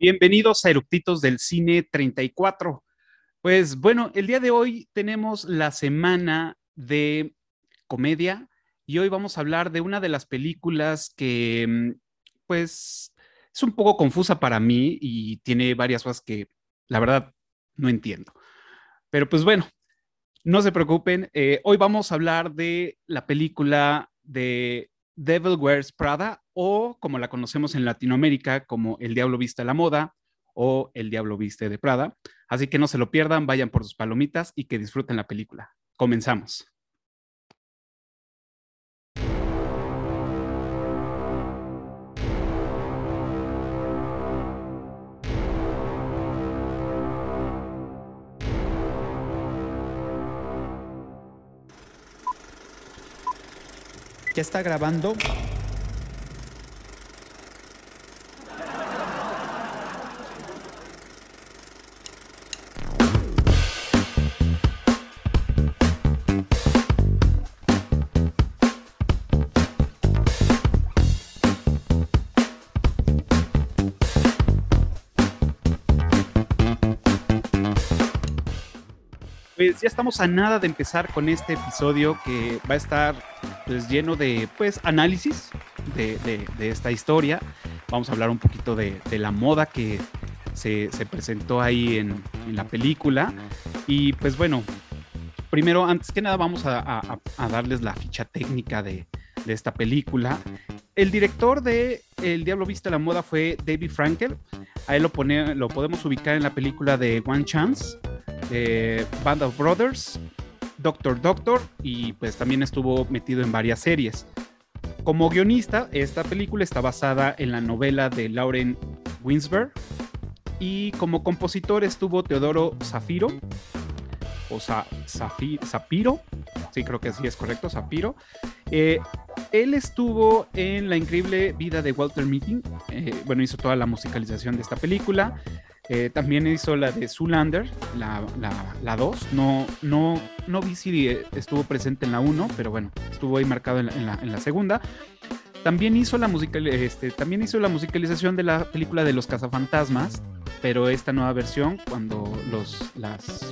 Bienvenidos a Eructitos del Cine 34. Pues bueno, el día de hoy tenemos la semana de comedia y hoy vamos a hablar de una de las películas que mm, pues es un poco confusa para mí y tiene varias cosas que la verdad no entiendo. Pero pues bueno, no se preocupen, eh, hoy vamos a hablar de la película de Devil Wears Prada o como la conocemos en Latinoamérica como El Diablo Viste a la Moda o El Diablo Viste de Prada. Así que no se lo pierdan, vayan por sus palomitas y que disfruten la película. Comenzamos. ¿Ya está grabando? Pues ya estamos a nada de empezar con este episodio que va a estar pues, lleno de pues análisis de, de, esta historia. Vamos a hablar un poquito de, de la moda que se, se presentó ahí en, en, la película. Y pues bueno, primero, antes que nada, vamos a, a, darles la ficha técnica de, de esta película. El director de El Diablo Viste la Moda fue David Frankel. A él lo, pone, lo podemos ubicar en la película de One Chance, de Band of Brothers, Doctor Doctor y pues también estuvo metido en varias series. Como guionista, esta película está basada en la novela de Lauren Winsberg y como compositor estuvo Teodoro Zafiro o Sa Zapiro, sí creo que sí es correcto, Zapiro. Eh, él estuvo en La increíble vida de Walter Mitty, eh, bueno, hizo toda la musicalización de esta película. Eh, también hizo la de Zoolander, la 2. La, no, no, no vi si estuvo presente en la 1, pero bueno, estuvo ahí marcado en la, en la, en la segunda. También hizo, la musical, este, también hizo la musicalización de la película de los cazafantasmas, pero esta nueva versión, cuando los, las,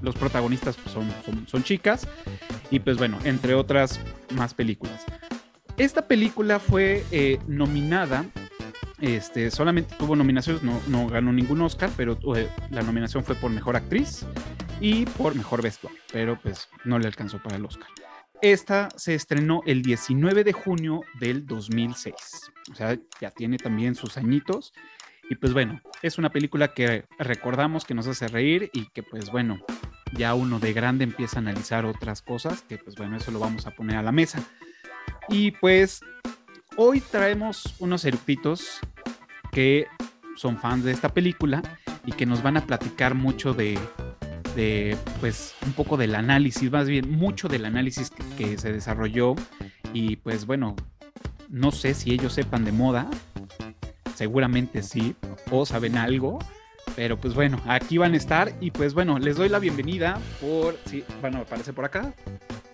los protagonistas pues, son, son, son chicas, y pues bueno, entre otras más películas. Esta película fue eh, nominada este, solamente tuvo nominaciones, no, no ganó ningún Oscar, pero eh, la nominación fue por mejor actriz y por mejor vestuario, pero pues no le alcanzó para el Oscar. Esta se estrenó el 19 de junio del 2006, o sea, ya tiene también sus añitos. Y pues bueno, es una película que recordamos que nos hace reír y que pues bueno, ya uno de grande empieza a analizar otras cosas, que pues bueno, eso lo vamos a poner a la mesa. Y pues hoy traemos unos eructitos que son fans de esta película y que nos van a platicar mucho de, de pues un poco del análisis, más bien mucho del análisis que, que, se desarrolló y pues bueno, no sé si ellos sepan de moda, seguramente sí, o saben algo, pero pues bueno, aquí van a estar y pues bueno, les doy la bienvenida por, sí, bueno, aparece por acá,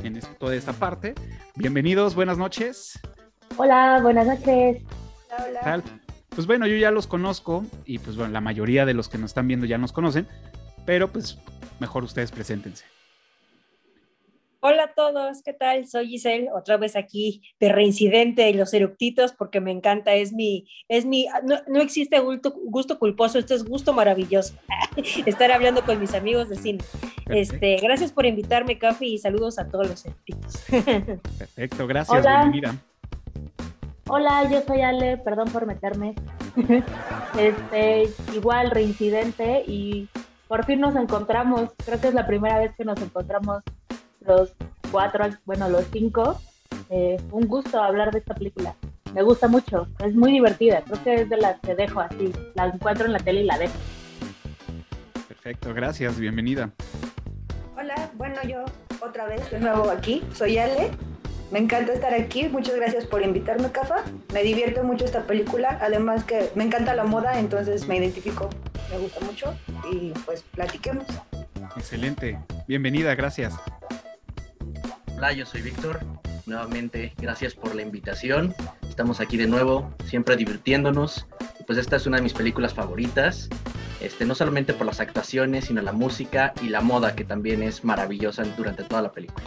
en esto, toda esta parte. Bienvenidos, buenas noches. Hola, buenas noches. Hola, hola. Pues bueno, yo ya los conozco y pues bueno, la mayoría de los que nos están viendo ya nos conocen, pero pues mejor ustedes preséntense. Hola a todos, ¿qué tal? Soy Giselle, otra vez aquí de reincidente de los eructitos porque me encanta, es mi, es mi, no, no existe gusto, gusto, culposo, esto es gusto maravilloso, estar hablando con mis amigos de cine. Este, gracias por invitarme, Cafi, y saludos a todos los eructitos. Perfecto, gracias, Hola. bienvenida. Hola, yo soy Ale, perdón por meterme. este, igual reincidente y por fin nos encontramos. Creo que es la primera vez que nos encontramos los cuatro, bueno, los cinco. Eh, un gusto hablar de esta película. Me gusta mucho, es muy divertida. Creo que es de las que dejo así. La encuentro en la tele y la dejo. Perfecto, gracias, bienvenida. Hola, bueno, yo otra vez de nuevo aquí. Soy Ale. Me encanta estar aquí, muchas gracias por invitarme, Cafa. Me divierte mucho esta película, además que me encanta la moda, entonces me identifico, me gusta mucho y pues platiquemos. Excelente, bienvenida, gracias. Hola, yo soy Víctor, nuevamente gracias por la invitación. Estamos aquí de nuevo, siempre divirtiéndonos, pues esta es una de mis películas favoritas, este, no solamente por las actuaciones, sino la música y la moda, que también es maravillosa durante toda la película.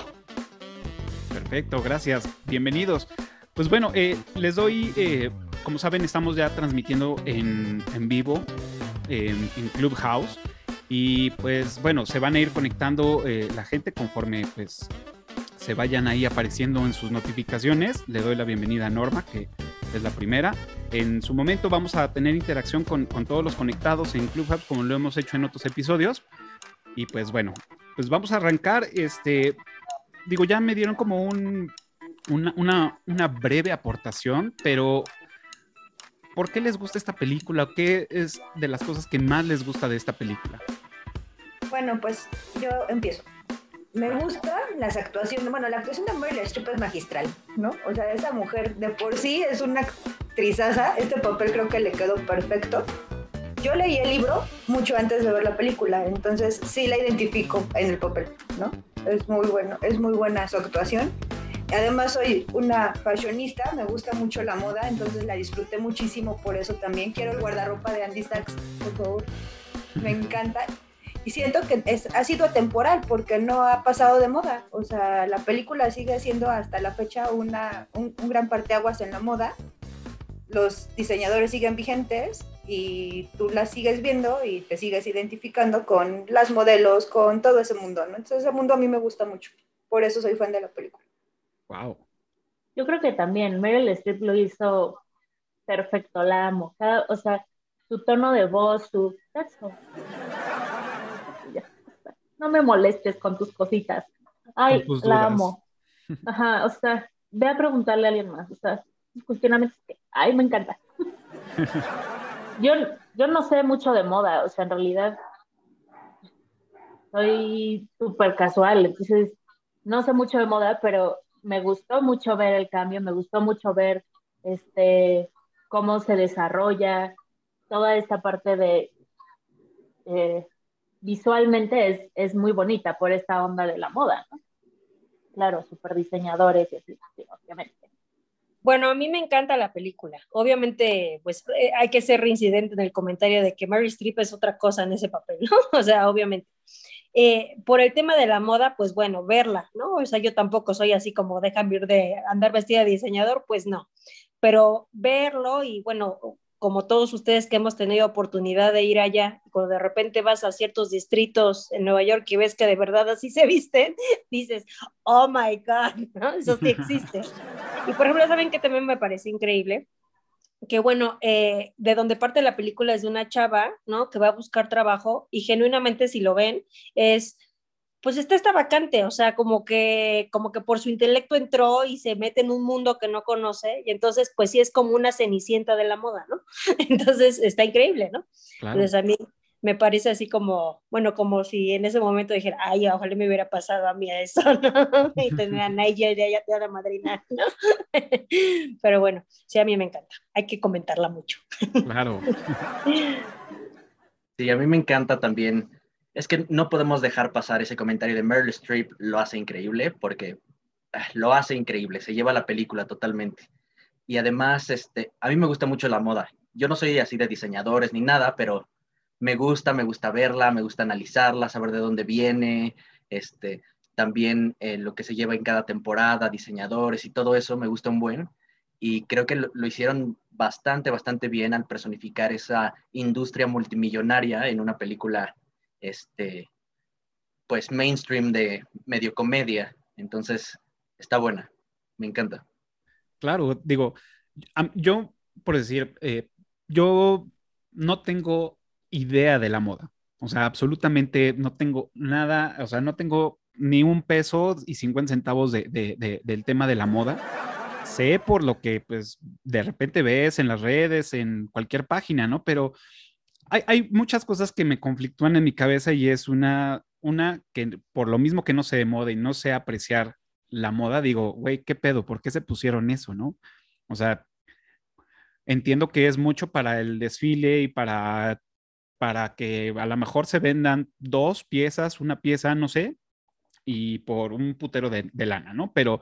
Perfecto, gracias. Bienvenidos. Pues bueno, eh, les doy, eh, como saben, estamos ya transmitiendo en, en vivo en, Clubhouse y pues bueno, se van a ir conectando eh, la gente conforme pues se vayan ahí apareciendo en sus notificaciones. Le doy la bienvenida a Norma, que es la primera. En su momento vamos a tener interacción con, con todos los conectados en Clubhouse, como lo hemos hecho en otros episodios. Y pues bueno, pues vamos a arrancar. Este, digo, ya me dieron como un, una, breve aportación, pero ¿por qué les gusta esta película? ¿Qué es de las cosas que más les gusta de esta película? Bueno, pues yo empiezo me gusta las actuaciones, bueno, la actuación de Meryl Streep es magistral, ¿no? O sea, esa mujer de por sí es una actrizaza, este papel creo que le quedó perfecto. Yo leí el libro mucho antes de ver la película, entonces sí la identifico en el papel, ¿no? Es muy bueno, es muy buena su actuación. Además soy una fashionista, me gusta mucho la moda, entonces la disfruté muchísimo por eso también. Quiero el guardarropa de Andy Sachs, por favor. Me encanta y siento que es, ha sido atemporal porque no ha pasado de moda. O sea, la película sigue siendo hasta la fecha una, un, un gran parteaguas en la moda. Los diseñadores siguen vigentes y tú las sigues viendo y te sigues identificando con las modelos, con todo ese mundo, ¿no? Entonces ese mundo a mí me gusta mucho. Por eso soy fan de la película. Wow. Yo creo que también Meryl Streep lo hizo perfecto, la amo. o sea, su tono de voz, su no me molestes con tus cositas. Ay, la amo. Ajá, o sea, ve a preguntarle a alguien más. O sea, cuestionamientos que, ay, me encanta. yo, yo no sé mucho de moda, o sea, en realidad soy súper casual, entonces no sé mucho de moda, pero me gustó mucho ver el cambio, me gustó mucho ver este cómo se desarrolla toda esta parte de eh, visualmente es, es, muy bonita por esta onda de la moda, ¿no? Claro, super diseñadores y así, obviamente. Bueno, a mí me encanta la película. Obviamente, pues eh, hay que ser reincidente en el comentario de que Mary Streep es otra cosa en ese papel, ¿no? O sea, obviamente. Eh, por el tema de la moda, pues bueno, verla, ¿no? O sea, yo tampoco soy así como dejan vir de andar vestida de diseñador, pues no. Pero verlo y bueno, como todos ustedes que hemos tenido oportunidad de ir allá, cuando de repente vas a ciertos distritos en Nueva York y ves que de verdad así se visten, dices, oh my God, ¿no? Eso sí existe. Y por ejemplo, ¿saben que también me parece increíble? Que bueno, eh, de donde parte la película es de una chava, ¿no? Que va a buscar trabajo y genuinamente si lo ven, es pues está esta vacante, o sea, como que, como que por su intelecto entró y se mete en un mundo que no conoce, y entonces, pues sí es como una cenicienta de la moda, ¿no? Entonces, está increíble, ¿no? Claro. Entonces, a mí me parece así como, bueno, como si en ese momento dijera, ay, ojalá me hubiera pasado a mí eso, ¿no? Y tener a Nigel ya te la madrina, ¿no? Pero bueno, sí, a mí me encanta, hay que comentarla mucho. Claro. Sí, a mí me encanta también es que no podemos dejar pasar ese comentario de Meryl Streep lo hace increíble porque ah, lo hace increíble, se lleva la película totalmente. Y además, este, a mí me gusta mucho la moda. Yo no soy así de diseñadores ni nada, pero me gusta, me gusta verla, me gusta analizarla, saber de dónde viene, este, también eh, lo que se lleva en cada temporada, diseñadores y todo eso, me gusta un buen. Y creo que lo, lo hicieron bastante, bastante bien al personificar esa industria multimillonaria en una película este, pues mainstream de medio comedia. Entonces, está buena, me encanta. Claro, digo, yo, por decir, eh, yo no tengo idea de la moda. O sea, absolutamente no tengo nada, o sea, no tengo ni un peso y 50 centavos de, de, del tema de la moda. Sé por lo que, pues, de repente ves en las redes, en cualquier página, ¿no? Pero hay, muchas cosas que me conflictúan en mi cabeza y es una, una que por lo mismo que no sé de moda y no sé apreciar la moda, digo, güey, ¿qué pedo? ¿Por qué se pusieron eso, no? O sea, entiendo que es mucho para el desfile y para, para que a lo mejor se vendan dos piezas, una pieza, no sé, y por un putero de, de lana, ¿no? Pero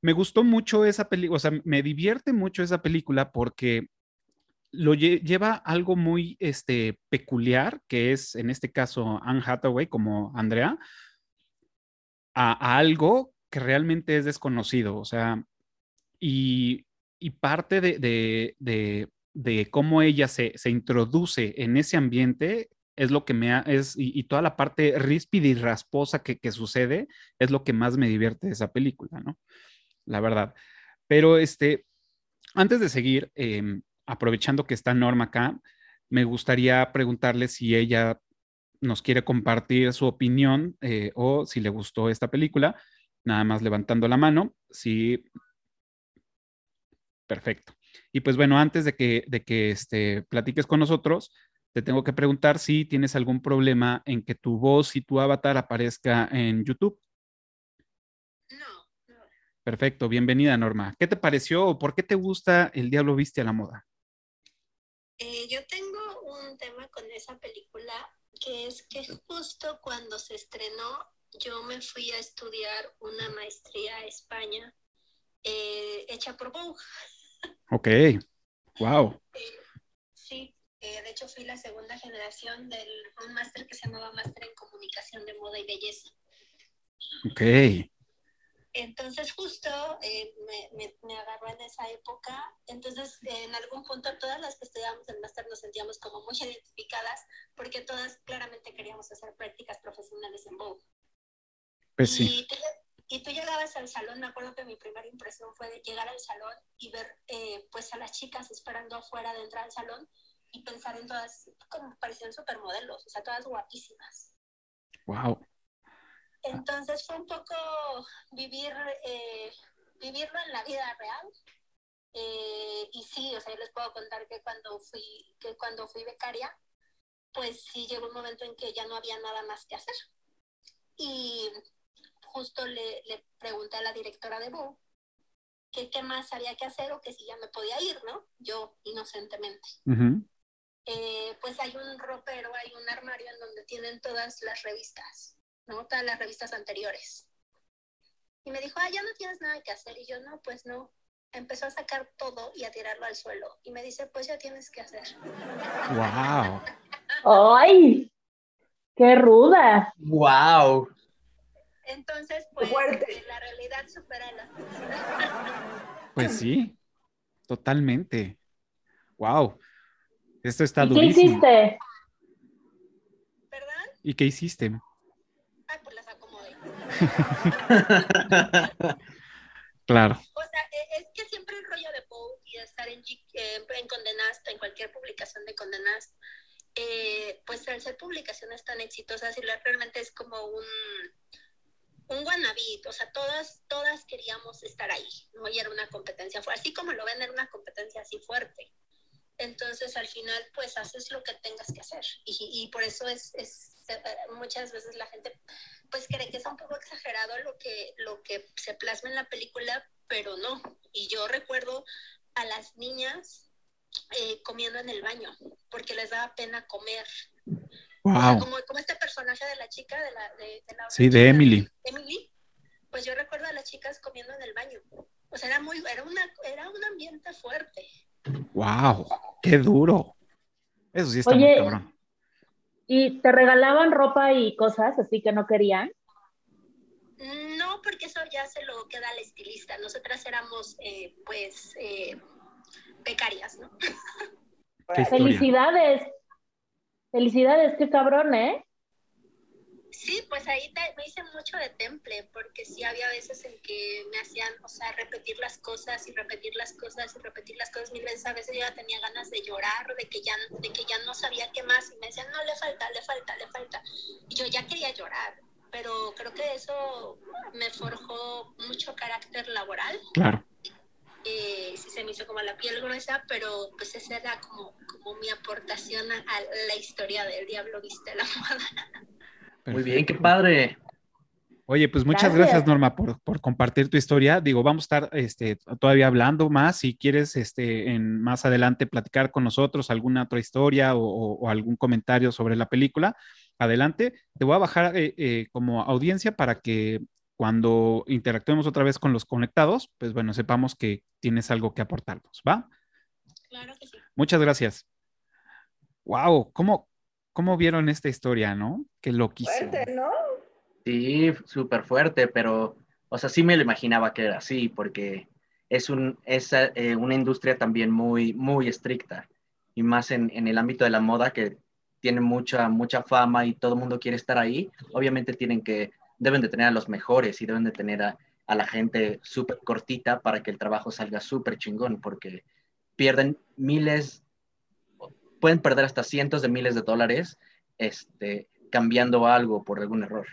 me gustó mucho esa película, o sea, me divierte mucho esa película porque lo lleva algo muy este, peculiar, que es en este caso Anne Hathaway como Andrea, a, algo que realmente es desconocido, o sea, y, parte de, cómo ella se, introduce en ese ambiente es lo que me ha, es, y, toda la parte ríspida y rasposa que, que, sucede es lo que más me divierte de esa película, ¿no? La verdad. Pero este, antes de seguir, em, aprovechando que está Norma acá, me gustaría preguntarle si ella nos quiere compartir su opinión eh, o si le gustó esta película, nada más levantando la mano. Sí. Perfecto. Y pues bueno, antes de que, de que este, platiques con nosotros, te tengo que preguntar si tienes algún problema en que tu voz y tu avatar aparezca en YouTube. No, no. Perfecto, bienvenida Norma. ¿Qué te pareció o por qué te gusta El Diablo Viste a la Moda? Eh, yo tengo un tema con esa película que es que justo cuando se estrenó yo me fui a estudiar una maestría a España eh, hecha por Vogue. Ok, wow. Eh, sí, de hecho fui la segunda generación de un máster que se llamaba Máster en Comunicación de Moda y Belleza. Ok. Entonces justo eh, me, me, agarró en esa época. Entonces en algún punto todas las que estudiábamos el máster nos sentíamos como muy identificadas porque todas claramente queríamos hacer prácticas profesionales en Vogue. Pues sí. Y tú, y tú, llegabas al salón, me acuerdo que mi primera impresión fue de llegar al salón y ver eh, pues a las chicas esperando afuera de entrar al salón y pensar en todas, como parecían supermodelos, o sea, todas guapísimas. Wow. Entonces fue un poco vivir, eh, vivirlo en la vida real. Eh, y sí, o sea, yo les puedo contar que cuando fui, que cuando fui becaria, pues sí llegó un momento en que ya no había nada más que hacer. Y justo le, le pregunté a la directora de BU que qué más había que hacer o que si ya me podía ir, ¿no? Yo inocentemente. Eh, pues hay un ropero, hay un armario en donde tienen todas las revistas ¿no? Todas las revistas anteriores. Y me dijo, ah, ya no tienes nada que hacer. Y yo, no, pues no. Empezó a sacar todo y a tirarlo al suelo. Y me dice, pues ya tienes que hacer. ¡Wow! ¡Ay! ¡Qué ruda! ¡Wow! Entonces, pues Fuerte. la realidad supera la Pues sí, totalmente. ¡Wow! Esto está ¿Y durísimo. ¿Qué hiciste? ¿Perdón? ¿Y qué hiciste? claro. O sea, e, es que siempre el rollo de Poe y estar en, en Condenast, en cualquier publicación de Condenast, eh, pues al ser publicaciones tan exitosas y realmente es como un un wannabe, o sea, todas, todas queríamos estar ahí, ¿no? Y era una competencia fuerte, así como lo ven, era una competencia así fuerte. Entonces, al final, pues haces lo que tengas que hacer. Y, y por eso es, es, eh, muchas veces la gente pues cree que es un poco exagerado lo que, lo que se plasma en la película, pero no. Y yo recuerdo a las niñas eh, comiendo en el baño, porque les daba pena comer. Wow. como, como, este personaje de la chica, de la... De, la sí, de Emily. Emily, pues yo recuerdo a las chicas comiendo en el baño. O sea, era, muy, era, una, era un ambiente fuerte. ¡Wow! ¡Qué duro! Eso sí está muy cabrón. ¿Y te regalaban ropa y cosas así que no querían? No, porque eso ya se lo queda al estilista. Nosotras éramos, eh, pues, eh, becarias, ¿no? Felicidades. Felicidades, qué cabrón, ¿eh? Sí, pues ahí me hice mucho de temple, porque sí había veces en que me hacían, o sea, repetir las cosas y repetir las cosas y repetir las cosas mil veces. A veces yo ya tenía ganas de llorar, de que ya, de que ya no sabía qué más. Y me decían, no, le falta, le falta, le falta. Y yo ya quería llorar, pero creo que eso me forjó mucho carácter laboral. Claro. Eh, sí se me hizo como la piel gruesa, pero pues esa era como, como mi aportación a, a la historia del diablo viste la moda. Muy bien, qué padre. Oye, pues muchas gracias, Norma, por, compartir tu historia. Digo, vamos a estar este, todavía hablando más. Si quieres este, en, más adelante platicar con nosotros alguna otra historia o, algún comentario sobre la película, adelante. Te voy a bajar eh, eh, como audiencia para que cuando interactuemos otra vez con los conectados, pues bueno, sepamos que tienes algo que aportarnos, ¿va? Claro que sí. Muchas gracias. Wow, ¿cómo, cómo vieron esta historia, no? Qué loquísimo. Fuerte, ¿no? Sí, súper fuerte, pero, o sea, sí me lo imaginaba que era así, porque es, un, es eh, una industria también muy, muy estricta, y más en, en, el ámbito de la moda, que tiene mucha, mucha fama y todo el mundo quiere estar ahí, obviamente tienen que, deben de tener a los mejores y deben de tener a, a la gente súper cortita para que el trabajo salga súper chingón, porque pierden miles, pueden perder hasta cientos de miles de dólares este, cambiando algo por algún error.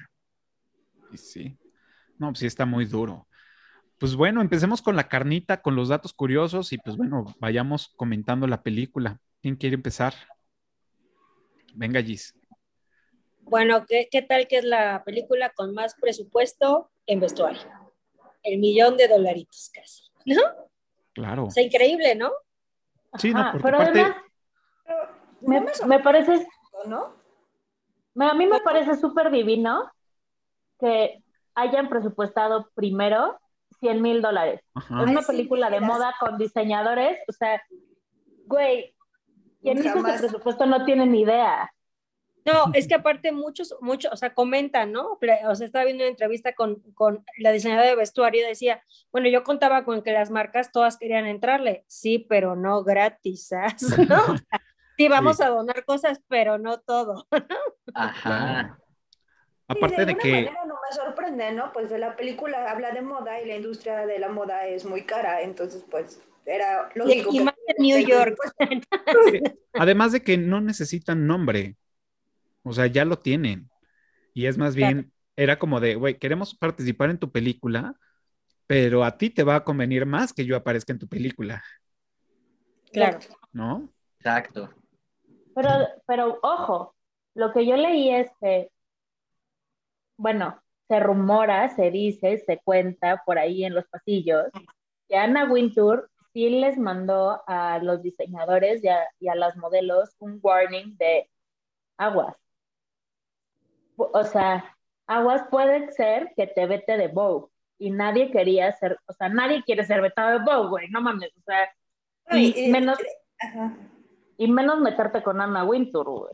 Sí, no, pues sí está muy duro. Pues bueno, empecemos con la carnita, con los datos curiosos y pues bueno, vayamos comentando la película. ¿Quién quiere empezar? Venga, Gis. Bueno, ¿qué, ¿qué, tal que es la película con más presupuesto en vestuario? El millón de dolaritos casi, ¿no? Claro. O sea, increíble, ¿no? Sí, no, porque pero aparte, además, me, me parece, ¿no? me- a mí me parece súper divino que hayan presupuestado primero 100 mil dólares. Es una Ay, sí, película de moda con diseñadores, o sea, güey, quien hizo ese presupuesto no tiene ni idea. No, es que aparte muchos, muchos, o sea, comentan, ¿no? O sea, estaba viendo una entrevista con, con la diseñadora de vestuario y decía, bueno, yo contaba con que las marcas todas querían entrarle, sí, pero no gratis, ¿no? Sí, vamos Sí. a donar cosas, pero no todo. Ajá. aparte Sí, de alguna que, manera no me sorprende, ¿no? Pues de la película habla de moda y la industria de la moda es muy cara, entonces pues era lógico. y que- más en New York. además de que no necesitan nombre, o sea, ya lo tienen. Y es más bien, era como de, güey, queremos participar en tu película, pero a ti te va a convenir más que yo aparezca en tu película, Claro. ¿no? Exacto. Pero, pero ojo, lo que yo leí es que, bueno, se rumora, se dice, se cuenta por ahí en los pasillos, que Anna Wintour sí les mandó a los diseñadores y a, y a las modelos un warning de aguas. O sea, aguas puede ser que te vete de Vogue y nadie quería ser, o sea, nadie quiere ser vetado de Vogue, güey, no mames, o sea, y y- menos, Ajá. Y menos meterte con Anna Wintour, güey.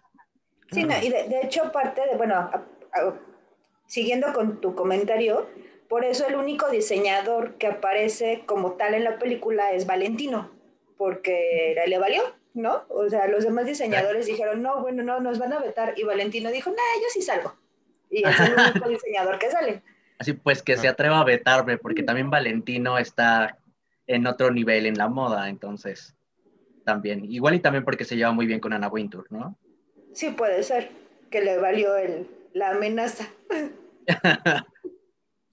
Sí, no, y de, de hecho parte de, bueno, a- a- siguiendo con tu comentario, por eso el único diseñador que aparece como tal en la película es Valentino, porque le valió, ¿no? O sea, los demás diseñadores dijeron, no, bueno, no, nos van a vetar, y Valentino dijo, nah, yo sí salgo. Y es el único diseñador que sale. Así pues que se atreva a vetarme, porque también Valentino está en otro nivel en la moda, entonces también. Igual y también porque se lleva muy bien con Anna Wintour, ¿no? Sí, puede ser que le valió el, la amenaza.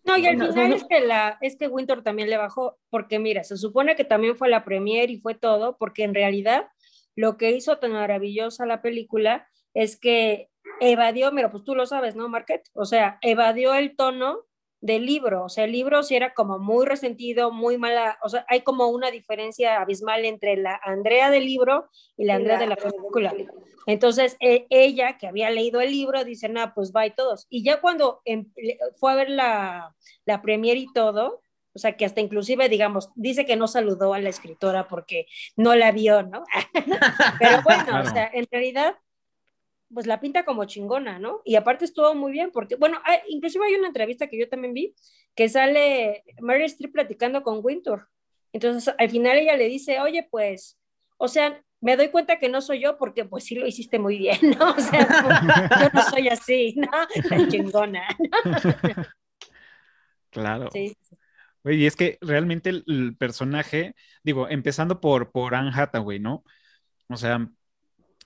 No, y al final no- es que, la, es que Winter también le bajó, porque mira, se supone que también fue la premier y fue todo, porque en realidad lo que hizo tan maravillosa la película es que evadió, mira, pues tú lo sabes, ¿no, Market? O sea, evadió el tono del libro, o sea, el libro sí era como muy resentido, muy mala, o sea, hay como una diferencia abismal entre la Andrea del libro y la Y Andrea de la película. Entonces, e- ella que había leído el libro dice, nah, pues bye todos. Y ya cuando em- fue a ver la, la premier y todo, o sea, que hasta inclusive, digamos, dice que no saludó a la escritora porque no la vio, ¿no? Pero bueno, Claro. o sea, en realidad, pues la pinta como chingona, ¿no? Y aparte estuvo muy bien porque, bueno, hay- inclusive hay una entrevista que yo también vi que sale Mary Streep platicando con Wintour. Entonces, al final ella le dice, oye, pues, o sea, me doy cuenta que no soy yo porque pues sí lo hiciste muy bien, ¿no? O sea, yo no soy así, ¿no? Tan chingona. Claro. Sí. Güey, y es que realmente el, el personaje, digo, empezando por, por Anne Hathaway, ¿no? O sea,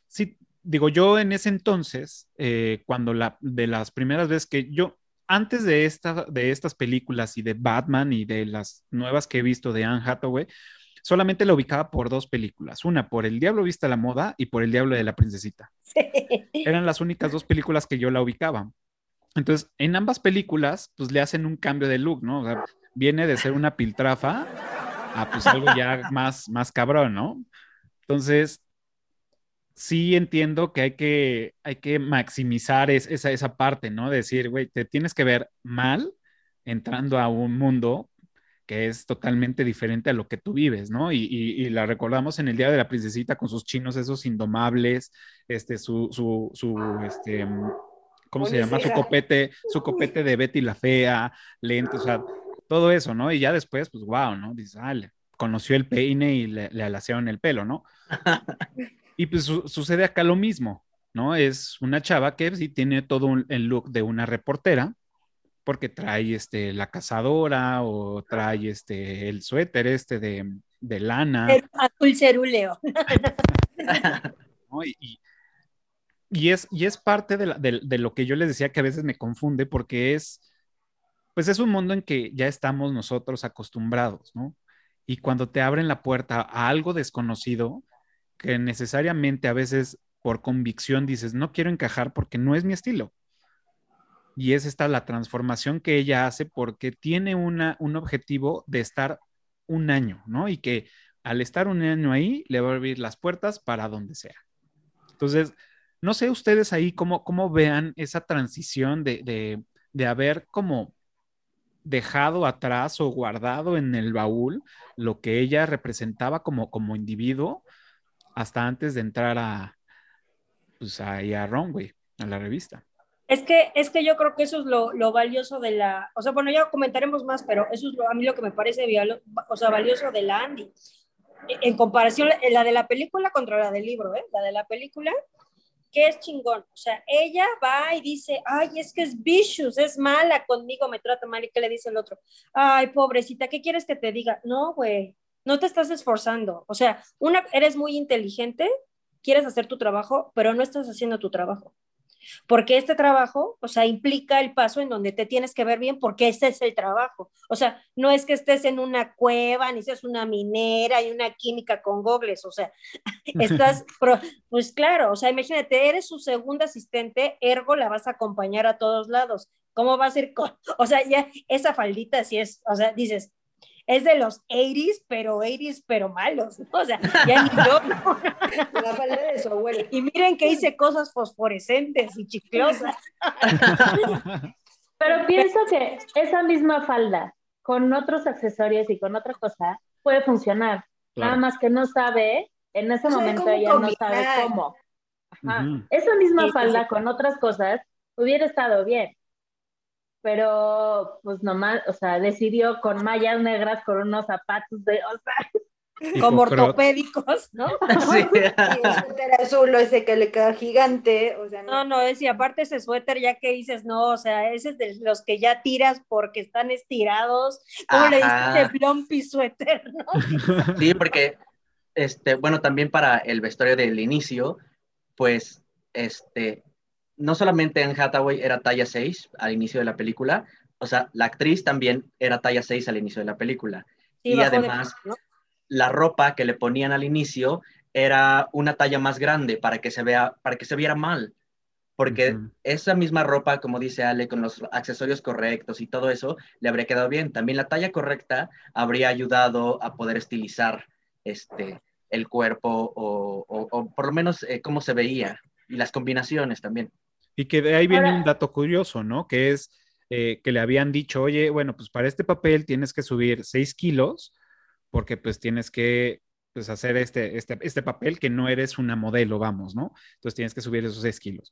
sí, digo, yo en ese entonces, eh, cuando la, de las primeras veces que yo, antes de, esta, de estas películas y de Batman y de las nuevas que he visto de Anne Hathaway, solamente la ubicaba por dos películas, una por El Diablo Vista a la Moda y por El Diablo de la Princesita. Sí. Eran las únicas dos películas que yo la ubicaba. Entonces, en ambas películas, pues le hacen un cambio de look, ¿no? O sea, viene de ser una piltrafa a pues algo ya más, más cabrón, ¿no? Entonces, sí entiendo que hay que, hay que maximizar es- esa, esa parte, ¿no? Decir, güey, te tienes que ver mal entrando a un mundo que es totalmente diferente a lo que tú vives, ¿no? Y, la recordamos en el Día de la Princesita con sus chinos esos indomables, este, su, su, su, este, ¿cómo se llama? Su copete, su copete de Betty la Fea, lentes, o sea, todo eso, ¿no? Y ya después, pues, wow, ¿no? Dice, ah, conoció el peine y le, le alacearon el pelo, ¿no? y pues sucede acá lo mismo, ¿no? Es una chava que sí tiene todo el look de una reportera, porque trae este, la cazadora o trae este, el suéter este de, de lana. Azul cerúleo. y, es, y es parte de, de, lo que yo les decía que a veces me confunde porque es, pues es un mundo en que ya estamos nosotros acostumbrados, ¿no? Y cuando te abren la puerta a algo desconocido, que necesariamente a veces por convicción dices, no quiero encajar porque no es mi estilo y es esta la transformación que ella hace porque tiene una, un objetivo de estar un año, ¿no? Y que al estar un año ahí le va a abrir las puertas para donde sea. Entonces, no sé ustedes ahí cómo, cómo vean esa transición de, de haber como dejado atrás o guardado en el baúl lo que ella representaba como, como individuo hasta antes de entrar a, pues ahí a Runway, a la revista. Es que, es que yo creo que eso es lo, lo, valioso de la, o sea, bueno, ya comentaremos más, pero eso es lo, a mí lo que me parece o sea, valioso de la Andy. En comparación, la de la película contra la del libro, ¿eh? La de la película, que es chingón. O sea, ella va y dice, ay, es que es vicious, es mala conmigo, me trata mal. ¿Y qué le dice el otro? Ay, pobrecita, ¿qué quieres que te diga? No, güey, no te estás esforzando. O sea, una, eres muy inteligente, quieres hacer tu trabajo, pero no estás haciendo tu trabajo. Porque este trabajo, o sea, implica el paso en donde te tienes que ver bien porque ese es el trabajo. O sea, no es que estés en una cueva, ni seas una minera y una química con gogles, o sea, estás, pues claro, o sea, imagínate, eres su segunda asistente, ergo la vas a acompañar a todos lados. ¿Cómo va a ser con, o sea, ya esa faldita si es, o sea, dices, es de los 80s, pero 80s, pero malos, O sea, ya ni yo. La falda de su abuela. Y miren que hice cosas fosforescentes y chiclosas. Pero pienso que esa misma falda, con otros accesorios y con otra cosa, puede funcionar. Nada más que no sabe, en ese momento ella no sabe cómo. Esa misma falda con otras cosas hubiera estado bien pero pues nomás, o sea, decidió con mallas negras, con unos zapatos de, o sea, como ortopédicos, ¿no? Sí. y el suéter azul, ese que le queda gigante, o sea, no. No, no, es, y aparte ese suéter, ya que dices, no, o sea, ese es de los que ya tiras porque están estirados, ¿cómo le dices plumpy suéter, no? Sí, porque, este, bueno, también para el vestuario del inicio, pues, este, no solamente en Hathaway era talla 6 al inicio de la película, o sea, la actriz también era talla 6 al inicio de la película. y además, la ropa que le ponían al inicio era una talla más grande para que se vea, para que se viera mal. Porque esa misma ropa, como dice Ale, con los accesorios correctos y todo eso, le habría quedado bien. También la talla correcta habría ayudado a poder estilizar este, el cuerpo o, por lo menos eh, cómo se veía y las combinaciones también. Y que de ahí viene un dato curioso, ¿no? Que es eh, que le habían dicho, oye, bueno, pues para este papel tienes que subir 6 kilos, porque pues tienes que pues, hacer este, este, este papel que no eres una modelo, vamos, ¿no? Entonces tienes que subir esos 6 kilos.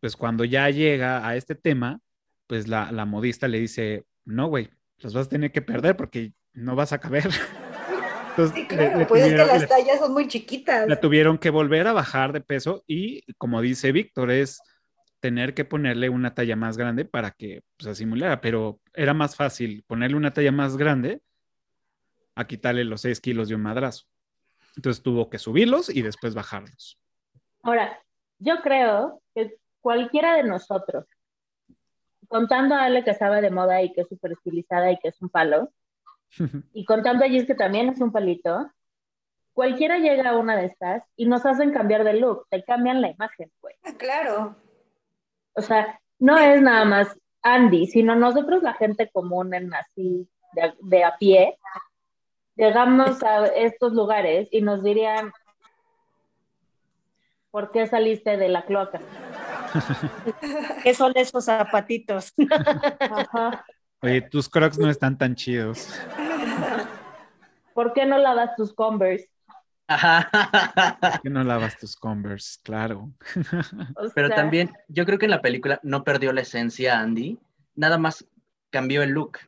Pues cuando ya llega a este tema, pues la, la modista le dice, no, güey, los vas a tener que perder porque no vas a caber. Entonces, sí, claro, pues es que las tallas son muy chiquitas. La tuvieron que volver a bajar de peso y como dice Víctor, es tener que ponerle una talla más grande para que pues, se simulara, pero era más fácil ponerle una talla más grande a quitarle los 6 kilos de un madrazo. Entonces tuvo que subirlos y después bajarlos. Ahora, yo creo que cualquiera de nosotros, contando a Ale que sabe de moda y que es súper estilizada y que es un palo, y contando a Gis que también es un palito, cualquiera llega a una de estas y nos hacen cambiar de look, te cambian la imagen, pues. Claro. O sea, no es nada más Andy, sino nosotros la gente común en así de, a pie, llegamos a estos lugares y nos dirían, ¿por qué saliste de la cloaca? ¿Qué son esos zapatitos? Oye, tus crocs no están tan chidos. ¿por qué no lavas tus Converse? ¿Por qué no lavas tus Converse? Claro. Pero también, yo creo que en la película no perdió la esencia Andy, nada más cambió el look,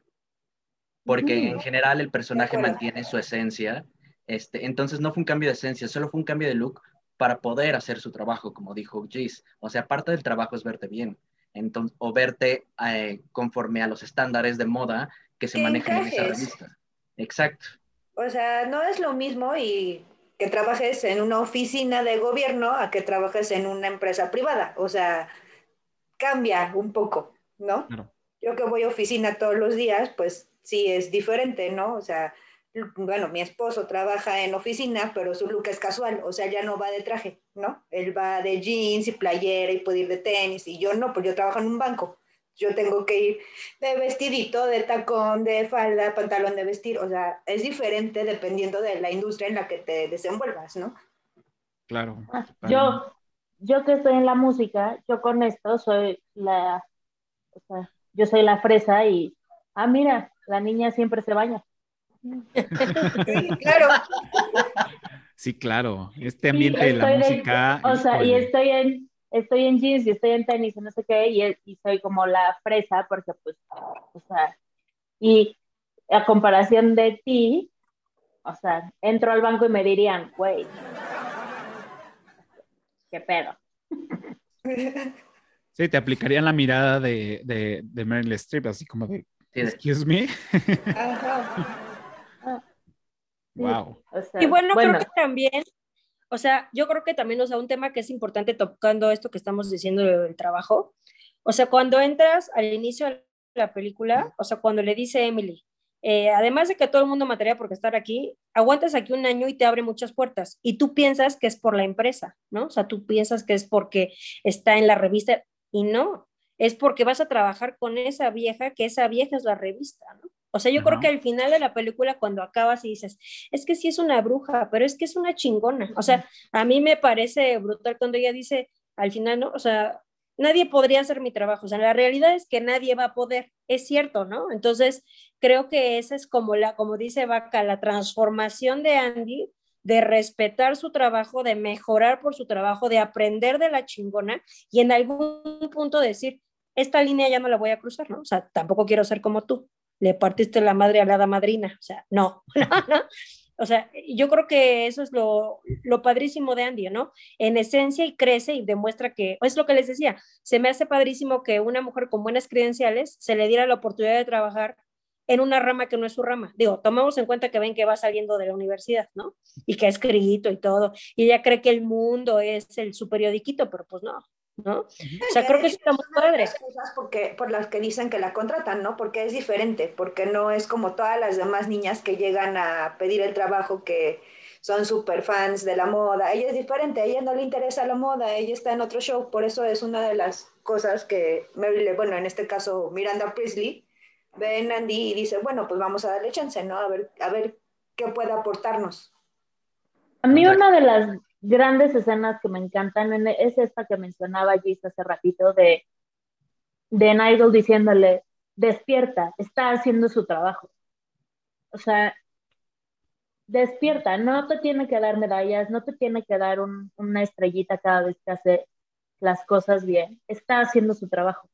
porque en general el personaje mantiene su esencia, este, entonces no fue un cambio de esencia, solo fue un cambio de look para poder hacer su trabajo, como dijo Gis. O sea, parte del trabajo es verte bien, entonces, o verte eh, conforme a los estándares de moda que se manejan en esa revista. Exacto. O sea, no es lo mismo y que trabajes en una oficina de gobierno a que trabajes en una empresa privada. O sea, cambia un poco, ¿no? Yo que voy a oficina todos los días, pues sí es diferente, ¿no? O sea, bueno, mi esposo trabaja en oficina, pero su look es casual, o sea, ya no va de traje, ¿no? Él va de jeans y playera y puede ir de tenis, y yo no, pues yo trabajo en un banco. Yo tengo que ir de vestidito, de tacón, de falda, pantalón de vestir, o sea, es diferente dependiendo de la industria en la que te desenvuelvas, ¿no? Claro. Ah, yo, yo que estoy en la música, yo con esto soy la, o sea, yo soy la fresa y, ah, mira, la niña siempre se baña. Sí, claro. Sí, claro. Este ambiente de la música. o sea, y estoy en, estoy en jeans y estoy en tenis y no sé qué, y, y soy como la fresa, porque pues, o sea, y a comparación de ti, o sea, entro al banco y me dirían, güey, qué pedo. Sí, te aplicarían la mirada de, de, de Meryl Streep, así como de, excuse me. Wow. y bueno, creo que también, o sea, yo creo que también, o sea, un tema que es importante tocando esto que estamos diciendo del trabajo, o sea, cuando entras al inicio de la película, o sea, cuando le dice Emily, eh, además de que todo el mundo mataría por estar aquí, aguantas aquí un año y te abre muchas puertas. Y tú piensas que es por la empresa, ¿no? O sea, tú piensas que es porque está en la revista y no, es porque vas a trabajar con esa vieja, que esa vieja es la revista, ¿no? O sea, yo creo que al final de la película, cuando acabas y dices, es que sí es una bruja, pero es que es una chingona. O sea, a mí me parece brutal cuando ella dice, al final, ¿no? O sea, nadie podría hacer mi trabajo. O sea, la realidad es que nadie va a poder. Es cierto, ¿no? Entonces, creo que esa es como la, como dice Vaca, la transformación de Andy de respetar su trabajo, de mejorar por su trabajo, de aprender de la chingona y en algún punto decir, esta línea ya no la voy a cruzar, ¿no? O sea, tampoco quiero ser como tú le partiste la madre a la hada madrina. O sea, no, O sea, yo creo que eso es lo, lo, padrísimo de Andy, ¿no? En esencia y crece y demuestra que, es lo que les decía, se me hace padrísimo que una mujer con buenas credenciales se le diera la oportunidad de trabajar en una rama que no es su rama. Digo, tomamos en cuenta que ven que va saliendo de la universidad, ¿no? Y que ha escrito y todo. Y ella cree que el mundo es el su periodiquito, pero pues no. ¿No? O sea, creo que está muy padre. cosas porque, por las que dicen que la contratan, ¿no? Porque es diferente, porque no es como todas las demás niñas que llegan a pedir el trabajo que son súper fans de la moda. Ella es diferente, a ella no le interesa la moda, ella está en otro show, por eso es una de las cosas que, bueno, en este caso Miranda Priestley, ve en Andy y dice, bueno, pues vamos a darle chance, ¿no? A ver, a ver qué puede aportarnos. A mí una de las grandes escenas que me encantan es esta que mencionaba Gis hace ratito de, de Nigel diciéndole, despierta, está haciendo su trabajo. O sea, despierta, no te tiene que dar medallas, no te tiene que dar una estrellita cada vez que hace las cosas bien, está haciendo su trabajo.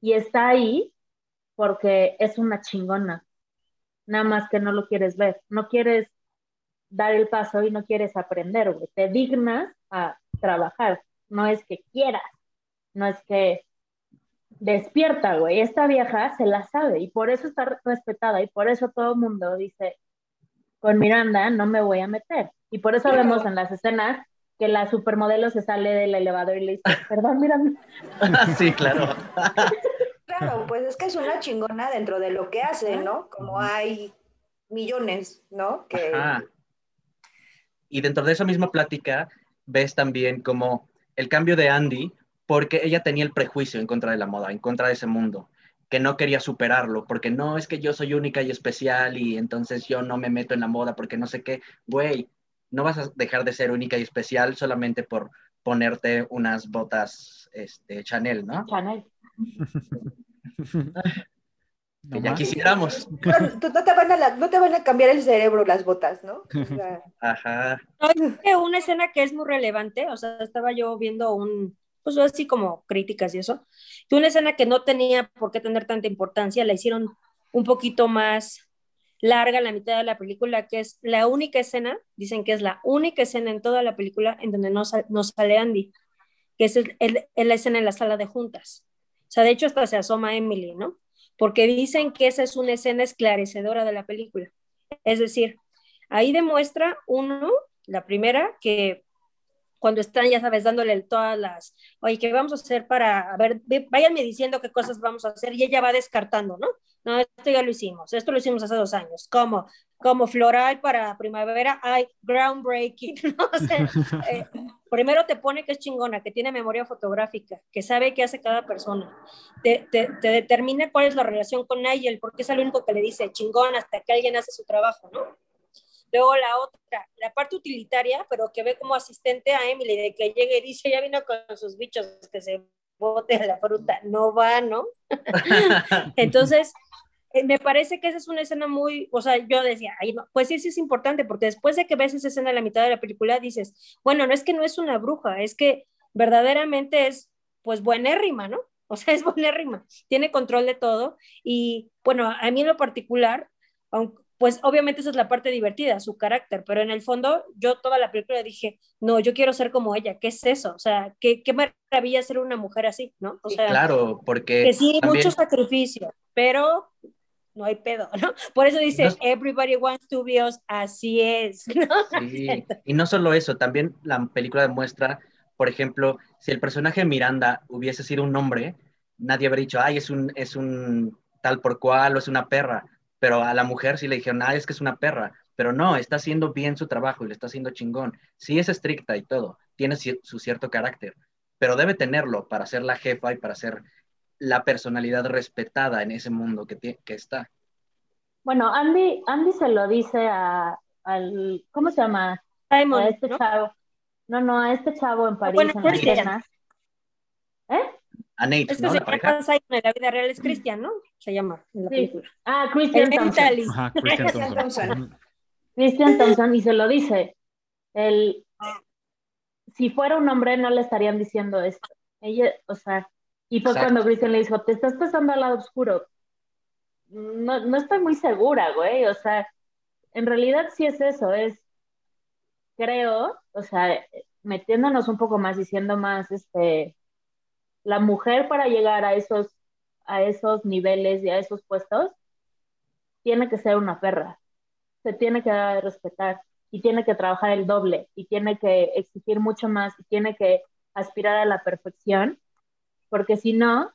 Y está ahí porque es una chingona, nada más que no lo quieres ver, no quieres dar el paso y no quieres aprender, güey. Te dignas a trabajar. No es que quieras, no es que despierta, güey. Esta vieja se la sabe y por eso está respetada y por eso todo el mundo dice, con Miranda no me voy a meter. Y por eso vemos en las escenas que la supermodelo se sale del elevador y le dice, perdón, Miranda. sí, claro. claro, pues es que es una chingona dentro de lo que hace, ¿no? Como hay millones, ¿no? Que, y dentro de esa misma plática ves también como el cambio de Andy, porque ella tenía el prejuicio en contra de la moda, en contra de ese mundo, que no quería superarlo, porque no es que yo soy única y especial y entonces yo no me meto en la moda porque no sé qué, güey, no vas a dejar de ser única y especial solamente por ponerte unas botas este, Chanel, ¿no? Chanel. Que ya quisiéramos. No, no te van a la- no te van a cambiar el cerebro las botas, ¿no? O sea, Ajá. Una escena que es muy relevante, o sea, estaba yo viendo un, pues así como críticas y eso, que una escena que no tenía por qué tener tanta importancia, la hicieron un poquito más larga la mitad de la película, que es la única escena, dicen que es la única escena en toda la película en donde no, sal- no sale Andy, que es, el- el- es la escena en la sala de juntas. O sea, de hecho hasta se asoma Emily, ¿no? Porque dicen que esa es una escena esclarecedora de la película. Es decir, ahí demuestra uno, la primera, que cuando están, ya sabes, dándole todas las, oye, ¿qué vamos a hacer para, a ver, ve- váyanme diciendo qué cosas vamos a hacer y ella va descartando, ¿no? No, esto ya lo hicimos, esto lo hicimos hace dos años, como, como floral para primavera, hay groundbreaking, ¿no? O sea, eh, primero te pone que es chingona, que tiene memoria fotográfica, que sabe qué hace cada persona, te, te, te determina cuál es la relación con Nigel, porque es el único que le dice chingón hasta que alguien hace su trabajo, ¿no? Luego la otra, la parte utilitaria, pero que ve como asistente a Emily, de que llegue y dice, ya vino con sus bichos, que se bote la fruta, no va, ¿no? Entonces, me parece que esa es una escena muy, o sea, yo decía, "Ay, no", pues sí, sí es importante, porque después de que ves esa escena a la mitad de la película, dices, bueno, no es que no es una bruja, es que verdaderamente es, pues, buenérrima, ¿no? O sea, es buenérrima, tiene control de todo, y bueno, a mí en lo particular, aunque, pues obviamente esa es la parte divertida, su carácter, pero en el fondo yo toda la película dije, no, yo quiero ser como ella, ¿qué es eso? O sea, qué, qué maravilla ser una mujer así, ¿no? O sea, claro, porque que sí, también- mucho sacrificio, pero no hay pedo, ¿no? Por eso dice, No- everybody wants to be us, así es, ¿no? Sí, y no solo eso, también la película demuestra, por ejemplo, si el personaje Miranda hubiese sido un hombre, nadie habría dicho, ay, es un, es un tal por cual o es una perra, pero a la mujer sí le dijeron, ah, es que es una perra, pero no, está haciendo bien su trabajo y le está haciendo chingón. Sí es estricta y todo, tiene su cierto carácter, pero debe tenerlo para ser la jefa y para ser la personalidad respetada en ese mundo que, que está. Bueno, Andy, Andy se lo dice a, al, ¿cómo se llama? Simon, A este ¿no? chavo. No, no, a este chavo en París, bueno, en la Christian. cena. ¿Eh? A Nate, Es que ¿no? se llama Simon en la vida real, es Cristian, ¿no? Se llama en la Sí. película. Ah, Christian El Thompson. Ajá, Christian Christian Thompson. Christian Thompson y se lo dice. El, si fuera un hombre no le estarían diciendo esto. Ella, o sea, y fue Exacto. cuando Christian le dijo, te estás pasando al lado oscuro. No, no estoy muy segura, güey. O sea, en realidad sí es eso, es, creo, o sea, metiéndonos un poco más, diciendo más, este, la mujer para llegar a esos, a esos niveles y a esos puestos, tiene que ser una perra se tiene que dar a respetar y tiene que trabajar el doble y tiene que exigir mucho más y tiene que aspirar a la perfección, porque si no,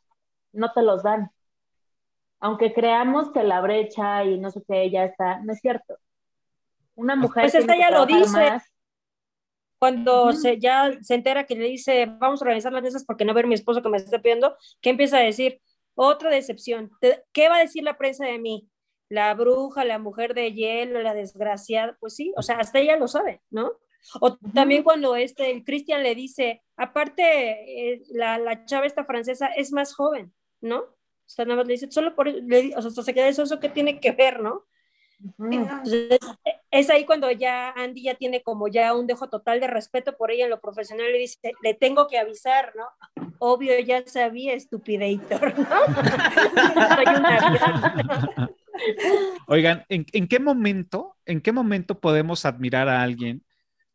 no te los dan. Aunque creamos que la brecha y no sé qué ya está, no es cierto. Una mujer Pues esta ya lo dice. más. Cuando se, ya se entera que le dice, vamos a organizar las mesas porque no ver mi esposo que me está pidiendo, que empieza a decir, otra decepción. ¿Qué va a decir la prensa de mí? La bruja, la mujer de hielo, la desgraciada, pues sí, o sea, hasta ella lo sabe, ¿no? O también cuando este, el Cristian le dice, aparte, eh, la, la chava esta francesa es más joven, ¿no? O sea, nada más le dice, solo por le di- o sea, se queda eso, eso que tiene que ver, ¿no? Entonces, es ahí cuando ya Andy ya tiene como ya un dejo total de respeto por ella en lo profesional, le dice, le tengo que avisar, ¿no? Obvio, ya sabía, estupidator, ¿no? Oigan, ¿en, en qué momento, en qué momento podemos admirar a alguien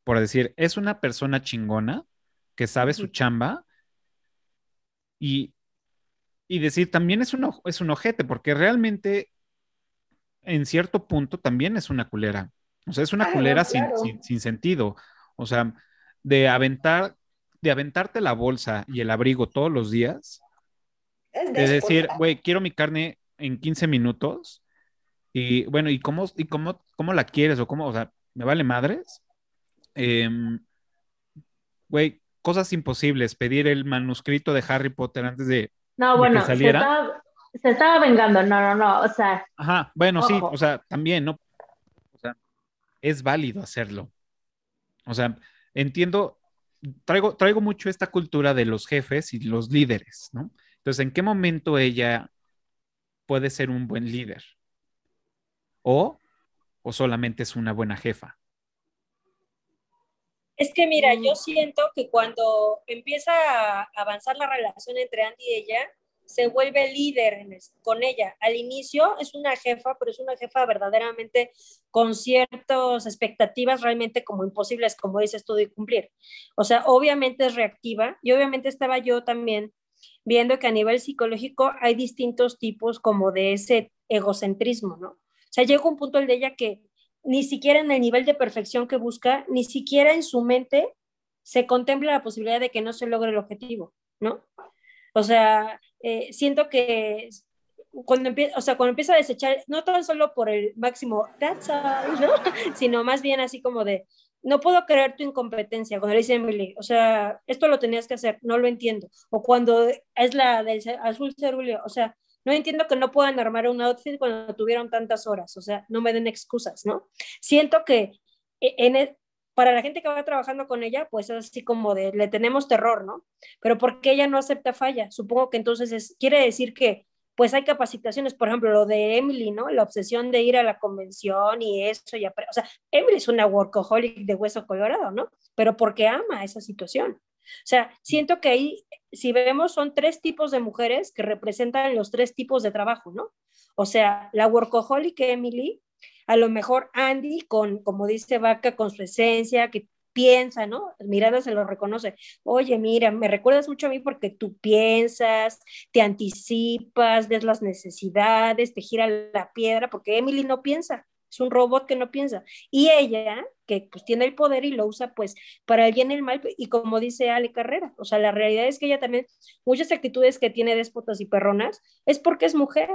por decir, es una persona chingona que sabe su chamba y, y decir, también es un, es un ojete, porque realmente en cierto punto también es una culera. O sea, es una culera sin, claro. sin, sin sentido. O sea, de aventar, de aventarte la bolsa y el abrigo todos los días Es de decir, güey, quiero mi carne en 15 minutos y bueno, ¿y cómo, y cómo, cómo la quieres o cómo, o sea, me vale madres? Em, Güey, cosas imposibles, pedir el manuscrito de Harry Potter antes de... No, ¿De bueno, que se saliera? estaba, se estaba vengando, no, no, no, o sea, Ajá, bueno, sí, o sea, también, ¿no? O sea, es válido hacerlo. O sea, entiendo, traigo, traigo mucho esta cultura de los jefes y los líderes, ¿no? Entonces, ¿en qué momento ella puede ser un buen líder? ¿O, o solamente es una buena jefa? Es que mira, yo siento que cuando empieza a avanzar la relación entre Andy y ella, se vuelve líder con ella. Al inicio es una jefa, pero es una jefa verdaderamente con ciertas expectativas realmente como imposibles, como dices tú, de cumplir. O sea, obviamente es reactiva y obviamente estaba yo también viendo que a nivel psicológico hay distintos tipos como de ese egocentrismo, ¿no? O sea, llega un punto el de ella que ni siquiera en el nivel de perfección que busca, ni siquiera en su mente se contempla la posibilidad de que no se logre el objetivo, ¿no? O sea, eh, siento que cuando empieza, o sea, cuando empieza a desechar, no tan solo por el máximo, that's all, ¿no? sino más bien así como de, no puedo creer tu incompetencia, cuando le dice Emily, o sea, esto lo tenías que hacer, no lo entiendo. O cuando es la del azul cerúleo, o sea, no entiendo que no puedan armar un outfit cuando tuvieron tantas horas, o sea, no me den excusas, ¿no? Siento que e, en, e, para la gente que va trabajando con ella, pues es así como de, le tenemos terror, ¿no? Pero porque ella no acepta falla? Supongo que entonces es, quiere decir que pues hay capacitaciones, por ejemplo, lo de Emily, ¿no? La obsesión de ir a la convención y eso, y o sea, Emily es una workaholic de hueso colorado, ¿no? Pero porque ama esa situación. O sea, siento que ahí, si vemos, son tres tipos de mujeres que representan los tres tipos de trabajo, ¿no? O sea, la workaholic Emily, a lo mejor Andy con, como dice Vaca, con su esencia, que piensa, ¿no? Mirada se lo reconoce. Oye, mira, me recuerdas mucho a mí porque tú piensas, te anticipas, ves las necesidades, te gira la piedra, porque Emily no piensa, es un robot que no piensa. Y ella, que pues tiene el poder y lo usa pues para el bien y el mal, y como dice Ale Carrera, o sea, la realidad es que ella también, muchas actitudes que tiene déspotas y perronas, es porque es mujer,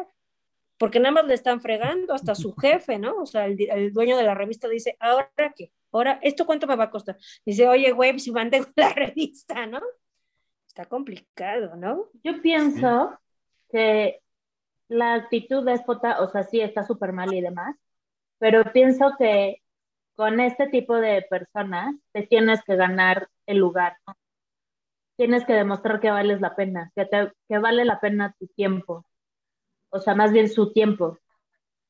porque nada más le están fregando, hasta su jefe, ¿no? O sea, el, dueño de la revista dice, ¿ahora qué? ¿Ahora esto cuánto me va a costar? Dice, oye, güey, si mantengo la revista, ¿no? Está complicado, ¿no? Yo pienso que la actitud déspota, o sea, sí está súper mal y demás, pero pienso que con este tipo de personas te tienes que ganar el lugar. Tienes que demostrar que vales la pena, que, que vale la pena tu tiempo, o sea, más bien su tiempo,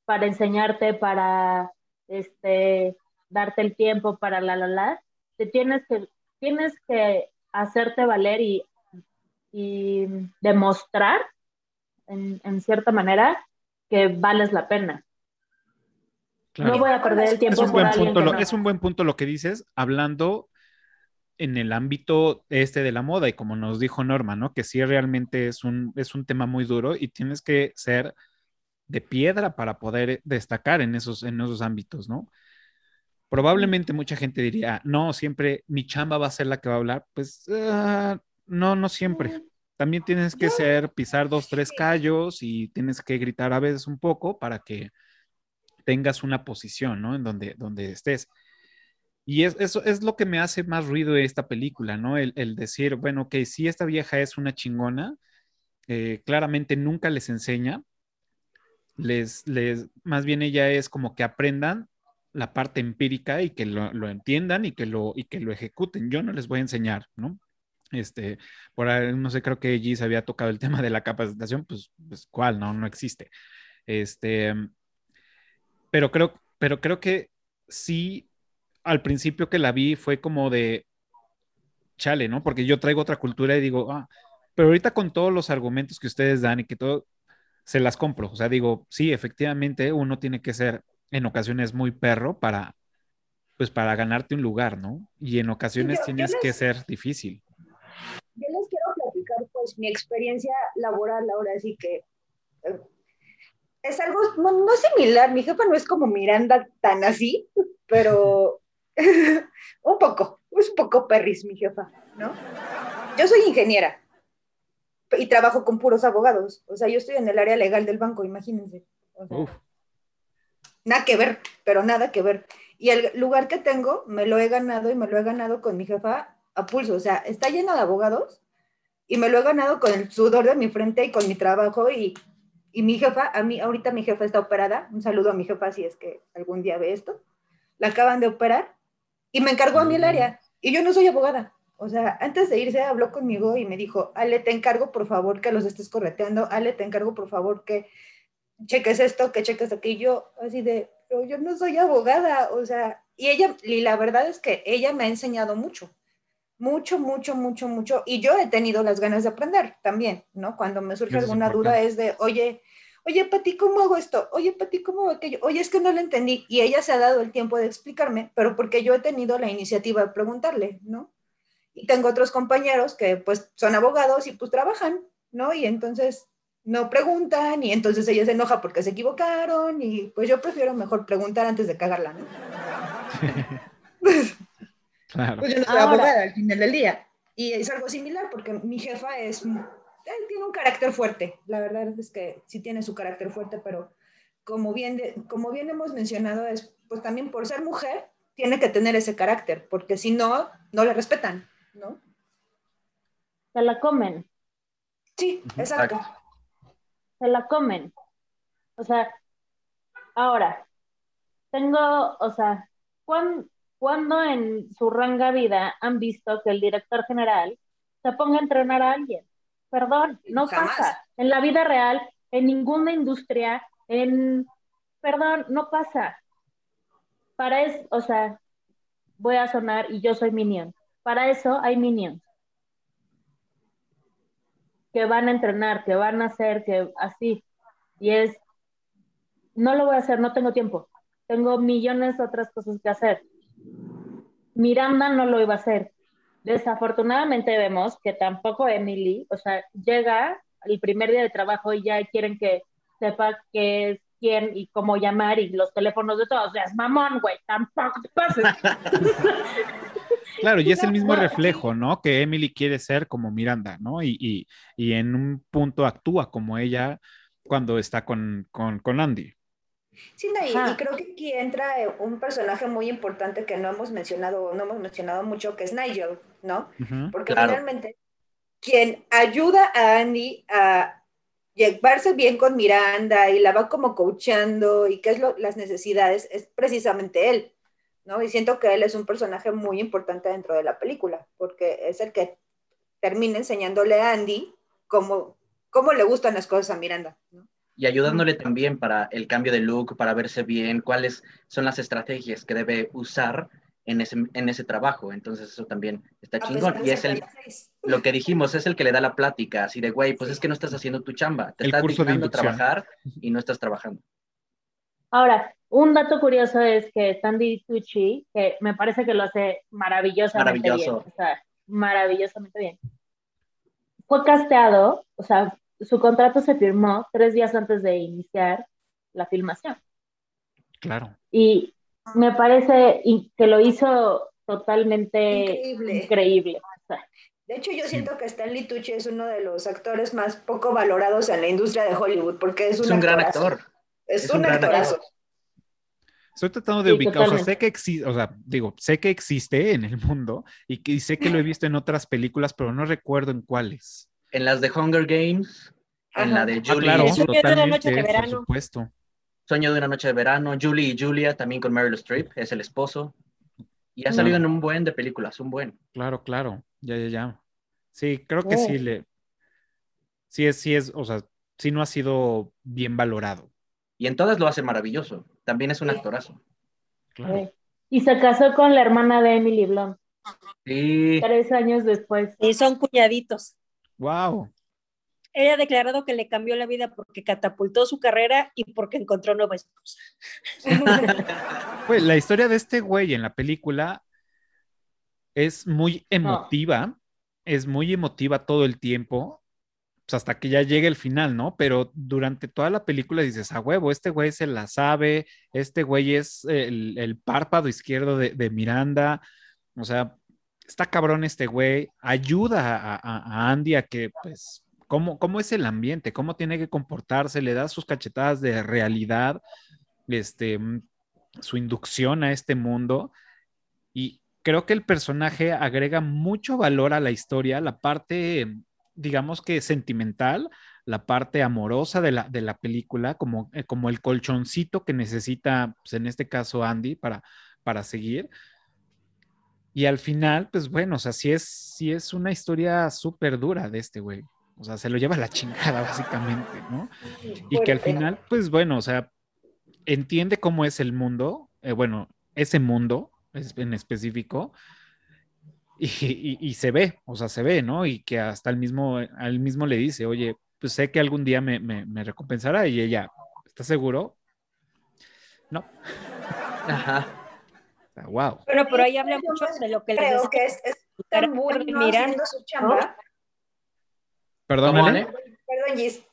para enseñarte, para este, darte el tiempo, para la, la, la, te tienes que, tienes que hacerte valer y, y demostrar, en, en, cierta manera, que vales la pena. No voy a perder el tiempo. Es un, buen punto, lo, es un buen punto lo que dices, hablando en el ámbito este de la moda y como nos dijo Norma, ¿no? Que sí realmente es un, es un tema muy duro y tienes que ser de piedra para poder destacar en esos, en esos ámbitos, ¿no? Probablemente mucha gente diría, no, siempre mi chamba va a ser la que va a hablar. Pues ah, no, no siempre. También tienes que ser, pisar dos, tres callos y tienes que gritar a veces un poco para que tengas una posición, ¿no? En donde, donde estés. Y es, eso es lo que me hace más ruido de esta película, ¿no? El, decir, bueno, que si esta vieja es una chingona, eh, claramente nunca les enseña, les, les, más bien ella es como que aprendan la parte empírica y que lo, entiendan y que lo, y que lo ejecuten. Yo no les voy a enseñar, ¿no? Este, por ahí, no sé, creo que Gis había tocado el tema de la capacitación, pues, pues ¿cuál? No, no existe. Este, pero creo, pero creo que sí al principio que la vi fue como de chale, ¿no? Porque yo traigo otra cultura y digo, ah, pero ahorita con todos los argumentos que ustedes dan y que todo, se las compro. O sea, digo, sí, efectivamente, uno tiene que ser en ocasiones muy perro para, pues para ganarte un lugar, ¿no? Y en ocasiones tienes que ser difícil. Yo les quiero platicar, pues, mi experiencia laboral ahora, así que eh, es algo no, no similar. Mi jefa no es como Miranda tan así, pero un poco, es un poco perris mi jefa, ¿no? Yo soy ingeniera y trabajo con puros abogados, o sea, yo estoy en el área legal del banco, imagínense. nada que ver, pero nada que ver. Y el lugar que tengo me lo he ganado y me lo he ganado con mi jefa a pulso, o sea, está lleno de abogados y me lo he ganado con el sudor de mi frente y con mi trabajo y, y mi jefa, a mí, ahorita mi jefa está operada, un saludo a mi jefa si es que algún día ve esto, la acaban de operar y me encargó a mí el área. Y yo no soy abogada. O sea, antes de irse habló conmigo y me dijo, Ale, te encargo por favor que los estés correteando, Ale, te encargo por favor que cheques esto, que cheques aquello, así de, pero yo no soy abogada, o sea, y ella, y la verdad es que ella me ha enseñado mucho, mucho, mucho, mucho, mucho, y yo he tenido las ganas de aprender también, ¿no? Cuando me surge es alguna duda es de, oye, oye, Pati, ¿cómo hago esto? Oye, Pati, ¿cómo hago aquello? Oye, es que no lo entendí, y ella se ha dado el tiempo de explicarme, pero porque yo he tenido la iniciativa de preguntarle, ¿no? Y tengo otros compañeros que pues son abogados y pues trabajan, ¿no? Y entonces no preguntan y entonces ella se enoja porque se equivocaron y pues yo prefiero mejor preguntar antes de cagarla, ¿no? Claro. Pues yo no soy Ahora- abogada al final del día. Y es algo similar porque mi jefa es, él tiene un carácter fuerte, la verdad es que sí tiene su carácter fuerte, pero como bien, de- como bien hemos mencionado, es pues también por ser mujer tiene que tener ese carácter, porque si no, no le respetan, ¿no? Se la comen, Sí, exacto. Exacto. se la comen. O sea, ahora, tengo, o sea, ¿cuán- ¿cuándo en su ranga vida han visto que el director general se ponga a entrenar a alguien? Perdón, no Jamás. pasa. En la vida real, en ninguna industria, en, perdón, no pasa. Para eso, o sea, voy a sonar y yo soy minion. Para eso hay minions que van a entrenar, que van a hacer, que así. Y es, no lo voy a hacer, no tengo tiempo. Tengo millones de otras cosas que hacer. Miranda no lo iba a hacer. Desafortunadamente vemos que tampoco Emily, o sea, llega el primer día de trabajo y ya quieren que sepa qué es quién y cómo llamar y los teléfonos de todos. O sea, es mamón, güey, tampoco te pases. Claro, y es el mismo reflejo, ¿no? Que Emily quiere ser como Miranda, ¿no? Y, y, y en un punto actúa como ella cuando está con, con, con Andy. Sí, no, y, y creo que aquí entra eh, un personaje muy importante que no hemos mencionado, no hemos mencionado mucho, que es Nigel, ¿no? Ujú. Porque Claro. finalmente quien ayuda a Andy a llevarse bien con Miranda y la va como coachando y qué es lo, las necesidades, es precisamente él, ¿no? Y siento que él es un personaje muy importante dentro de la película, porque es el que termina enseñándole a Andy cómo, cómo le gustan las cosas a Miranda, ¿no? Y ayudándole también para el cambio de look, para verse bien, cuáles son las estrategias que debe usar en ese, en ese trabajo. Entonces eso también está A chingón. Y es el, 46. lo que dijimos, es el que le da la plática, así de, güey, pues es que no estás haciendo tu chamba, te El estás curso de dignando a trabajar y no estás trabajando. Ahora, un dato curioso es que Sandy Tucci, que me parece que lo hace maravillosamente Maravilloso. bien, o sea, maravillosamente bien, fue casteado, o sea, su contrato se firmó tres días antes de iniciar la filmación. Claro. Y me parece que lo hizo totalmente Increíble. increíble. O sea, De hecho, yo Sí. siento que Stanley Tucci es uno de los actores más poco valorados en la industria de Hollywood, porque es un, Es un gran actor. Es, Es un, un gran actorazo. actor. Estoy tratando de Sí, ubicar, o sea, sé que existe, o sea, digo, sé que existe en el mundo y, que, y sé que lo he visto en otras películas, pero no recuerdo en cuáles. En las de Hunger Games, en la de Ah, Julie, claro, El sueño de una noche de por verano. supuesto. Sueño de una noche de verano, Julie y Julia, también con Meryl Streep, es el esposo. Y ha Claro. salido en un buen de películas, un buen. Claro, claro. Ya, ya, ya. Sí, creo que sí Oh. le. Sí es, sí es, o sea, sí no ha sido bien valorado. Y en todas lo hace maravilloso. También es un Sí. actorazo. Claro. Y se casó con la hermana de Emily Blunt, Sí, tres años después. Y son cuñaditos. Wow. Él ha declarado que le cambió la vida porque catapultó su carrera y porque encontró nueva esposa. Pues la historia de este güey en la película es muy emotiva, es muy emotiva todo el tiempo, pues hasta que ya llega el final, ¿no? Pero durante toda la película dices, a huevo, este güey se la sabe, este güey es el, el párpado izquierdo de, de Miranda, o sea, está cabrón este güey, ayuda a, Andy a que, pues, ¿cómo, cómo es el ambiente, cómo tiene que comportarse, le da sus cachetadas de realidad, este, su inducción a este mundo y creo que el personaje agrega mucho valor a la historia, la parte, digamos que sentimental, la parte amorosa de la, de la película, como, eh, como el colchoncito que necesita, pues, en este caso, Andy, para, para seguir. Y al final, pues bueno, o sea, sí es, sí es una historia súper dura de este güey. O sea, se lo lleva a la chingada, básicamente, ¿no? Y que al final, pues bueno, o sea, entiende cómo es el mundo, eh, bueno, ese mundo en específico, y, se ve, o sea, se ve, ¿no? Y que hasta el mismo, al mismo le dice, oye, pues sé que algún día me, me, recompensará, y ella, ¿está seguro? No. Ajá. Wow. Pero por ahí habla mucho de lo que les Creo que es, es tan bueno mirando su chamba. Perdón, Ale. Perdón, Gis.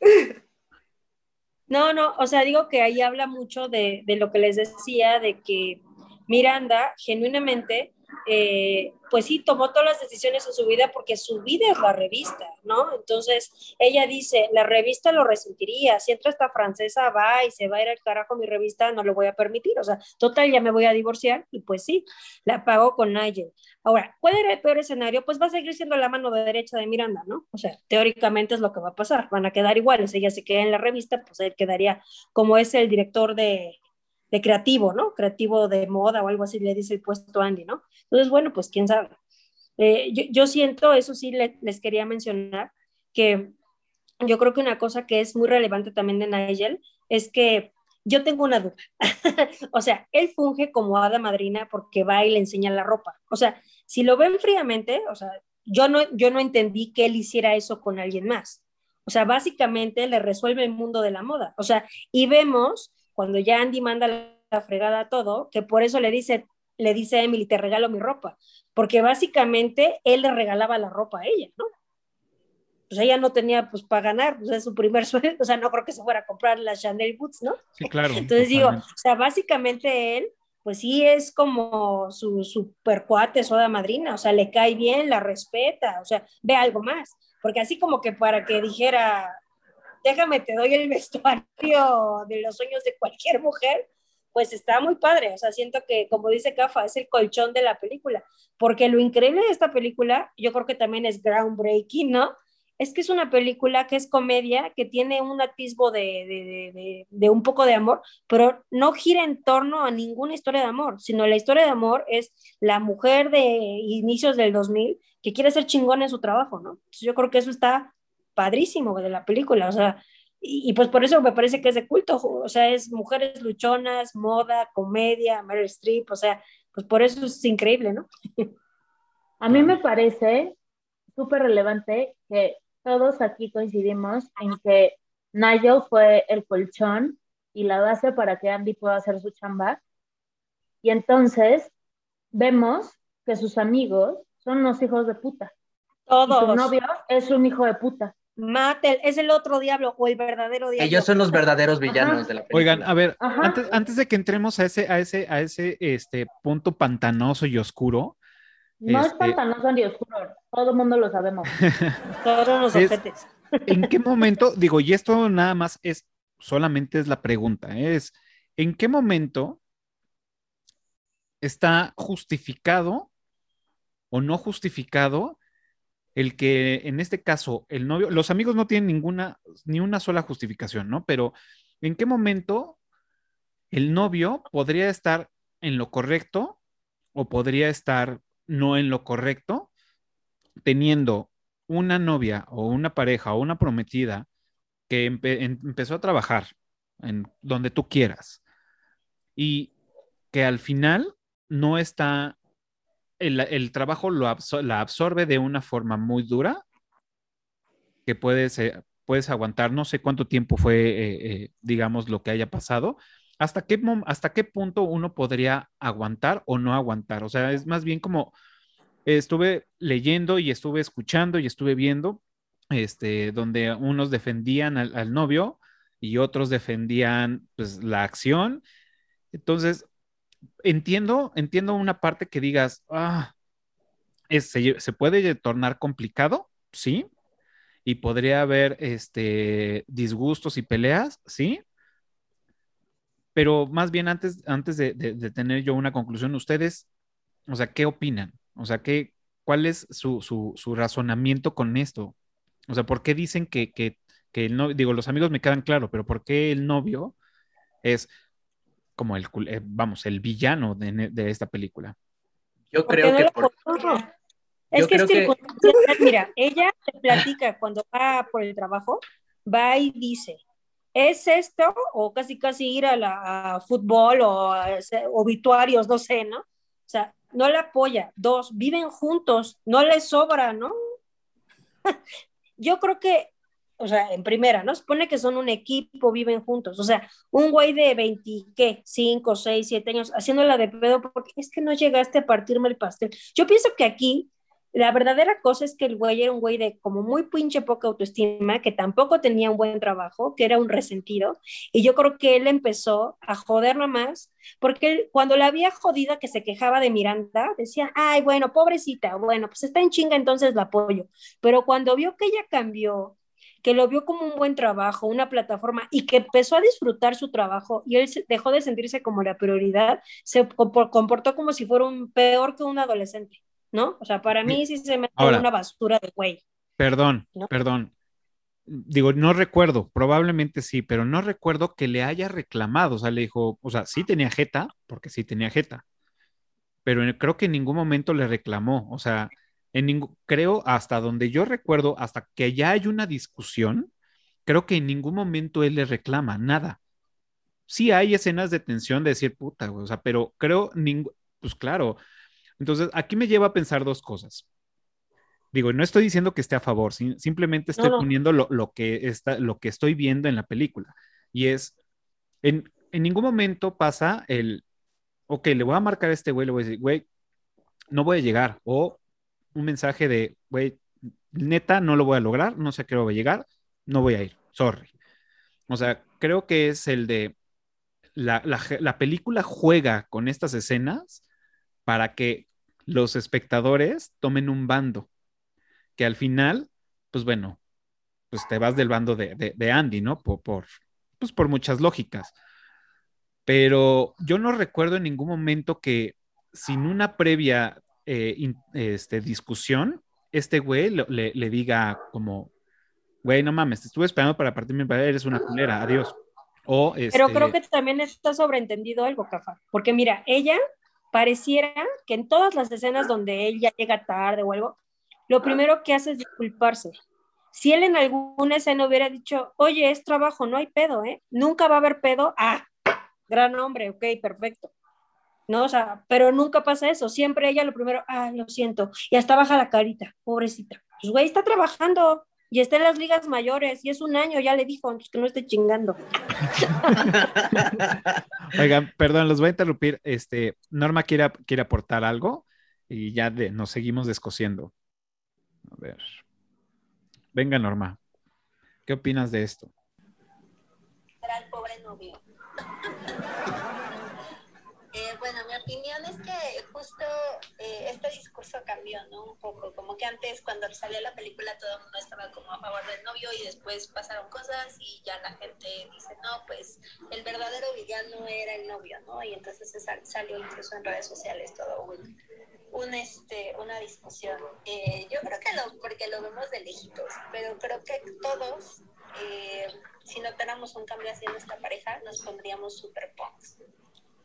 No, no, o sea, digo que ahí habla mucho de, de lo que les decía, de que Miranda genuinamente eh, pues sí, tomó todas las decisiones en su vida porque su vida es la revista, ¿no? Entonces, ella dice, la revista lo resentiría, si entra esta francesa, va y se va a ir al carajo mi revista, no lo voy a permitir, o sea, total, ya me voy a divorciar, y pues sí, la pagó con Nigel. Ahora, ¿cuál era el peor escenario? Pues va a seguir siendo la mano derecha de Miranda, ¿no? O sea, teóricamente es lo que va a pasar, van a quedar iguales, ella se queda en la revista, pues él quedaría como es el director de, de creativo, ¿no? Creativo de moda o algo así, le dice el puesto Andy, ¿no? Entonces, bueno, pues quién sabe. Eh, yo, siento, eso sí les quería mencionar, que yo creo que una cosa que es muy relevante también de Nigel es que yo tengo una duda. o sea, él funge como hada madrina porque va y le enseña la ropa. O sea, si lo ven fríamente, o sea, yo no, yo no entendí que él hiciera eso con alguien más. O sea, básicamente le resuelve el mundo de la moda. O sea, y vemos cuando ya Andy manda la fregada todo, que por eso le dice, le dice a Emily, te regalo mi ropa, porque básicamente él le regalaba la ropa a ella, ¿no? Pues ella no tenía pues para ganar, pues es su primer sueldo, o sea, no creo que se fuera a comprar las Chanel Boots, ¿no? Sí, claro. Entonces digo, o sea, básicamente él, pues sí es como su super cuate, soda madrina, o sea, le cae bien, la respeta, o sea, ve algo más, porque así como que para que dijera, déjame, te doy el vestuario de los sueños de cualquier mujer, pues está muy padre. O sea, siento que, como dice Cafa, es el colchón de la película. Porque lo increíble de esta película, yo creo que también es groundbreaking, ¿no? Es que es una película que es comedia, que tiene un atisbo de, de, de, un poco de amor, pero no gira en torno a ninguna historia de amor, sino la historia de amor es la mujer de inicios del 2000 que quiere ser chingón en su trabajo, ¿no? Yo creo que eso está padrísimo de la película, o sea, y, pues por eso me parece que es de culto, o sea, es mujeres luchonas, moda, comedia, Meryl Streep, o sea, pues por eso es increíble, ¿no? A mí me parece súper relevante que todos aquí coincidimos en que Nigel fue el colchón y la base para que Andy pueda hacer su chamba. Y entonces vemos que sus amigos son unos hijos de puta. Todos. Y su novio es un hijo de puta. Mate, es el otro diablo o el verdadero diablo. Ellos son los verdaderos villanos de la película. Oigan, a ver, antes, antes, de que entremos a ese, a ese, a ese este, punto pantanoso y oscuro. No es este pantanoso ni oscuro, todo el mundo lo sabemos. Todos los objetos. ¿En qué momento, digo, y esto nada más es, solamente es la pregunta, es, ¿en qué momento está justificado o no justificado el que en este caso el novio, los amigos no tienen ninguna, ni una sola justificación, ¿no? Pero ¿en qué momento el novio podría estar en lo correcto o podría estar no en lo correcto teniendo una novia o una pareja o una prometida que empezó a trabajar en donde tú quieras y que al final no está el, trabajo lo la absorbe de una forma muy dura que puedes, eh, puedes aguantar, no sé cuánto tiempo fue, eh, eh, digamos, lo que haya pasado, hasta qué, hasta qué punto uno podría aguantar o no aguantar. O sea, es más bien como estuve leyendo y estuve escuchando y estuve viendo, este, donde unos defendían al, al novio y otros defendían pues, la acción. Entonces, entiendo, entiendo una parte que digas, ah, se, puede tornar complicado, sí, y podría haber este, disgustos y peleas, sí, pero más bien antes, antes de, tener yo una conclusión, ustedes, o sea, ¿qué opinan? O sea, ¿qué, ¿cuál es su, su, razonamiento con esto? O sea, ¿por qué dicen que, que, que el novio, digo, los amigos me quedan claro, pero ¿por qué el novio es como el, eh, vamos, el villano de, esta película. Yo creo que Es Yo que es que- circunstancial. Mira, ella te platica cuando va por el trabajo, va y dice, ¿es esto? O casi casi ir a la a fútbol o a obituarios, no sé, ¿no? O sea, no la apoya. Dos, viven juntos, no le sobra, ¿no? Yo creo que, o sea, en primera, ¿no? Supone que son un equipo, viven juntos. O sea, un güey de 20, ¿qué? 5, 6, 7 años, haciéndola de pedo porque es que no llegaste a partirme el pastel. Yo pienso que aquí la verdadera cosa es que el güey era un güey de como muy pinche poca autoestima, que tampoco tenía un buen trabajo, que era un resentido, y yo creo que él empezó a joderla más, porque él, cuando la había jodida que se quejaba de Miranda, decía, ay, bueno, pobrecita, bueno, pues está en chinga, entonces la apoyo, pero cuando vio que ella cambió, que lo vio como un buen trabajo, una plataforma, y que empezó a disfrutar su trabajo, y él dejó de sentirse como la prioridad, se compor- comportó como si fuera un peor que un adolescente. ¿No? O sea, para mí sí se me Ahora. una basura de güey. Perdón, ¿No? perdón. Digo, no recuerdo, probablemente sí, pero no recuerdo que le haya reclamado. O sea, le dijo, o sea, sí tenía jeta, porque sí tenía jeta, pero creo que en ningún momento le reclamó. O sea, en creo hasta donde yo recuerdo, hasta que ya hay una discusión, creo que en ningún momento él le reclama nada. Sí hay escenas de tensión de decir puta, güey, o sea, pero creo, pues claro. Entonces, aquí me lleva a pensar dos cosas. Digo, no estoy diciendo que esté a favor, sim- simplemente estoy no. poniendo lo, lo que está, lo que estoy viendo en la película. Y es, en, en ningún momento pasa el, ok, le voy a marcar a este güey, le voy a decir, güey, no voy a llegar. O un mensaje de, güey, neta, no lo voy a lograr, no sé a qué voy a llegar, no voy a ir, sorry. O sea, creo que es el de, la, la, la película juega con estas escenas para que los espectadores tomen un bando, que al final, pues bueno, pues te vas del bando de, de, Andy, ¿no? Por, pues por muchas lógicas. Pero yo no recuerdo en ningún momento que sin una previa eh, in, este, discusión, este güey le, le, le, diga como, güey, no mames, te estuve esperando para partirme, eres una culera, adiós. O, este... Pero creo que también está sobreentendido algo, Cafa, porque mira, ella pareciera que en todas las escenas donde él ya llega tarde o algo, lo primero que hace es disculparse. Si él en alguna escena hubiera dicho, oye, es trabajo, no hay pedo, ¿eh? Nunca va a haber pedo, ah, gran hombre, ok, perfecto. No, o sea, pero nunca pasa eso. Siempre ella lo primero, ah, lo siento, y hasta baja la carita, pobrecita. Pues, güey, está trabajando y está en las ligas mayores y es un año, ya le dijo, que no esté chingando. Oigan, perdón, los voy a interrumpir. Este, Norma quiere, quiere aportar algo y ya de, nos seguimos descosiendo. A ver. Venga, Norma. ¿Qué opinas de esto? Era el pobre novio. eh, bueno, mi opinión es que justo eh, este discurso cambió, ¿no? Un poco, como que antes cuando salió la película todo el mundo estaba como a favor del novio y después pasaron cosas y ya la gente dice, no, pues el verdadero villano era el novio, ¿no? Y entonces sal salió incluso en redes sociales todo un, un este, una discusión. Eh, yo creo que lo, porque lo vemos de lejitos, pero creo que todos, eh, si notáramos un cambio así en nuestra pareja, nos pondríamos super punks.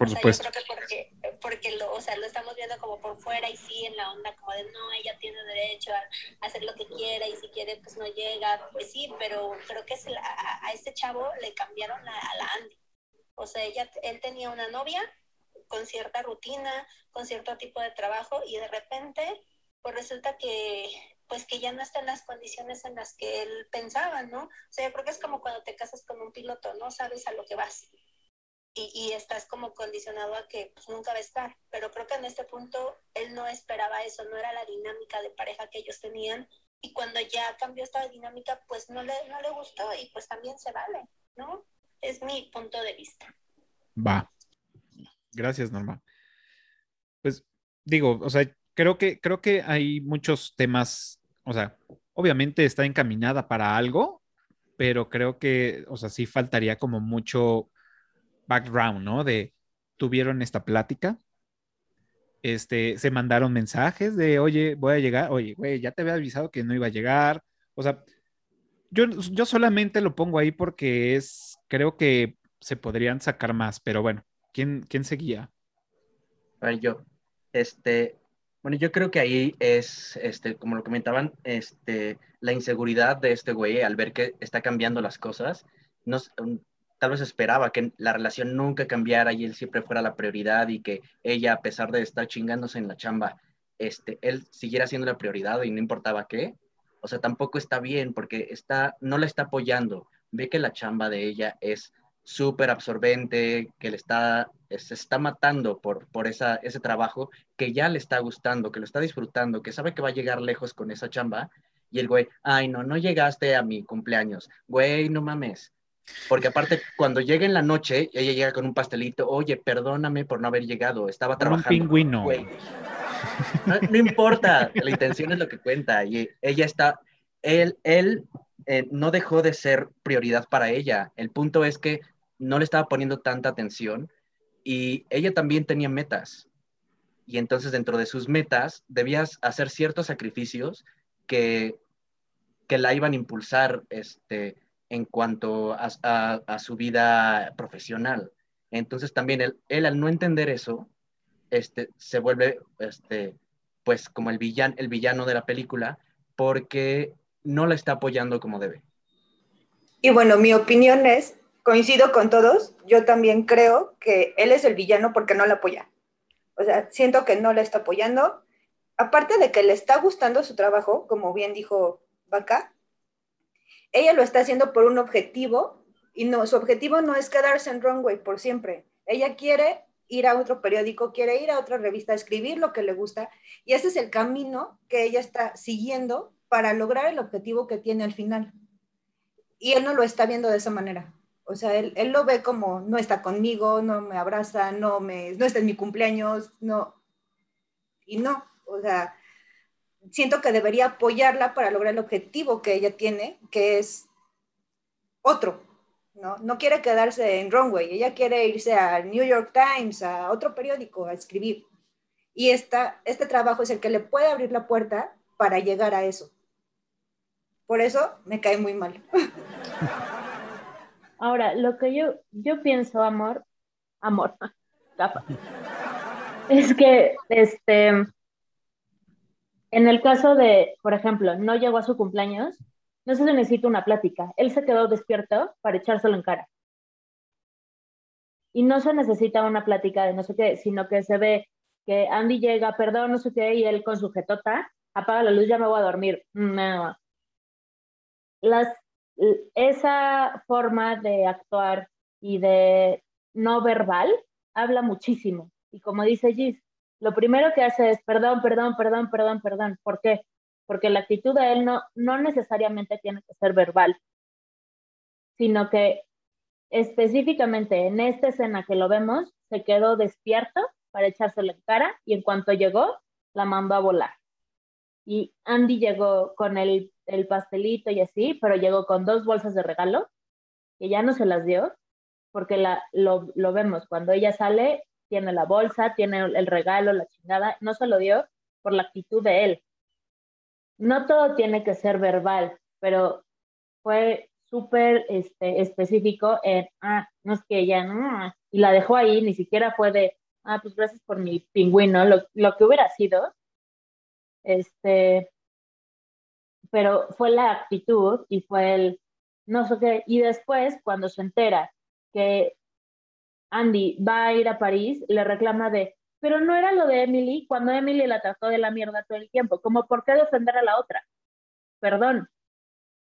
Por o sea. Yo creo que porque, porque lo, o sea, lo estamos viendo como por fuera y sí en la onda como de no, ella tiene derecho a hacer lo que quiera y si quiere pues no llega, pues sí, pero creo que es la, a, a este chavo le cambiaron la, a la Andy. O sea, ella, él tenía una novia con cierta rutina, con cierto tipo de trabajo y de repente pues resulta que pues que ya no está en las condiciones en las que él pensaba, ¿no? O sea, yo creo que es como cuando te casas con un piloto, no sabes a lo que vas. Y, y, estás como condicionado a que pues, nunca va a estar. Pero creo que en este punto él no esperaba eso, no era la dinámica de pareja que ellos tenían. Y cuando ya cambió esta dinámica, pues no le, no le gustó y pues también se vale, ¿no? Es mi punto de vista. Va. Gracias, Norma. Pues digo, o sea, creo que, creo que hay muchos temas, o sea, obviamente está encaminada para algo, pero creo que, o sea, sí faltaría como mucho background, ¿no? De tuvieron esta plática, este, se mandaron mensajes de, oye, voy a llegar, oye, güey, ya te había avisado que no iba a llegar, o sea, yo, yo solamente lo pongo ahí porque es, creo que se podrían sacar más, pero bueno, ¿quién, quién seguía? Ver, yo, este, Bueno, yo creo que ahí es, este, como lo comentaban, este, la inseguridad de este güey al ver que está cambiando las cosas. No, tal vez esperaba que la relación nunca cambiara y él siempre fuera la prioridad y que ella, a pesar de estar chingándose en la chamba, este, él siguiera siendo la prioridad y no importaba qué. O sea, tampoco está bien porque está, no la está apoyando. Ve que la chamba de ella es súper absorbente, que le está, se está matando por, por esa, ese trabajo, que ya le está gustando, que lo está disfrutando, que sabe que va a llegar lejos con esa chamba. Y el güey, ay, no, no llegaste a mi cumpleaños. Güey, no mames. Porque aparte, cuando llega en la noche, ella llega con un pastelito, oye, perdóname por no haber llegado, estaba trabajando. Un pingüino. No, importa, la intención es lo que cuenta. Y ella está, él, él eh, no dejó de ser prioridad para ella. El punto es que no le estaba poniendo tanta atención y ella también tenía metas. Y entonces dentro de sus metas debías hacer ciertos sacrificios que, que la iban a impulsar este, en cuanto a, su vida profesional. Entonces también él, él, al no entender eso, este, se vuelve este, pues como el, villano, el villano de la película porque no la está apoyando como debe. Y bueno, mi opinión es, coincido con todos, yo también creo que él es el villano porque no la apoya. O sea, siento que no la está apoyando. Aparte de que le está gustando su trabajo, como bien dijo Vaca, ella lo está haciendo por un objetivo y no, su objetivo no es quedarse en Runway por siempre. Ella quiere ir a otro periódico, quiere ir a otra revista, escribir lo que le gusta y ese es el camino que ella está siguiendo para lograr el objetivo que tiene al final. Y él no lo está viendo de esa manera. O sea, él, él lo ve como no está conmigo, no me abraza, no, me, no está en mi cumpleaños, no. Y no, o sea, siento que debería apoyarla para lograr el objetivo que ella tiene, que es otro, ¿no? No quiere quedarse en Runway, ella quiere irse al New York Times, a otro periódico, a escribir. Y esta, este trabajo es el que le puede abrir la puerta para llegar a eso. Por eso me cae muy mal. Ahora, lo que yo, yo pienso, amor, amor, es que este, en el caso de, por ejemplo, no llegó a su cumpleaños, no se necesita una plática. Él se quedó despierto para echárselo en cara. Y no se necesita una plática de no sé qué, sino que se ve que Andy llega, perdón, no sé qué, y él con su jetota, apaga la luz, ya me voy a dormir. No. Las, esa forma de actuar y de no verbal habla muchísimo. Y como dice Gis, lo primero que hace es perdón, perdón, perdón, perdón, perdón. ¿Por qué? Porque la actitud de él no, no necesariamente tiene que ser verbal, sino que específicamente en esta escena que lo vemos, se quedó despierto para echárselo en cara y en cuanto llegó, la mandó a volar. Y Andy llegó con el, el pastelito y así, pero llegó con dos bolsas de regalo, que ya no se las dio, porque la, lo, lo vemos, cuando ella sale, tiene la bolsa, tiene el regalo, la chingada, no se lo dio por la actitud de él. No todo tiene que ser verbal, pero fue súper este, específico en, ah, no es que ella, no, y la dejó ahí, ni siquiera fue de, ah, pues gracias por mi pingüino, lo, lo que hubiera sido, este, pero fue la actitud y fue el, no sé qué, y después cuando se entera que Andy va a ir a París, le reclama de, pero no era lo de Emily, cuando Emily la trató de la mierda todo el tiempo, como por qué defender a la otra. Perdón,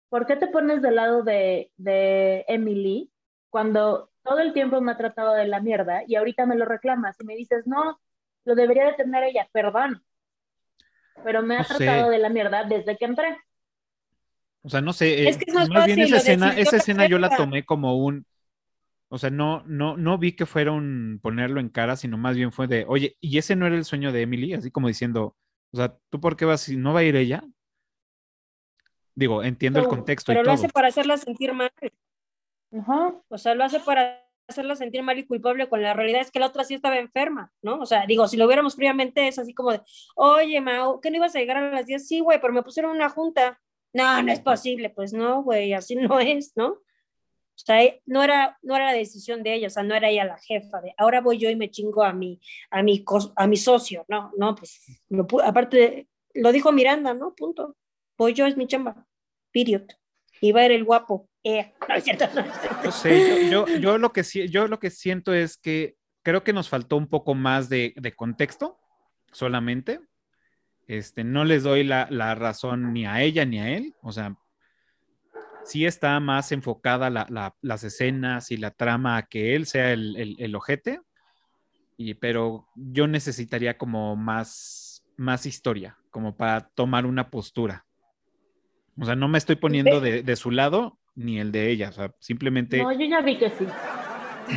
¿por qué te pones del lado de, de Emily cuando todo el tiempo me ha tratado de la mierda y ahorita me lo reclamas y me dices, no, lo debería de tener ella, perdón, pero me ha tratado de la mierda desde que entré. O sea, no sé, es que más bien esa escena, esa escena yo la tomé como un, o sea, no, no, no vi que fuera un ponerlo en cara, sino más bien fue de, oye, ¿y ese no era el sueño de Emily? Así como diciendo, o sea, ¿tú por qué vas si no va a ir ella? Digo, entiendo el contexto. Pero lo hace para hacerla sentir mal. O sea, lo hace para hacerla sentir mal y culpable con la realidad es que la otra sí estaba enferma, ¿no? O sea, digo, si lo hubiéramos previamente es así como de, oye, Mau, ¿qué no ibas a llegar a las 10? Sí, güey, pero me pusieron una junta. No, no es posible. Pues no, güey, así no es, ¿no? O sea, eh, no era, no era la decisión de ella, o sea, no era ella la jefa de ahora voy yo y me chingo a mi, a mi, a mi socio, no, no, pues, aparte, lo dijo Miranda, ¿no? Punto. Voy yo, es mi chamba, period. Y va a ir el guapo. Eh, no es cierto. No sé, yo, yo, lo que, yo lo que siento es que creo que nos faltó un poco más de, de contexto solamente. Este, no les doy la, la razón ni a ella ni a él, o sea, sí está más enfocada las escenas y la trama a que él sea el, el, ojete, y, pero yo necesitaría como más, más historia, como para tomar una postura. O sea, no me estoy poniendo de, su lado ni el de ella, o sea, simplemente... No, yo ya vi que sí.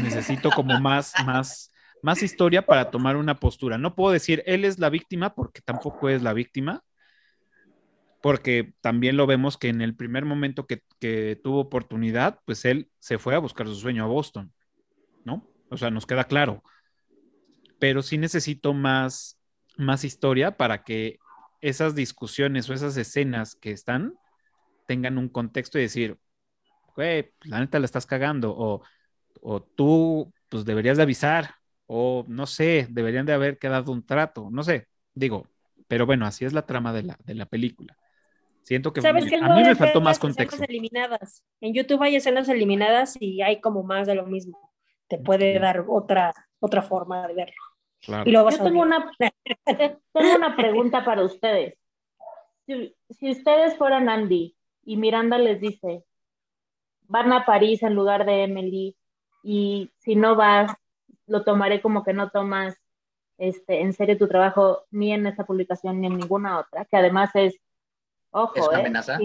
Necesito como más, más, más historia para tomar una postura. No puedo decir, él es la víctima porque tampoco es la víctima, porque también lo vemos que en el primer momento que, tuvo oportunidad, pues él se fue a buscar su sueño a Boston, ¿no? O sea, nos queda claro. Pero sí necesito más, más historia para que esas discusiones o esas escenas que están tengan un contexto y decir, güey, la neta la estás cagando, o, o tú, pues deberías de avisar, o no sé, deberían de haber quedado un trato, no sé, digo, pero bueno, así es la trama de la, de la película. Siento que, ¿Sabes que a mí me faltó más contexto. eliminadas. En YouTube hay escenas eliminadas y hay como más de lo mismo. Te puede dar otra, otra forma de verlo. Claro. Y Yo tengo una, tengo una pregunta para ustedes. Si, si, ustedes fueran Andy y Miranda les dice, van a París en lugar de Emily y si no vas, lo tomaré como que no tomas este, en serio tu trabajo ni en esta publicación ni en ninguna otra, que además es Ojo, ¿Es una ¿eh? amenaza?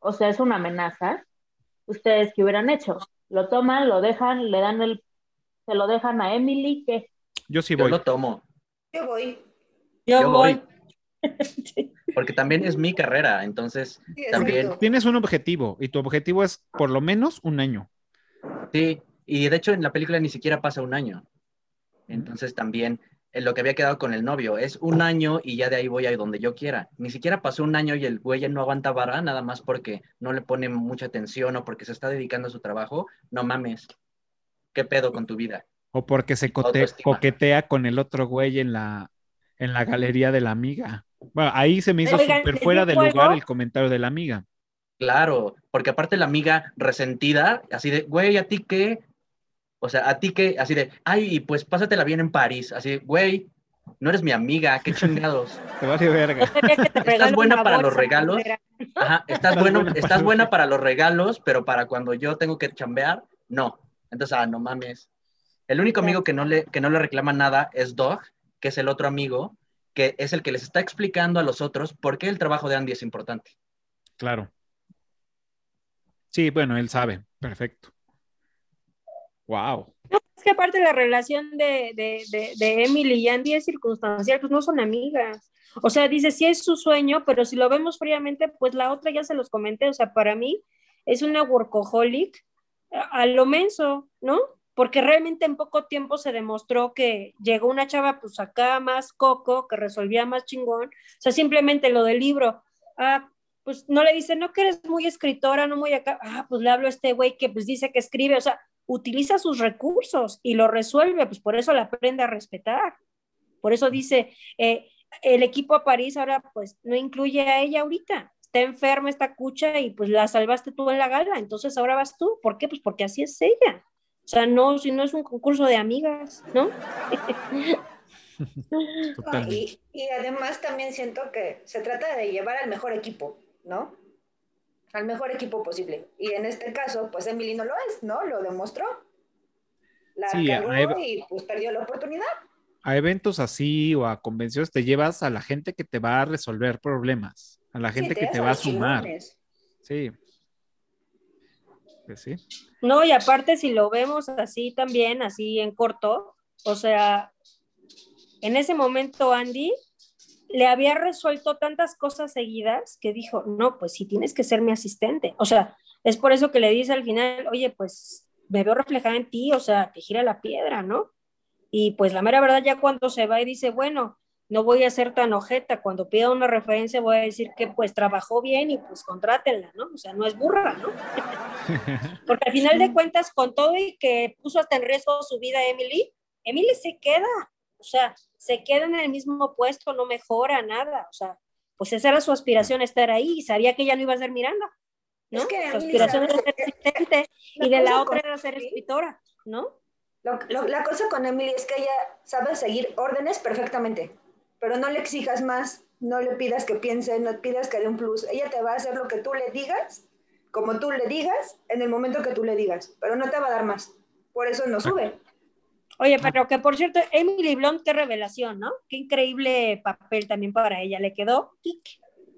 o sea, es una amenaza. ¿Ustedes qué hubieran hecho? ¿Lo toman, lo dejan, le dan el... se lo dejan a Emily? ¿Qué? Yo sí voy. Yo lo tomo. Yo voy. Yo, voy. Porque también es mi carrera, entonces también... Tienes un objetivo y tu objetivo es por lo menos un año. Sí, y de hecho en la película ni siquiera pasa un año. Entonces también en lo que había quedado con el novio. Es un año y ya de ahí voy a donde yo quiera. Ni siquiera pasó un año y el güey no aguanta vara, nada más porque no le pone mucha atención o porque se está dedicando a su trabajo. No mames. ¿Qué pedo con tu vida? O porque se coquetea con el otro güey en la, en la galería de la amiga. Bueno, ahí se me hizo súper fuera de lugar el comentario de la amiga. Claro, porque aparte la amiga resentida, así de, güey, ¿a ti qué? O sea, a ti que, así de, ay, pues pásatela bien en París. Así, güey, no eres mi amiga, qué chingados. Te a verga. Estás buena para los regalos. Ajá, estás, bueno, estás buena para los regalos, pero para cuando yo tengo que chambear, no. Entonces, ah, no mames. El único amigo que no le, que no le reclama nada es Dog, que es el otro amigo, que es el que les está explicando a los otros por qué el trabajo de Andy es importante. Claro. Sí, bueno, él sabe, perfecto. Wow. No, es que aparte la relación de, de, de, Emily y Andy es circunstancial, pues no son amigas. O sea, dice, sí es su sueño, pero si lo vemos fríamente, pues la otra ya se los comenté, o sea, para mí es una workaholic a, lo menso, ¿no? Porque realmente en poco tiempo se demostró que llegó una chava pues acá más coco, que resolvía más chingón, o sea, simplemente lo del libro, ah, pues no le dice, no que eres muy escritora, no muy acá, ah, pues le hablo a este güey que pues dice que escribe, o sea, utiliza sus recursos y lo resuelve, pues por eso la aprende a respetar. Por eso dice, eh, el equipo a París ahora pues no incluye a ella ahorita. Está enferma esta cucha y pues la salvaste tú en la gala, entonces ahora vas tú. ¿Por qué? Pues porque así es ella. O sea, no, si no es un concurso de amigas, ¿no? y, y además también siento que se trata de llevar al mejor equipo, ¿no? Al mejor equipo posible. Y en este caso, pues Emily no lo es, ¿no? Lo demostró. La sí, y pues perdió la oportunidad. A eventos así o a convenciones te llevas a la gente que te va a resolver problemas, a la gente que te va a sumar. Sí. Pues sí. No, y aparte si lo vemos así también, así en corto, o sea, en ese momento Andy le había resuelto tantas cosas seguidas que dijo, no, pues sí tienes que ser mi asistente. O sea, es por eso que le dice al final, oye, pues me veo reflejada en ti, o sea, te gira la piedra, ¿no? Y pues la mera verdad ya cuando se va y dice, bueno, no voy a ser tan ojeta. Cuando pida una referencia voy a decir que pues trabajó bien y pues contrátenla, ¿no? O sea, no es burra, ¿no? Porque al final de cuentas, con todo y que puso hasta en riesgo su vida Emily, Emily se queda, o sea, se queda en el mismo puesto, no mejora nada, o sea, pues esa era su aspiración, estar ahí, y sabía que ella no iba a ser Miranda, ¿no? su aspiración era ser asistente y de la otra era ser escritora, ¿no? la cosa con Emily es que ella sabe seguir órdenes perfectamente pero no le exijas más, no le pidas que piense, no pidas que dé un plus. Ella te va a hacer lo que tú le digas, como tú le digas, en el momento que tú le digas, pero no te va a dar más. Por eso no sube. Oye, pero que por cierto, Emily Blunt, qué revelación, ¿no? Qué increíble papel también para ella, le quedó.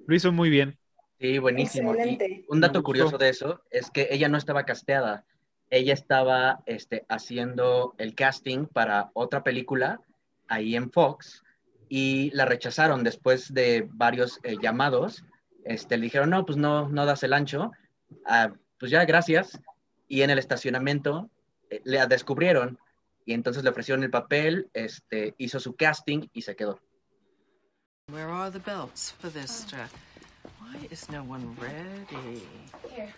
Lo hizo muy bien. Sí, buenísimo. un dato curioso de eso es que ella no estaba casteada, ella estaba este, haciendo el casting para otra película ahí en Fox y la rechazaron después de varios eh, llamados. Este, le dijeron, no, pues no, no das el ancho. Ah, pues ya, gracias. Y en el estacionamiento eh, le descubrieron y entonces le ofrecieron el papel, este, hizo su casting y se quedó. Where are the belts for this dress? Why is no one ready? Here.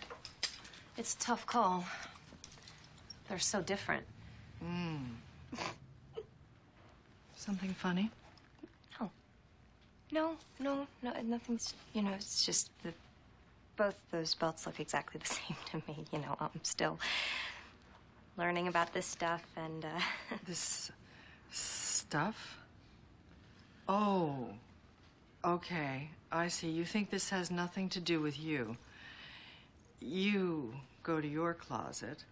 It's a tough call. They're so different. Mm. Something funny? No, no, no, no, nothing's, you know, it's just that both those belts look exactly the same to me. You know, I'm still learning about this stuff and, uh... This stuff? Oh, okay. I see. You think this has nothing to do with you. You go to your closet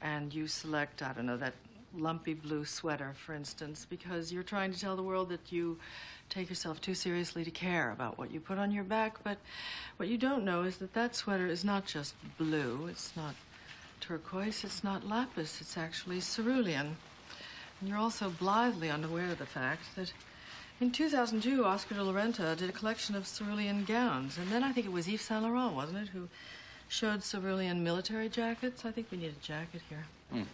and you select, I don't know, that lumpy blue sweater, for instance, because you're trying to tell the world that you take yourself too seriously to care about what you put on your back. But what you don't know is that that sweater is not just blue, it's not turquoise, it's not lapis, it's actually cerulean. And you're also blithely unaware of the fact that in 2002, Oscar de la Renta did a collection of cerulean gowns. And then I think it was Yves Saint Laurent, wasn't it, who showed cerulean military jackets? I think we need a jacket here. Mm.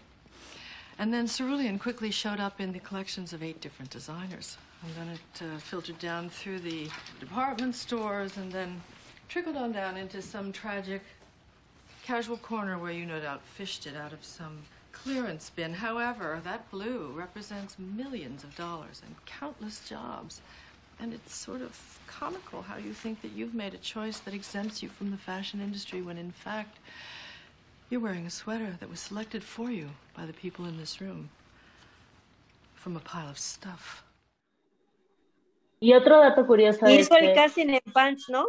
And then cerulean quickly showed up in the collections of eight different designers. And then it uh, filtered down through the department stores and then trickled on down into some tragic casual corner where you no doubt fished it out of some clearance bin. However, that blue represents millions of dollars and countless jobs. And it's sort of comical how you think that you've made a choice that exempts you from the fashion industry when in fact you're wearing a sweater that was selected for you by the people in this room from a pile of stuff. Y otro dato curioso. Hizo el casting en pants, ¿no?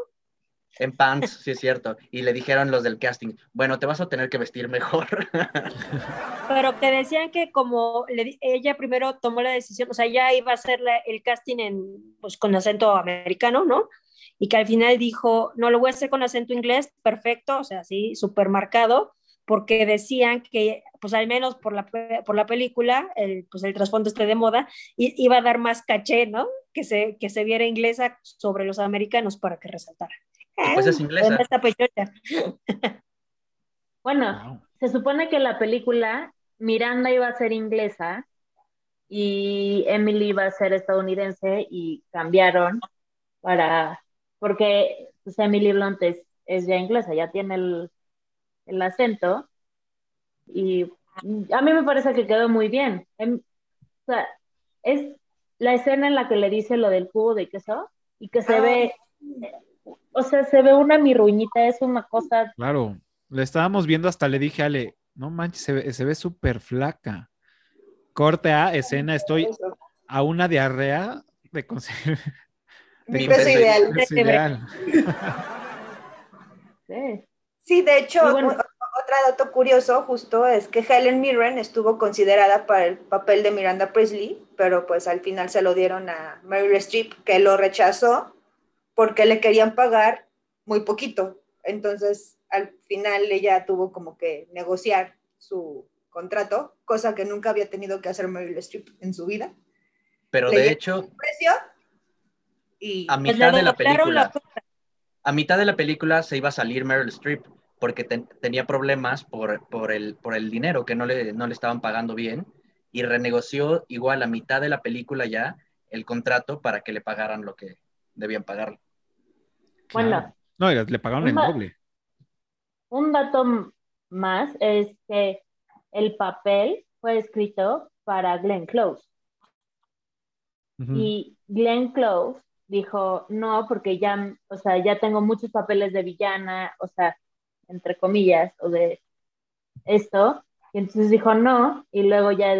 En pants, sí es cierto. Y le dijeron los del casting, bueno, te vas a tener que vestir mejor. Pero que decían que como ella primero tomó la decisión, o sea, ya iba a hacer el casting en, pues, con acento americano, ¿no? Y que al final dijo, no, lo voy a hacer con acento inglés, perfecto, o sea, sí, súper marcado, porque decían que, pues al menos por la, por la película, el, pues el trasfondo este de moda, iba a dar más caché, ¿no? Que se, que se viera inglesa sobre los americanos para que resaltara. Pues es inglesa. bueno, se supone que la película Miranda iba a ser inglesa y Emily iba a ser estadounidense y cambiaron para, porque pues, Emily Blunt es, es ya inglesa, ya tiene el, el acento. Y a mí me parece que quedó muy bien. Em, o sea, es la escena en la que le dice lo del cubo de queso y que se ah. ve, o sea, se ve una mirruñita, es una cosa. Claro, le estábamos viendo hasta le dije, Ale, no manches, se ve, se ve súper flaca. Corte a escena, estoy a una diarrea de conseguir. Mi peso ideal. ideal. sí. Sí, de hecho, otro dato curioso justo es que Helen Mirren estuvo considerada para el papel de Miranda Priestley, pero pues al final se lo dieron a Meryl Streep, que lo rechazó porque le querían pagar muy poquito. Entonces, al final ella tuvo como que negociar su contrato, cosa que nunca había tenido que hacer Meryl Streep en su vida. Pero de hecho, precio y a mitad de la película, a mitad de la película se iba a salir Meryl Streep porque tenía problemas por, por, el, por el dinero que no le, no le estaban pagando bien y renegoció igual a mitad de la película ya el contrato para que le pagaran lo que debían pagarle. Bueno. No, le pagaron el doble. Un dato más es que el papel fue escrito para Glenn Close. Y Glenn Close dijo, no, porque ya, o sea, ya tengo muchos papeles de villana, o sea, entre comillas, o de esto. Y entonces dijo, no, y luego ya,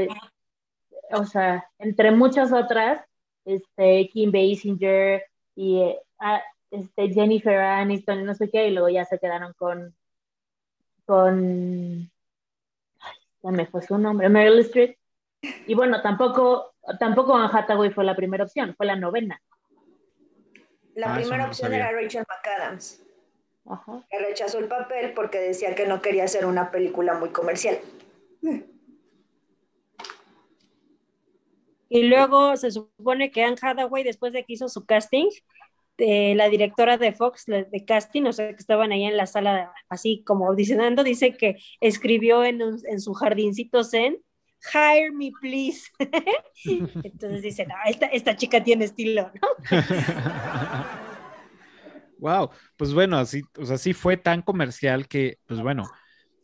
o sea, entre muchas otras, este, Kim Basinger y eh, este, Jennifer Aniston y no sé qué, y luego ya se quedaron con, con, ya me fue su nombre, Meryl Streep. Y bueno, tampoco, tampoco Anne Hathaway fue la primera opción, fue la novena. La Ah, primera no opción sabía. era Rachel McAdams, Ajá. que rechazó el papel porque decía que no quería hacer una película muy comercial. Y luego se supone que Anne Hathaway, después de que hizo su casting, la directora de Fox de casting, o sea, que estaban ahí en la sala, así como audicionando, dice que escribió en, un- en su jardincito zen, hire me please. Entonces dice, no, esta, esta chica tiene estilo, ¿no? Wow, pues bueno, así, o sea, sí fue tan comercial que, pues bueno,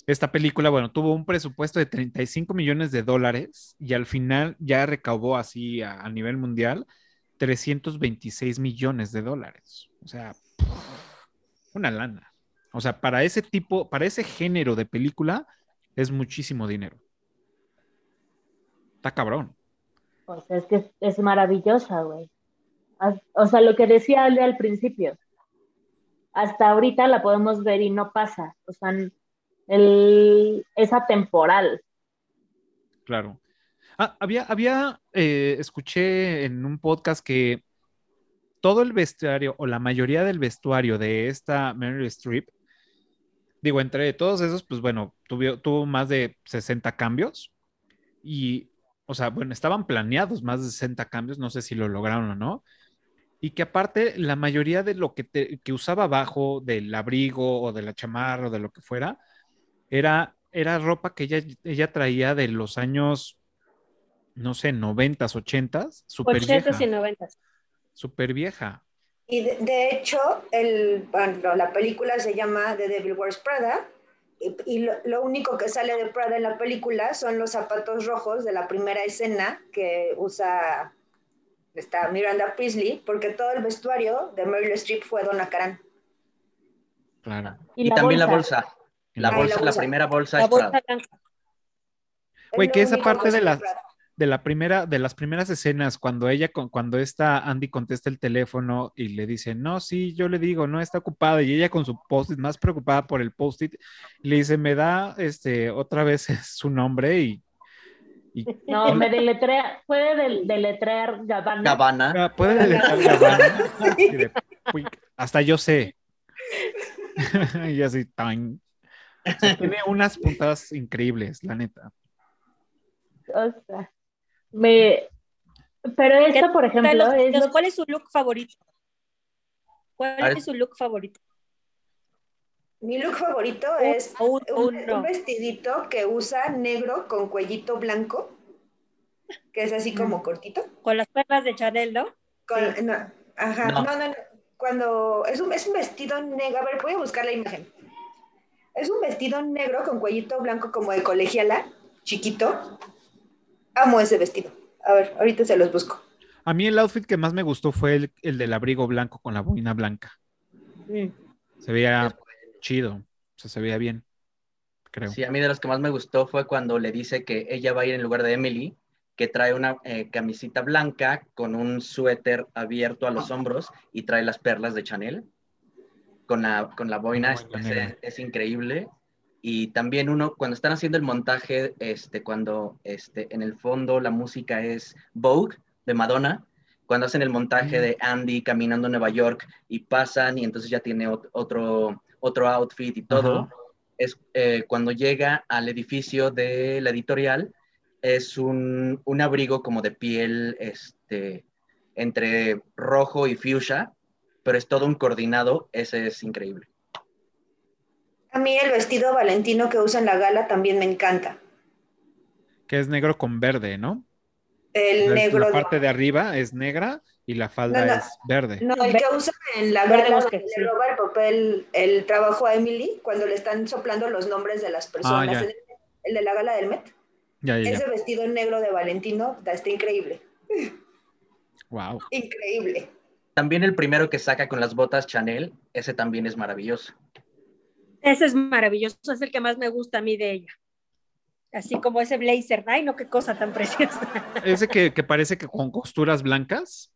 esta película, bueno, tuvo un presupuesto de 35 millones de dólares y al final ya recaudó así a nivel mundial 326 millones de dólares. O sea, una lana. O sea, para ese tipo, para ese género de película es muchísimo dinero. Está cabrón. O sea, es que es, maravillosa, güey. O sea, lo que decía Ale al principio. Hasta ahorita la podemos ver y no pasa. O sea, el, es atemporal. Claro. Ah, había, había, eh, escuché en un podcast que todo el vestuario o la mayoría del vestuario de esta Meryl Streep, digo, entre todos esos, pues bueno, tuvo, tuvo más de 60 cambios y, o sea, bueno, estaban planeados más de 60 cambios, no sé si lo lograron o no, y que aparte la mayoría de lo que, te- que usaba abajo del abrigo o de la chamarra o de lo que fuera, era, era ropa que ella, ella traía de los años, no sé, noventas, ochentas, súper 80 vieja, y 90. súper vieja. Y de, de hecho, el, bueno, la película se llama The Devil Wears Prada. Y, y lo, lo único que sale de Prada en la película son los zapatos rojos de la primera escena que usa esta Miranda Priestley, porque todo el vestuario de Meryl Streep fue Donna Karan. Claro. Y, también la bolsa. La Ah, la bolsa, la, bolsa. primera bolsa La es bolsa Prada. Güey, que esa parte de las, Prada. De la primera, de las primeras escenas, cuando ella, con- cuando esta Andy contesta el teléfono y le dice, no, sí, yo le digo, no está ocupada, y ella con su post-it, más preocupada por el post-it, le dice, me da este otra vez su nombre y, y No, me deletrea, puede del- deletrear Gabbana. Gabbana. Ah, puede deletrear de, "Uy, hasta yo sé. y así, tan. O sea, tiene unas puntadas increíbles, la neta. O sea, me... Pero esto, por ejemplo, Los- es los- lo- ¿Cuál es su look favorito? ¿Cuál es su look favorito? Mi look favorito Un- es un- un, uno. un vestidito que usa negro con cuellito blanco, que es así como cortito. Con las perlas de Chanel, ¿no? Con- no, ajá, No. no. no, no, Cuando es un, es un vestido negro, a ver, voy a buscar la imagen. Es un vestido negro con cuellito blanco como de colegiala, chiquito. Amo ese vestido. A ver, ahorita se los busco. A mí el outfit que más me gustó fue el, el del abrigo blanco con la boina blanca. Mm. Se veía chido, o sea, se veía bien, creo. Sí, a mí de los que más me gustó fue cuando le dice que ella va a ir en lugar de Emily, que trae una eh, camisita blanca con un suéter abierto a los hombros y trae las perlas de Chanel con la, con la es, boina es- es increíble. Y también uno, cuando están haciendo el montaje, este, cuando este, en el fondo la música es Vogue de Madonna, cuando hacen el montaje de Andy caminando en Nueva York y pasan y entonces ya tiene ot- otro, otro outfit y todo, Ajá. es eh, cuando llega al edificio de la editorial, es un, un abrigo como de piel este, entre rojo y fuchsia, pero es todo un coordinado, ese es increíble. A mí el vestido valentino que usa en la gala también me encanta. Que es negro con verde, ¿no? El La- negro. La parte de arriba es negra y la falda No, no. es verde. No, el que usa en la Verde gala sí. le roba el papel, el trabajo a Emily, cuando le están soplando los nombres de las personas. Ah, ya. el, el de la gala del Met. Ya, ya, Ese ya. vestido negro de Valentino está increíble. Wow. Increíble. También el primero que saca con las botas Chanel, ese también es maravilloso. Ese es maravilloso, es el que más me gusta a mí de ella. Así como ese blazer, ay no, qué cosa tan preciosa. Ese que, que parece que con costuras blancas.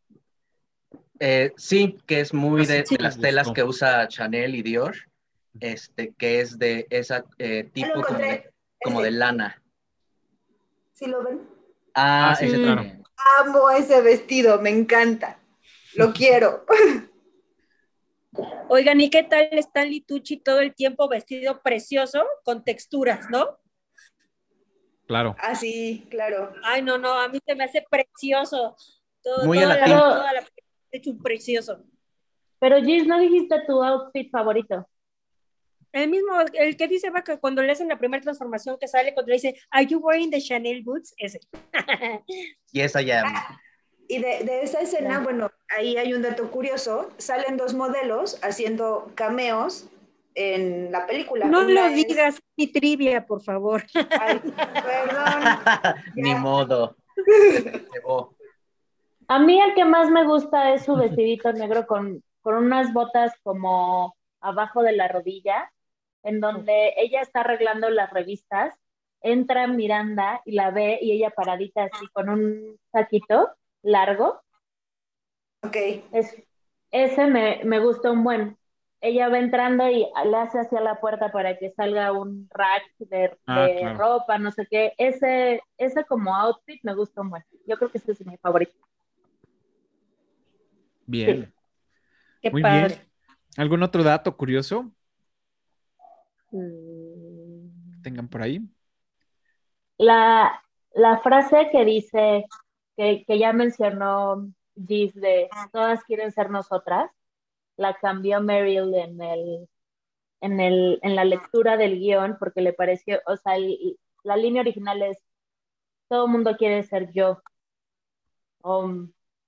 Eh, sí, que es muy Ah, de, sí, de las telas que usa Chanel y Dior, este, que es de esa eh, tipo como de, como lana. ¿Sí lo ven? Ah, Ah, sí, ese claro. Amo ese vestido, me encanta. Lo quiero. Oigan, ¿y qué tal Stanley Tucci todo el tiempo vestido precioso con texturas, no? Claro. Ah, sí, claro. Ay, no, no, a mí se me hace precioso. Todo, Muy toda, la, toda la hecho un precioso. Pero Gis, ¿no dijiste tu outfit favorito? El mismo, el que dice va que cuando le hacen la primera transformación que sale, cuando le dice, ¿Are you wearing the Chanel boots? Ese. Y esa ya. Y de, de esa escena, bueno, ahí hay un dato curioso. Salen dos modelos haciendo cameos en la película. No Una lo es- digas, mi trivia, por favor. Ay, perdón. Ni modo. A mí el que más me gusta es su vestidito negro con, con unas botas como abajo de la rodilla, en donde ella está arreglando las revistas, entra Miranda y la ve y ella paradita así con un saquito largo. Ok. Es, ese me, me gusta un buen. Ella va entrando y le hace hacia la puerta para que salga un rack de, Ah, de claro. ropa, no sé qué. Ese, ese como outfit me gusta un buen. Yo creo que ese es mi favorito. Bien. Qué Muy padre. bien. ¿Algún otro dato curioso Mm, que tengan por ahí? La, la frase que dice, que, que ya mencionó Gis de todas quieren ser nosotras, la cambió Meryl en el, en el, en la lectura del guion porque le pareció, o sea, el- la línea original es todo mundo quiere ser yo.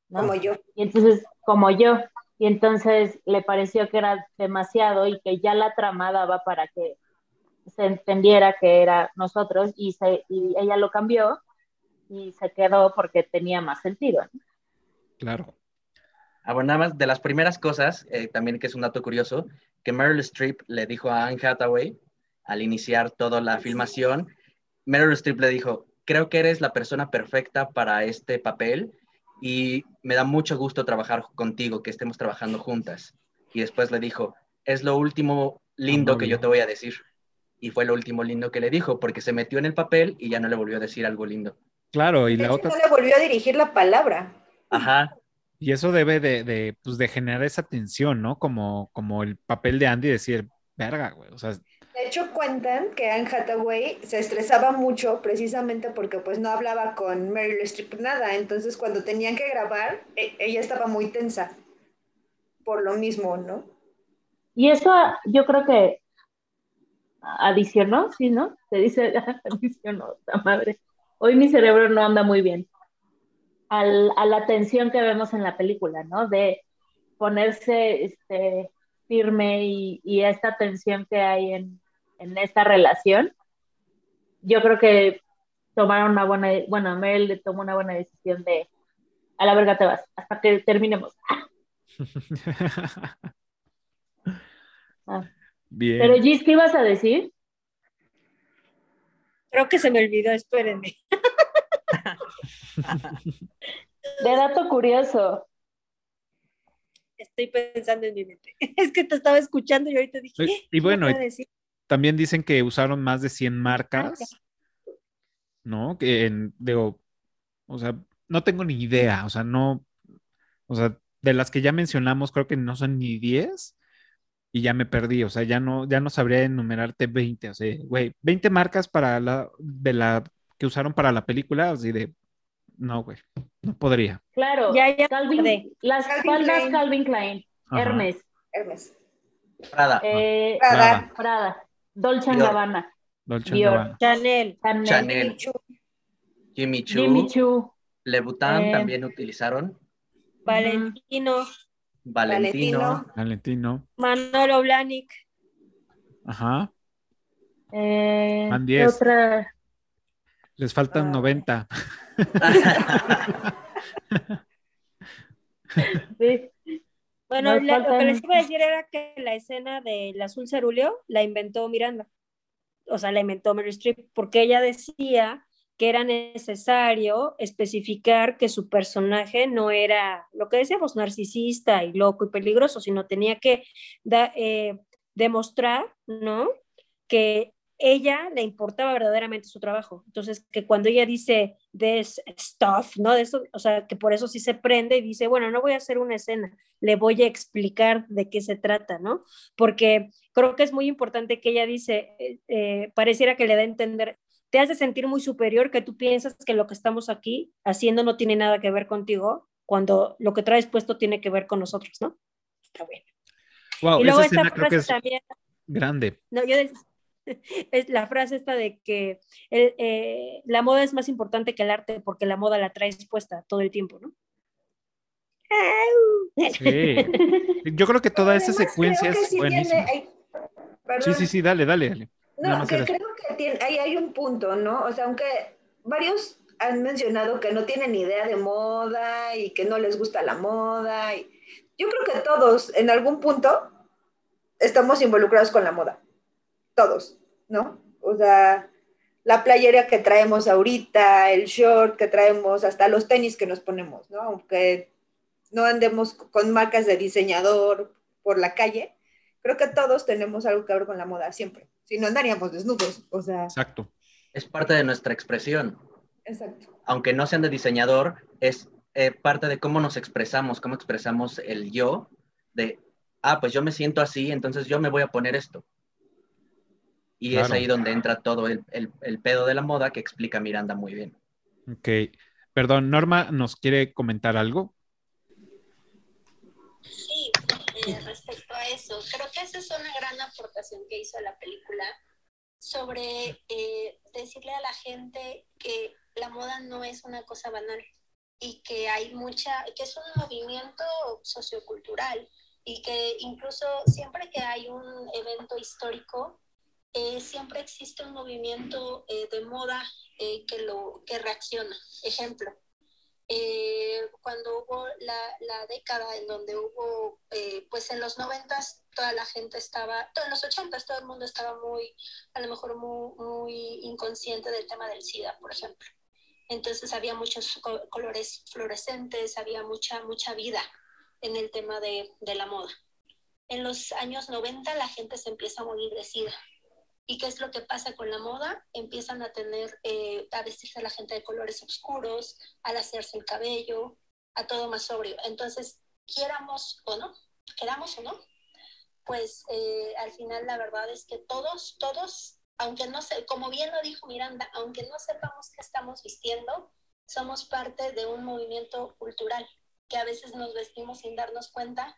¿no? Como yo. Y entonces, como yo, y entonces le pareció que era demasiado y que ya la trama daba para que se entendiera que era nosotros y, se, y ella lo cambió y se quedó porque tenía más sentido. ¿no? Claro. Ah, bueno, nada más de las primeras cosas, eh, también que es un dato curioso, que Meryl Streep le dijo a Anne Hathaway al iniciar toda la filmación, Meryl Streep le dijo, creo que eres la persona perfecta para este papel y me da mucho gusto trabajar contigo, que estemos trabajando juntas. Y después le dijo, es lo último lindo que yo te voy a decir. Y fue lo último lindo que le dijo, porque se metió en el papel y ya no le volvió a decir algo lindo. Claro, y De la hecho, otra, no le volvió a dirigir la palabra. Ajá, y eso debe de, de, pues, de generar esa tensión, ¿no? Como, como el papel de Andy decir, verga, güey. O sea, De hecho, cuentan que Anne Hathaway se estresaba mucho precisamente porque pues no hablaba con Meryl Streep nada. Entonces, cuando tenían que grabar, e- ella estaba muy tensa. Por lo mismo, ¿no? Y eso yo creo que adicionó, sí, ¿no? Se dice adicionó, la madre. Hoy mi cerebro no anda muy bien. Al- a la tensión que vemos en la película, ¿no? De ponerse este, firme y, y esta tensión que hay en, en esta relación. Yo creo que tomaron una buena, bueno, Meryl tomó una buena decisión de a la verga te vas, hasta que terminemos. Ah. bien. Pero Gis, ¿qué ibas a decir? Creo que se me olvidó, espérenme. De dato curioso. Estoy pensando en mi mente. Es que te estaba escuchando y ahorita dije. Y- "¿Qué y bueno, me y- puedo decir?". También dicen que usaron más de 100 marcas, ¿no? Que en, digo, o sea, no tengo ni idea, o sea, no, o sea, de las que ya mencionamos, creo que no son ni 10 y ya me perdí, o sea, ya no, ya no sabría enumerarte 20, o sea, güey, 20 marcas para la, de la, que usaron para la película, así de, no, güey, no podría. Claro, Ya, ya Calvin, acordé. las Calvin faldas Klein. Calvin Klein, Ajá. Hermes, Hermes. Prada, eh, Prada. Prada, Dolce Dior. Gabbana, Dolce Dior. Gabbana. Chanel. Chanel, Chanel, Jimmy Choo, Jimmy Choo, Le Bután Eh. también utilizaron. Valentino, Valentino. Valentino. Manolo Blahnik. Ajá. Eh, Van ¿qué 10. otra? Les faltan Ah. 90. Sí. Bueno, la- lo que faltan- les iba a decir era que la escena del azul cerúleo la inventó Miranda. O sea, la inventó Meryl Streep, porque ella decía que era necesario especificar que su personaje no era lo que decíamos, narcisista y loco y peligroso, sino tenía que eh, demostrar, ¿no? Que ella le importaba verdaderamente su trabajo. Entonces, que cuando ella dice this stuff, ¿no? Eso, o sea, que por eso sí se prende y dice, bueno, no voy a hacer una escena, le voy a explicar de qué se trata, ¿no? Porque creo que es muy importante que ella dice, eh, eh, pareciera que le da a entender, te has de sentir muy superior que tú piensas que lo que estamos aquí haciendo no tiene nada que ver contigo, cuando lo que traes puesto tiene que ver con nosotros, ¿no? Está bien. Wow, y luego esa esta escena creo que frase es también, grande. no, yo es la frase esta de que el, eh, la moda es más importante que el arte porque la moda la traes puesta todo el tiempo, ¿no? Sí. Yo creo que toda esa secuencia es sí buenísima. tiene- Sí, sí, sí, dale, dale, dale. No, que creo que tiene, ahí hay un punto, ¿no? O sea, aunque varios han mencionado que no tienen idea de moda y que no les gusta la moda, y yo creo que todos en algún punto estamos involucrados con la moda. Todos, ¿no? O sea, la playera que traemos ahorita, el short que traemos, hasta los tenis que nos ponemos, ¿no? Aunque no andemos con marcas de diseñador por la calle, creo que todos tenemos algo que ver con la moda siempre. Si no andaríamos desnudos, o sea, Exacto. Es parte de nuestra expresión. exacto. Aunque no sean de diseñador, es eh, parte de cómo nos expresamos, cómo expresamos el yo, de, ah, pues yo me siento así, entonces yo me voy a poner esto. Y es ahí donde entra todo el, el- el pedo de la moda que explica Miranda muy bien. Ok. Perdón, Norma nos quiere comentar algo. Sí, eh, respecto a eso, creo que esa es una gran aportación que hizo la película sobre eh, decirle a la gente que la moda no es una cosa banal y que hay mucha, que es un movimiento sociocultural y que incluso siempre que hay un evento histórico, eh, siempre existe un movimiento eh, de moda eh, que, lo, que reacciona. Ejemplo, eh, cuando hubo la, la, década en donde hubo, eh, pues en los noventas toda la gente estaba, en los ochentas todo el mundo estaba muy, a lo mejor muy, muy inconsciente del tema del SIDA, por ejemplo. Entonces había muchos co colores fluorescentes, había mucha, mucha vida en el tema de, de la moda. En los años 90 la gente se empieza a morir de SIDA. ¿Y qué es lo que pasa con la moda? Empiezan a tener, eh, a vestirse la gente de colores oscuros, al hacerse el cabello, a todo más sobrio. Entonces, quieramos o no, queramos o no, pues eh, al final la verdad es que todos, todos, aunque no sé, como bien lo dijo Miranda, aunque no sepamos qué estamos vistiendo, somos parte de un movimiento cultural, que a veces nos vestimos sin darnos cuenta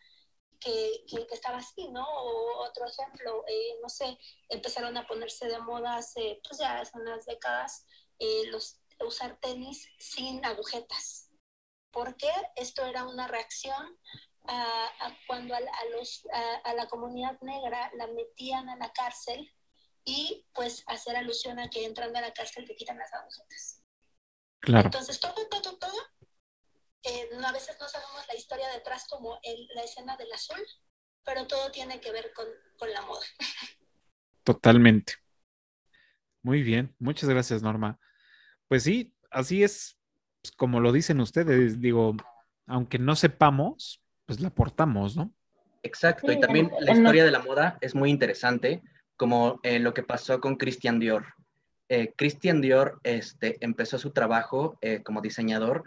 que, que, que, estaba así, ¿no? O otro ejemplo, eh, no sé, empezaron a ponerse de moda hace, pues ya hace unas décadas, eh, los, usar tenis sin agujetas. Porque esto era una reacción a, a cuando a, a los, a, a, la comunidad negra la metían a la cárcel y pues hacer alusión a que entrando a la cárcel te quitan las agujetas. Claro. Entonces, todo, todo, todo eh, a veces no sabemos la historia detrás como el, la escena del azul, pero todo tiene que ver con, con, la moda. Totalmente. Muy bien, muchas gracias Norma. Pues sí, así es pues, como lo dicen ustedes, digo, aunque no sepamos, pues la aportamos, ¿no? Exacto, sí, y también en, la historia de la moda es muy interesante, como eh, lo que pasó con Christian Dior. Eh, Christian Dior este, empezó su trabajo eh, como diseñador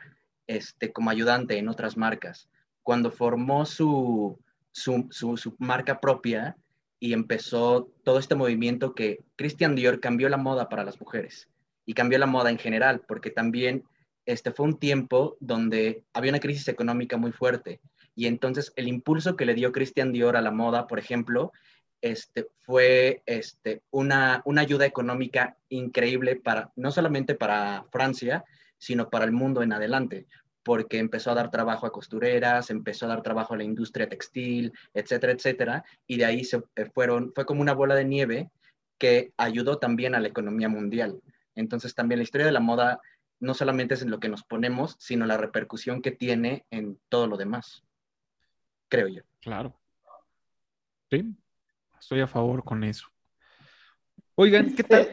este, como ayudante en otras marcas. Cuando formó su, su, su, su, marca propia y empezó todo este movimiento que Christian Dior cambió la moda para las mujeres y cambió la moda en general, porque también este fue un tiempo donde había una crisis económica muy fuerte y entonces el impulso que le dio Christian Dior a la moda, por ejemplo, este, fue este, una, una ayuda económica increíble para, no solamente para Francia, sino para el mundo en adelante, porque empezó a dar trabajo a costureras, empezó a dar trabajo a la industria textil, etcétera, etcétera, y de ahí se eh, fueron, fue como una bola de nieve que ayudó también a la economía mundial. Entonces también la historia de la moda no solamente es en lo que nos ponemos, sino la repercusión que tiene en todo lo demás, creo yo. Claro. Sí, estoy a favor con eso. Oigan, ¿qué tal?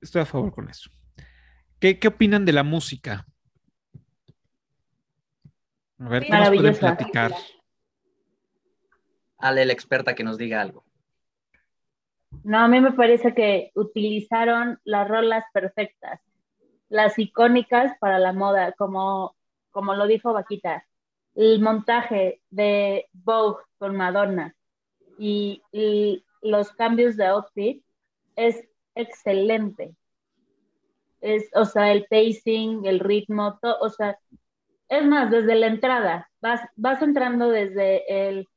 Estoy a favor con eso. ¿Qué, qué opinan de la música? A ver, ¿qué nos pueden platicar? Ale, la experta, que nos diga algo. No, a mí me parece que utilizaron las rolas perfectas, las icónicas para la moda, como, como lo dijo Vaquita. El montaje de Vogue con Madonna y, los cambios de outfit es excelente. Es, o sea, el pacing, el ritmo, todo, o sea, es más, desde la entrada, vas, vas entrando desde el,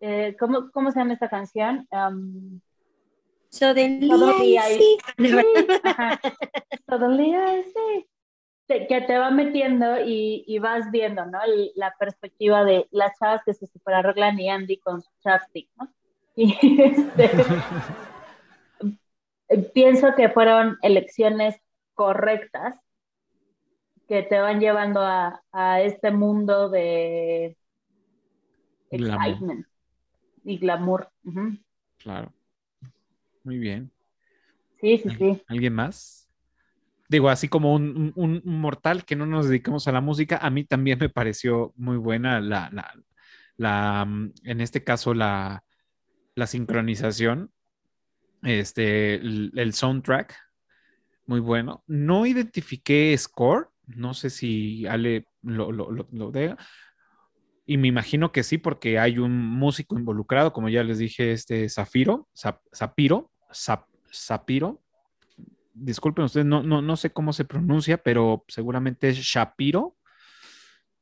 eh, ¿cómo, ¿cómo, se llama esta canción? Um, Suddenly sí. sí. Que te va metiendo y, y vas viendo, ¿no? la perspectiva de las chavas que se superarreglan y Andy con su chapstick, ¿no? Y este, pienso que fueron elecciones correctas que te van llevando a, a este mundo de excitement y glamour. Claro. Muy bien. Sí, sí, sí. ¿Alguien más? Digo, así como un, mortal que no nos dedicamos a la música, a mí también me pareció muy buena la, la, mm, en este caso, la, sincronización, este, el, soundtrack, muy bueno. No identifiqué score, no sé si Ale lo, lo, lo, lo y me imagino que sí, porque hay un músico involucrado, como ya les dije, este Zafiro, Zapiro, Zapiro. Disculpen ustedes, no, no, no sé cómo se pronuncia, pero seguramente es Shapiro.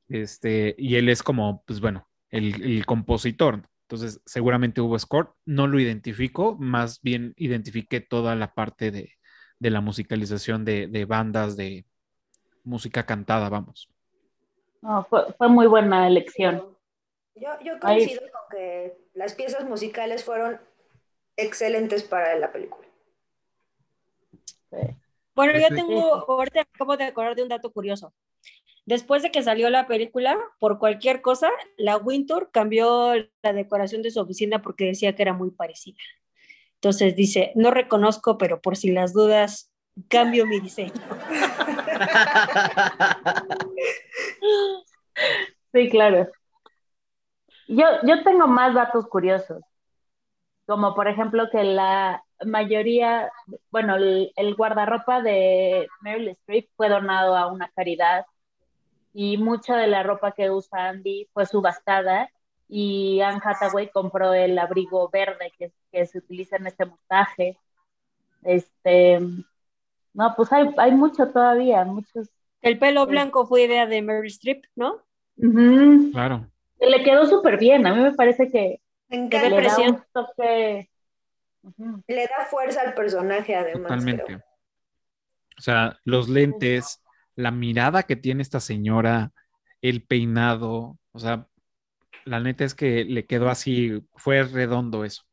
Este, y él es como, pues bueno, el, compositor. Entonces, seguramente hubo score. No lo identifico, más bien identifiqué toda la parte de, la musicalización de, de bandas de música cantada, vamos. No, fue, muy buena elección. Yo, yo coincido con que las piezas musicales fueron excelentes para la película. Bueno, yo tengo, ahorita acabo de acordar de un dato curioso. Después de que salió la película, por cualquier cosa, la Wintour cambió la decoración de su oficina porque decía que era muy parecida. Entonces dice, no reconozco, pero por si las dudas, cambio mi diseño. Sí, claro. Yo, yo tengo más datos curiosos, como por ejemplo que la mayoría, bueno, el, guardarropa de Meryl Streep fue donado a una caridad y mucha de la ropa que usa Andy fue subastada y Anne Hathaway compró el abrigo verde que, que se utiliza en este montaje. Este, no, pues hay, hay mucho todavía, muchos. El pelo blanco fue idea de Mary Streep, ¿no? Claro. Le quedó súper bien, a mí me parece que, le da un toque... Le da fuerza al personaje, además. Totalmente. O sea, los lentes, la mirada que tiene esta señora, el peinado, o sea, la neta es que le quedó así, fue redondo eso.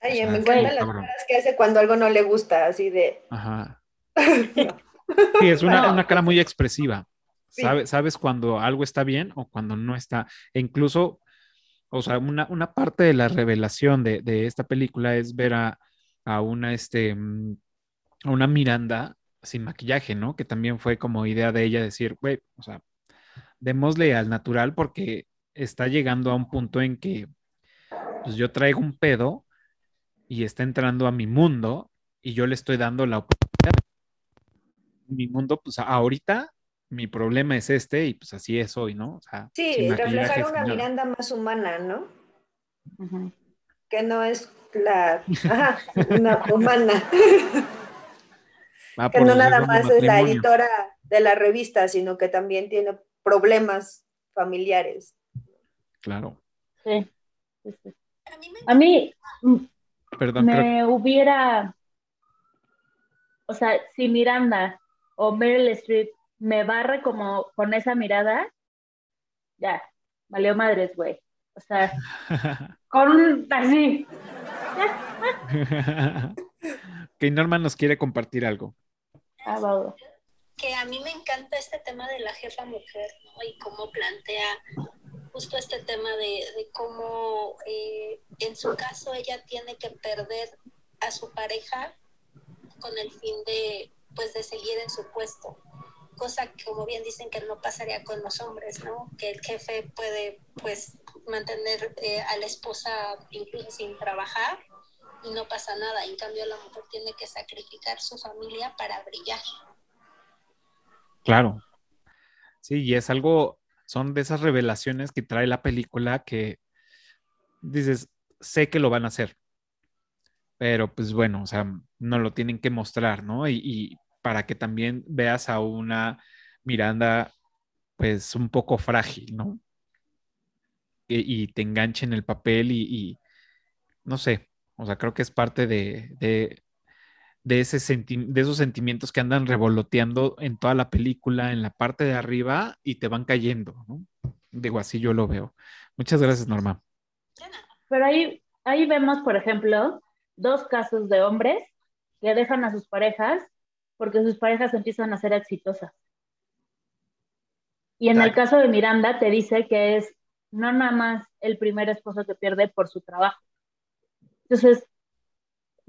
Ay, me encantan las caras que hace cuando algo no le gusta, así de. Ajá. Sí, es una, cara muy expresiva. sabes cuando algo está bien o cuando no está. E incluso, o sea, una, parte de la revelación de, esta película es ver a, una, este, una Miranda sin maquillaje, ¿no? Que también fue como idea de ella decir, güey, o sea, démosle al natural porque está llegando a un punto en que pues yo traigo un pedo y está entrando a mi mundo y yo le estoy dando la oportunidad mi mundo, pues ahorita mi problema es este y pues así es hoy, ¿no? sí, reflejar una Miranda más humana, ¿no? Que no es la una humana. que no nada más es la editora de la revista, sino que también tiene problemas familiares. Claro. Sí. A mí, Perdón, me hubiera, o sea, si Miranda o Meryl Streep me barre como con esa mirada, ya, valió madres, güey. O sea, con un así. que Norma nos quiere compartir algo. Ah, que a mí me encanta este tema de la jefa mujer, ¿no? Y cómo plantea justo este tema de, cómo eh, en su caso ella tiene que perder a su pareja con el fin de, pues, de seguir en su puesto. Cosa que, como bien dicen, que no pasaría con los hombres, ¿no? Que el jefe puede, pues, mantener eh, a la esposa incluso sin trabajar y no pasa nada. En cambio, la mujer tiene que sacrificar su familia para brillar. Claro. Sí, y es algo, son de esas revelaciones que trae la película que dices, sé que lo van a hacer, pero pues bueno, o sea, no lo tienen que mostrar, ¿no? Y, para que también veas a una Miranda, pues un poco frágil, ¿no? Y, te enganche en el papel y, no sé, o sea, creo que es parte de, de, de esos sentimientos que andan revoloteando en toda la película, en la parte de arriba y te van cayendo, ¿no? Digo, así yo lo veo. Muchas gracias, Norma. Pero ahí, ahí vemos, por ejemplo, dos casos de hombres que dejan a sus parejas porque sus parejas empiezan a ser exitosas. Y en el caso de Miranda te dice que es no nada más el primer esposo que pierde por su trabajo. Entonces,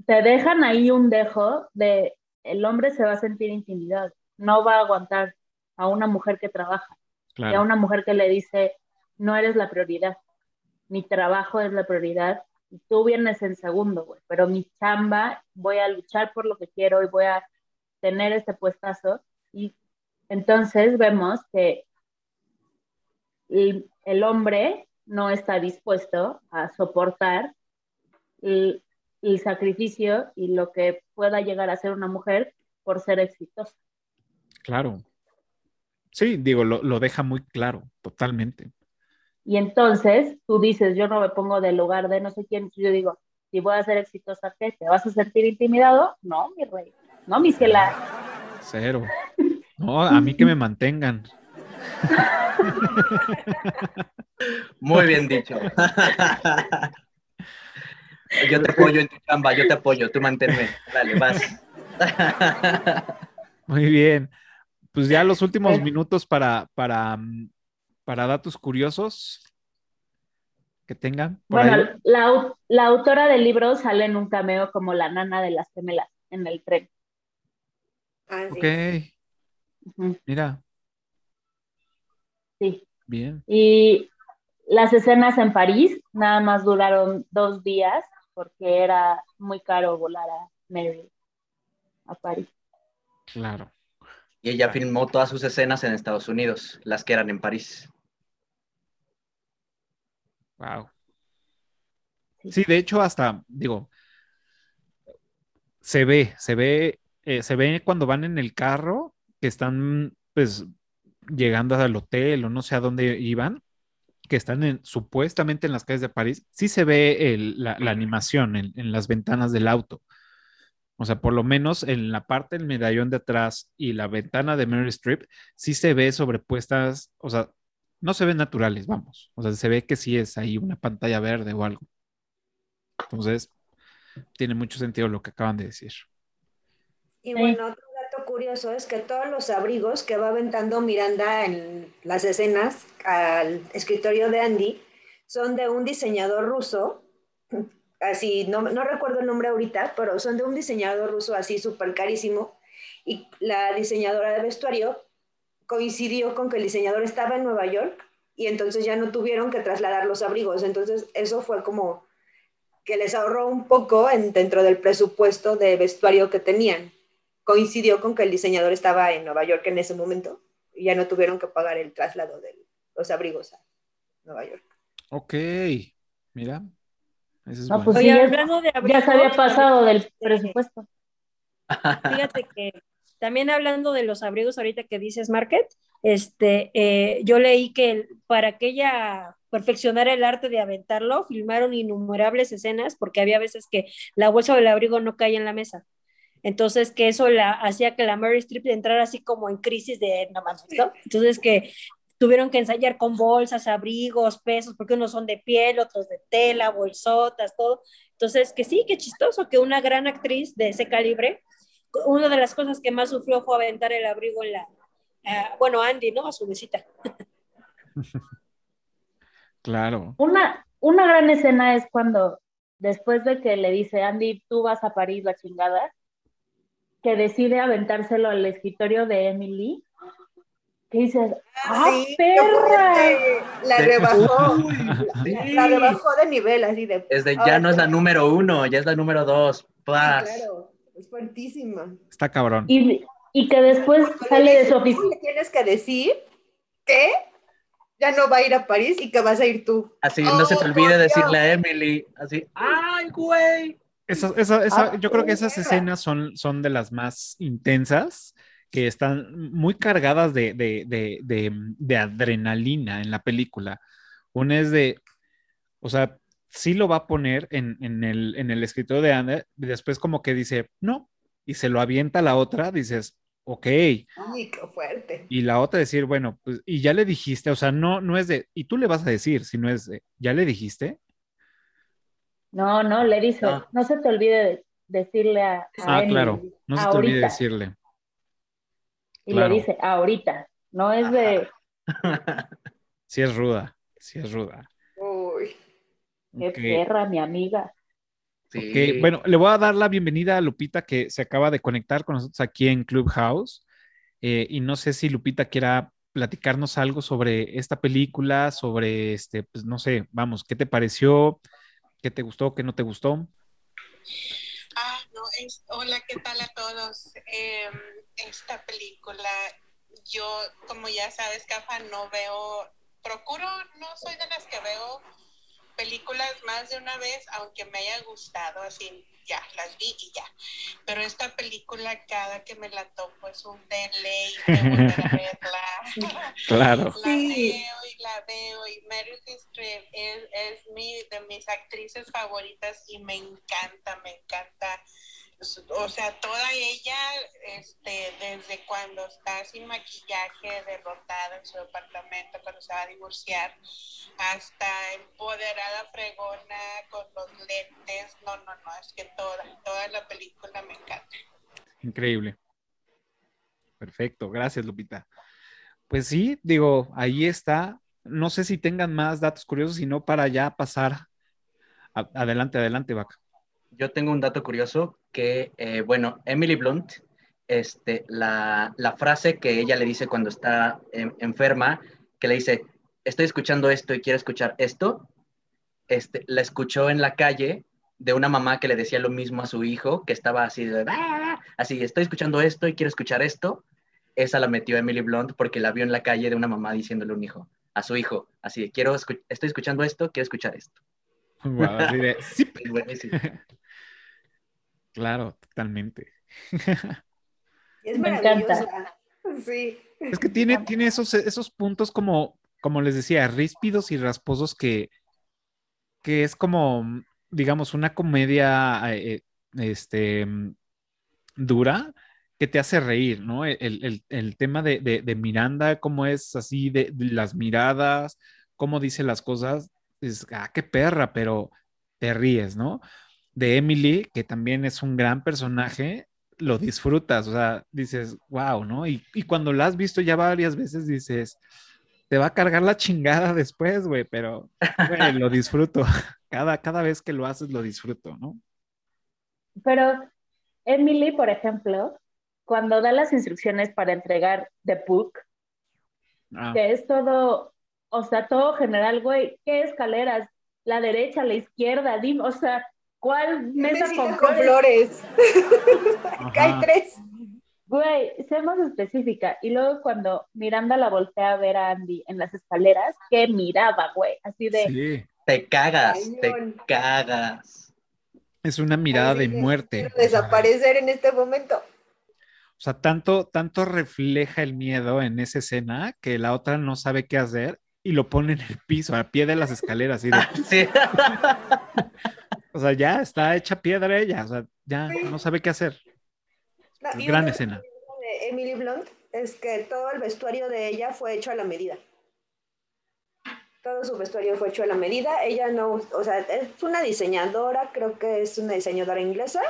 te dejan ahí un dejo de el hombre se va a sentir intimidado, no va a aguantar a una mujer que trabaja y a una mujer que le dice, no eres la prioridad, mi trabajo es la prioridad y tú vienes en segundo, güey, pero mi chamba, voy a luchar por lo que quiero y voy a tener este puestazo. Y entonces vemos que el, el hombre no está dispuesto a soportar el, el, sacrificio y lo que pueda llegar a ser una mujer por ser exitosa. Claro. Sí, digo, lo, lo deja muy claro, totalmente. Y entonces tú dices, yo no me pongo del lugar de no sé quién, yo digo, si voy a ser exitosa, ¿qué? ¿Te vas a sentir intimidado? No, mi rey, no, mi ciela. Cero. No, a mí que me mantengan. Muy bien dicho. Yo te apoyo en tu chamba, yo te apoyo, tú manténme. Dale, vas. Muy bien. Pues ya los últimos minutos para, para mm, para datos curiosos que tengan. bueno, la, autora del libro sale en un cameo como la nana de las gemelas en el tren. Ah, ok. Mira. Sí. Bien. Y las escenas en París nada más duraron dos días porque era muy caro volar a Mary, a París. Claro. Y ella filmó todas sus escenas en Estados Unidos, las que eran en París. Wow. Sí, de hecho, hasta, digo, se ve, se ve, eh, se ve cuando van en el carro que están, pues, llegando al hotel o no sé a dónde iban, que están en, supuestamente en las calles de París, sí se ve la, animación en, en, las ventanas del auto. O sea, por lo menos en la parte del medallón de atrás y la ventana de Mary Streep, sí se ve sobrepuestas, o sea, no se ven naturales, vamos. O sea, se ve que sí es ahí una pantalla verde o algo. Entonces, tiene mucho sentido lo que acaban de decir. Y bueno, otro dato curioso es que todos los abrigos que va aventando Miranda en las escenas al escritorio de Andy son de un diseñador ruso, así, no, no recuerdo el nombre ahorita, pero son de un diseñador ruso así súper carísimo. Y la diseñadora de vestuario coincidió con que el diseñador estaba en Nueva York y entonces ya no tuvieron que trasladar los abrigos. Entonces eso fue como que les ahorró un poco en, dentro del presupuesto de vestuario que tenían. Coincidió con que el diseñador estaba en Nueva York en ese momento y ya no tuvieron que pagar el traslado de los abrigos a Nueva York. Ok, mira. Eso es pues ya, ya se había pasado del presupuesto. Fíjate que también hablando de los abrigos ahorita que dices, Market, este, eh, yo leí que para que ella perfeccionara el arte de aventarlo, filmaron innumerables escenas porque había veces que la bolsa del abrigo no caía en la mesa. Entonces, que eso la, hacía que la Mary Streep entrara así como en crisis de no más, ¿no? Entonces, que tuvieron que ensayar con bolsas, abrigos, pesos, porque unos son de piel, otros de tela, bolsotas, todo. Entonces, que sí, qué chistoso que una gran actriz de ese calibre, una de las cosas que más sufrió fue aventar el abrigo en la, ah, bueno, Andy, ¿no? A su visita. Claro. Una, una gran escena es cuando, después de que le dice, Andy, tú vas a París, la chingada, que decide aventárselo al escritorio de Emily, que dices, ¡ah, Sí, perra! La rebajó. Sí. La rebajó de nivel, así de. Es de, Ah, ya no es la número uno, ya es la número dos. sí, Paz. claro, es fuertísima. Está cabrón. Y, y que después sale de su "Tú oficina. le tienes que decir que ya no va a ir a París y que vas a ir tú. Así, no se te Oh, olvide decirle Dios. a Emily, así, ¡ay, güey! Esa- esa- esa- Ah, yo creo que esas escenas son, son de las más intensas, que están muy cargadas de, de- de- de- de adrenalina en la película. Una es de, o sea, sí lo va a poner en, en el, en el escritorio de Anne, y después como que dice, no, y se lo avienta a la otra, dices, ok, Ay, qué fuerte. y la otra decir, bueno, pues, y ya le dijiste, o sea, no, no es de, y tú le vas a decir, sino es de, ¿ya le dijiste? No, no, le dice, No. no, se te olvide de- decirle a, a Ah, Emily, claro, no se te olvide decirle. Y claro. le dice, ahorita. No es de, Sí es ruda, sí es ruda. Uy. qué Ok. perra, mi amiga. Sí. Ok, Bueno, le voy a dar la bienvenida a Lupita que se acaba de conectar con nosotros aquí en Clubhouse. Eh, y no sé si Lupita quiera platicarnos algo sobre esta película, sobre este, pues no sé, vamos, ¿qué te pareció? ¿Qué te gustó? ¿Qué no te gustó? Ah, no, es- hola, ¿qué tal a todos? Em, esta película, yo, como ya sabes, Cafa, no veo, procuro, no soy de las que veo películas más de una vez, aunque me haya gustado, así, ya, las vi y ya. Pero esta película, cada que me la topo, es un deleite volver a verla. Claro. La Sí. veo y la veo y Meryl Streep es, es mi, de mis actrices favoritas y me encanta, me encanta. O sea, toda ella, este, desde cuando está sin maquillaje, derrotada en su departamento, cuando se va a divorciar, hasta empoderada, fregona, con los lentes. No, no, no, es que toda, toda la película me encanta. Increíble. Perfecto, gracias Lupita. Pues sí, digo, ahí está. No sé si tengan más datos curiosos, sino para ya pasar. adelante, adelante, Vaca. Yo tengo un dato curioso que, eh, bueno, Emily Blunt, este, la, la frase que ella le dice cuando está en- enferma, que le dice, estoy escuchando esto y quiero escuchar esto, este, la escuchó en la calle de una mamá que le decía lo mismo a su hijo, que estaba así de, "Ah", así, estoy escuchando esto y quiero escuchar esto. Esa la metió Emily Blunt porque la vio en la calle de una mamá diciéndole a un hijo, a su hijo, así quiero escu- estoy escuchando esto, quiero escuchar esto. Guau, así de, sí, Es buenísimo. Claro, totalmente. Es Me maravillosa. Sí. Es que tiene, tiene esos, esos puntos como, como les decía, ríspidos y rasposos que, que es como, digamos, una comedia eh, este, mm, dura que te hace reír, ¿no? El, el- el tema de, de- de Miranda, cómo es así, de, de las miradas, cómo dice las cosas, es, ah, qué perra, pero te ríes, ¿no? De Emily, que también es un gran personaje, lo disfrutas, o sea, dices, wow, ¿no? Y, y cuando la has visto ya varias veces, dices, te va a cargar la chingada después, güey, pero lo disfruto. Cada, cada vez que lo haces, lo disfruto, ¿no? Pero Emily, por ejemplo, cuando da las instrucciones para entregar The Book, Ah, que es todo, o sea, todo general, güey, ¿qué escaleras? La derecha, la izquierda, dime, o sea, ¿cuál mesa con con flores? flores. Hay tres. Güey, sé más específica. Y luego cuando Miranda la voltea a ver a Andy en las escaleras, qué miraba, güey, así de, Sí, Te cagas, Cañón. te cagas. es una mirada Así de de, muerte. desaparecer en este momento. O sea, tanto, tanto refleja el miedo en esa escena que la otra no sabe qué hacer y lo pone en el piso, a pie de las escaleras. así de- Sí. O sea, ya está hecha piedra ella, o sea, ya no sabe qué hacer. No, Gran escena. de Emily Blunt es que todo el vestuario de ella fue hecho a la medida. Todo su vestuario fue hecho a la medida. Ella no, o sea, es una diseñadora, creo que es una diseñadora inglesa,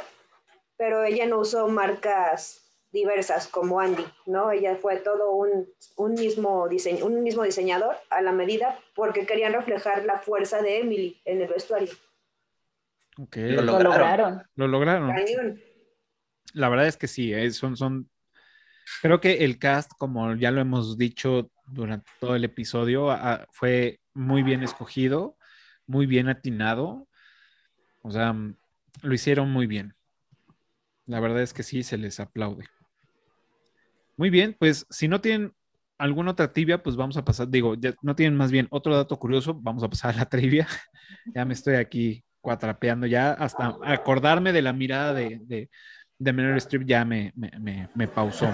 pero ella no usó marcas diversas como Andy, ¿no? Ella fue todo un, un mismo diseño, un mismo diseñador a la medida porque querían reflejar la fuerza de Emily en el vestuario. Lo Lo lograron. lo lograron. La verdad es que sí, eh, son, son, creo que el cast, como ya lo hemos dicho durante todo el episodio, fue muy bien escogido, muy bien atinado, o sea, mm, lo hicieron muy bien. La verdad es que sí, se les aplaude. Muy bien, pues si no tienen alguna otra trivia, pues vamos a pasar, digo, ya no tienen más bien otro dato curioso, vamos a pasar a la trivia. ya me estoy aquí cuatrapeando, ya hasta acordarme de la mirada de, de, de Meryl Streep ya me, me, me, pausó.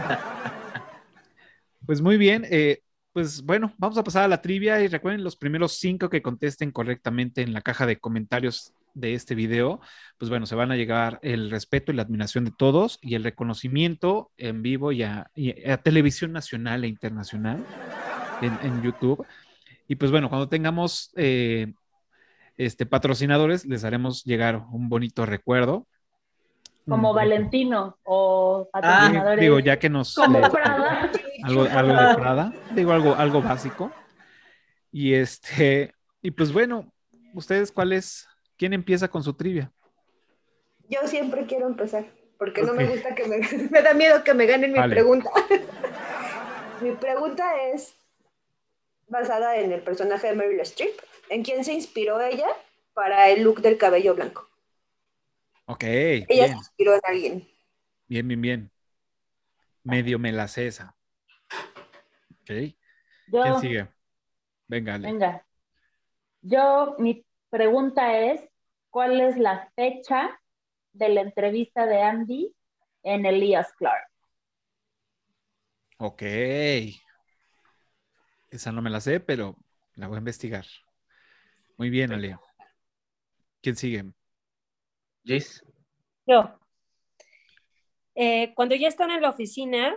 Pues muy bien, eh, pues bueno, vamos a pasar a la trivia y recuerden los primeros cinco que contesten correctamente en la caja de comentarios de este video, pues bueno, se van a llegar el respeto y la admiración de todos y el reconocimiento en vivo y a televisión nacional e internacional en, en, YouTube. Y pues bueno, cuando tengamos eh, este, patrocinadores, les haremos llegar un bonito recuerdo. Como Mm, Valentino o Ah, patrocinadores. digo, ya que nos... Como le- Prada. algo, algo de Prada, digo algo, algo básico. Y este, y pues bueno, ustedes cuáles, quién empieza con su trivia? Yo siempre quiero empezar, porque no me gusta que me, me da miedo que me ganen mi Vale. pregunta. mi pregunta es basada en el personaje de Meryl Streep. ¿En quién se inspiró ella para el look del cabello blanco? Ok, Ella bien, se inspiró en alguien. bien, bien, bien. Medio me la sé esa. Ok, ¿quién Yo, sigue? Venga, Ale. venga. Yo, mi pregunta es, ¿cuál es la fecha de la entrevista de Andy en Elias Clark? Ok. Esa no me la sé, pero la voy a investigar. Muy bien, Ale. ¿Quién sigue? Gis, Yo. Eh, cuando ya están en la oficina,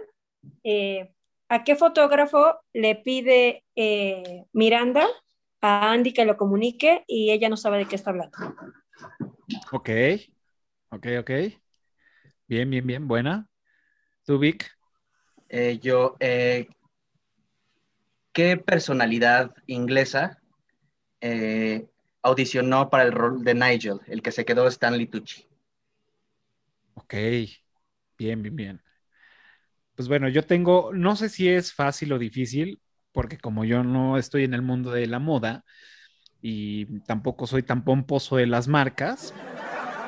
eh, ¿a qué fotógrafo le pide eh, Miranda a Andy que lo comunique y ella no sabe de qué está hablando? Ok, ok, ok. Bien, bien, bien, buena. ¿Tú, Vic? eh, yo, eh, ¿qué personalidad inglesa eh, audicionó para el rol de Nigel, el que se quedó Stanley Tucci? Ok, bien, bien, bien. Pues bueno, yo tengo, no sé si es fácil o difícil, porque como yo no estoy en el mundo de la moda y tampoco soy tan pomposo de las marcas,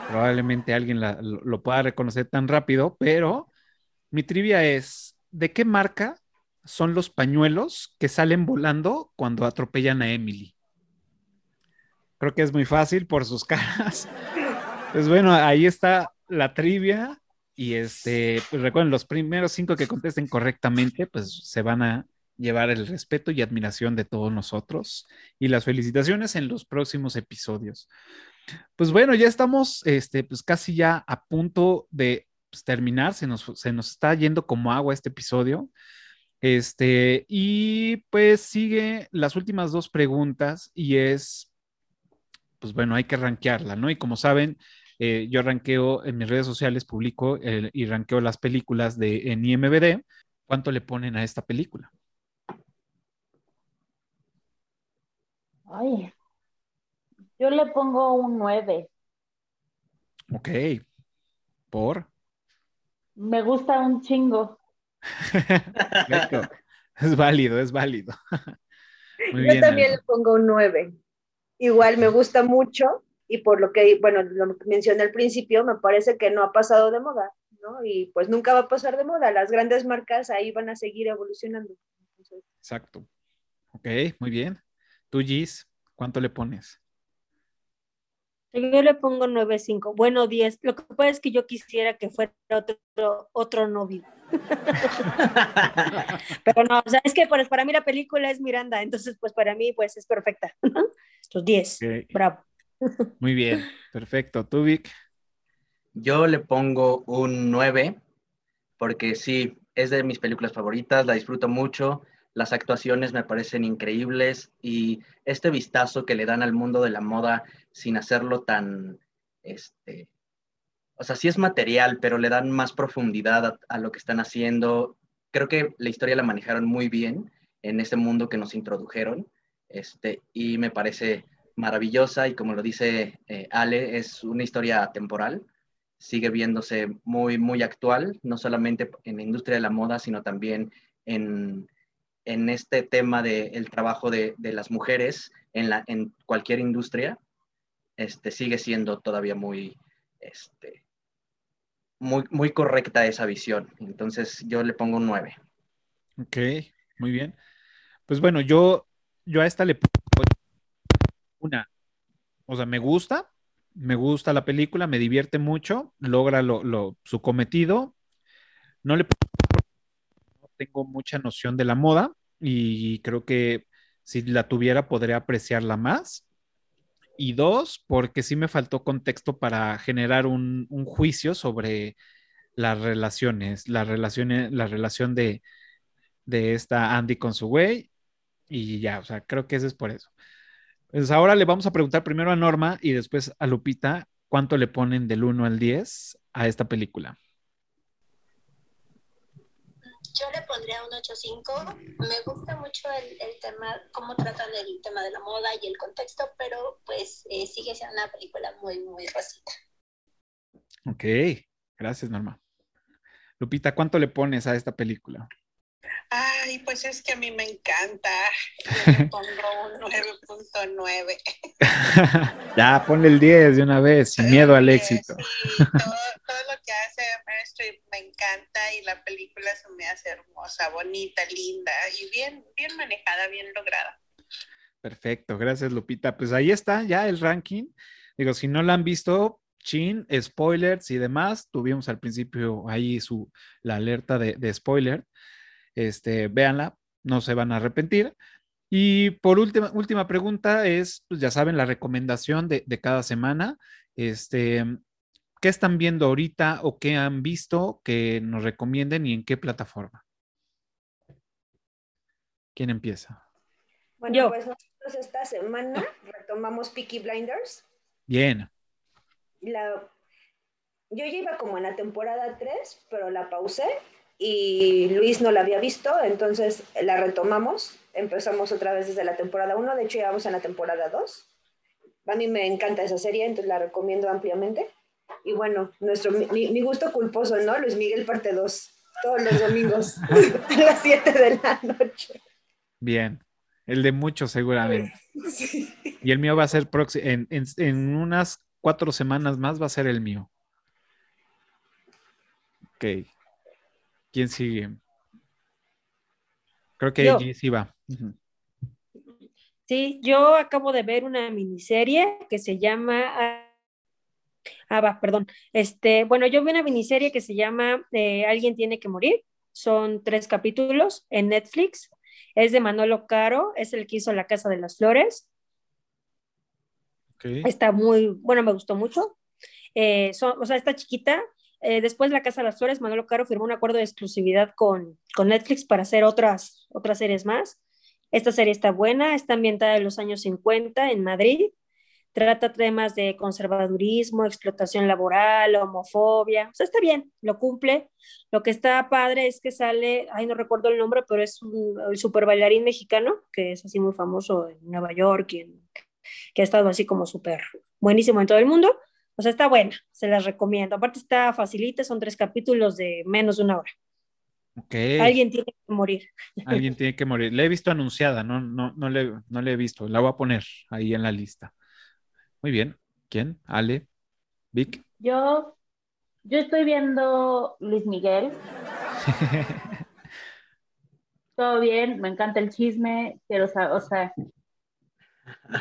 probablemente alguien lo pueda reconocer tan rápido, pero mi trivia es, ¿de qué marca son los pañuelos que salen volando cuando atropellan a Emily? Creo que es muy fácil por sus caras. Pues bueno, ahí está la trivia. Y este, pues recuerden, los primeros cinco que contesten correctamente, pues se van a llevar el respeto y admiración de todos nosotros. Y las felicitaciones en los próximos episodios. Pues bueno, ya estamos este, pues casi ya a punto de pues, terminar. Se nos, se nos está yendo como agua este episodio. Este, y pues sigue las últimas dos preguntas y es, pues bueno, hay que rankearla, ¿no? Y como saben, eh, yo ranqueo en mis redes sociales, publico el- y ranqueo las películas de en IMBD. ¿Cuánto le ponen a esta película? Ay, yo le pongo un 9. Ok. ¿Por? Me gusta un chingo. Es válido, es válido. Muy Yo bien. también le pongo un 9. Igual me gusta mucho y por lo que, bueno, lo mencioné al principio, me parece que no ha pasado de moda, ¿no? Y pues nunca va a pasar de moda. Las grandes marcas ahí van a seguir evolucionando. Exacto. Ok, muy bien. Tú, Gis, ¿cuánto le pones? Yo le pongo 9.5, bueno 10. Lo que pasa es que yo quisiera que fuera otro, otro novio. Pero no, o sea, es que pues, para mí la película es Miranda, entonces pues para mí pues es perfecta. Estos 10, Ok, bravo. Muy bien, perfecto. Tú, Vic. Yo le pongo un 9 porque sí, es de mis películas favoritas, la disfruto mucho, las actuaciones me parecen increíbles y este vistazo que le dan al mundo de la moda sin hacerlo tan, este, o sea, sí es material, pero le dan más profundidad a, lo que están haciendo. Creo que la historia la manejaron muy bien en ese mundo que nos introdujeron, este, y me parece maravillosa y como lo dice eh, Ale, es una historia temporal, sigue viéndose muy, muy actual, no solamente en la industria de la moda, sino también en, en este tema del trabajo de, de, las mujeres en, la, en cualquier industria, este, sigue siendo todavía muy, este, muy, muy correcta esa visión. Entonces yo le pongo un 9. Ok, muy bien. Pues bueno, yo, yo a esta le pongo una. O sea, me gusta, me gusta la película, me divierte mucho, logra lo, su cometido. No le no tengo mucha noción de la moda y creo que si la tuviera podría apreciarla más. Y dos, porque sí me faltó contexto para generar un, juicio sobre las relaciones, las relaciones, la relación de, de esta Andy con su güey. Y ya, o sea, creo que eso es por eso. Pues ahora le vamos a preguntar primero a Norma y después a Lupita cuánto le ponen del 1 al 10 a esta película. Yo le pondría un 8.5. Me gusta mucho el, el, tema, cómo tratan el tema de la moda y el contexto, pero pues eh, sigue siendo una película muy, muy rosita. Ok, gracias Norma. Lupita, ¿cuánto le pones a esta película? Ay, pues es que a mí me encanta. Yo le pongo un 9.9. ya, ponle el 10 de una vez, sin miedo al éxito. Sí, todo, todo, lo que hace Meryl Streep me encanta y la película se me hace hermosa, bonita, linda y bien, bien manejada, bien lograda. Perfecto, gracias Lupita. Pues ahí está ya el ranking. Digo, si no la han visto, chin, spoilers y demás. Tuvimos al principio ahí su, la alerta de, de spoiler. Este, véanla, no se van a arrepentir. Y por última, última pregunta es, pues ya saben, la recomendación de, de, cada semana. Este, ¿Qué están viendo ahorita o qué han visto que nos recomienden y en qué plataforma? ¿Quién empieza? Bueno, Yo. pues nosotros esta semana retomamos Peaky Blinders. Bien. La, yo ya iba como en la temporada 3, pero la pausé y Luis no la había visto, entonces la retomamos, empezamos otra vez desde la temporada 1, de hecho llevamos en la temporada 2. A mí me encanta esa serie, entonces la recomiendo ampliamente. Y bueno, nuestro, mi, mi gusto culposo, ¿no? Luis Miguel parte 2, todos los domingos a las 7 de la noche. Bien, el de muchos seguramente. Sí. Y el mío va a ser en, en, en unas cuatro semanas más va a ser el mío. Ok. ¿Quién sigue? Creo que Yo. sí va. Sí, yo acabo de ver una miniserie que se llama. Ah, va, perdón. Este, bueno, yo vi una miniserie que se llama eh, Alguien tiene que morir. Son tres capítulos en Netflix. Es de Manolo Caro, es el que hizo La Casa de las Flores. Okay. Está muy, bueno, me gustó mucho. Eh, son, o sea, está chiquita, eh, después de La Casa de las Flores, Manolo Caro firmó un acuerdo de exclusividad con, con, Netflix para hacer otras, otras series más. Esta serie está buena, está ambientada en los años 50 en Madrid. Trata temas de conservadurismo, explotación laboral, homofobia. O sea, está bien, lo cumple. Lo que está padre es que sale, ay, no recuerdo el nombre, pero es un, el super bailarín mexicano, que es así muy famoso en Nueva York, y que ha estado así como súper buenísimo en todo el mundo. O sea, está buena, se las recomiendo. Aparte está facilita, son tres capítulos de menos de una hora. Okay. Alguien tiene que morir. Alguien tiene que morir. La he visto anunciada, no, no, no, le, no le he visto. La voy a poner ahí en la lista. Muy bien. ¿Quién? Ale. Vic. Yo, yo estoy viendo Luis Miguel. Todo bien, me encanta el chisme, pero o sea,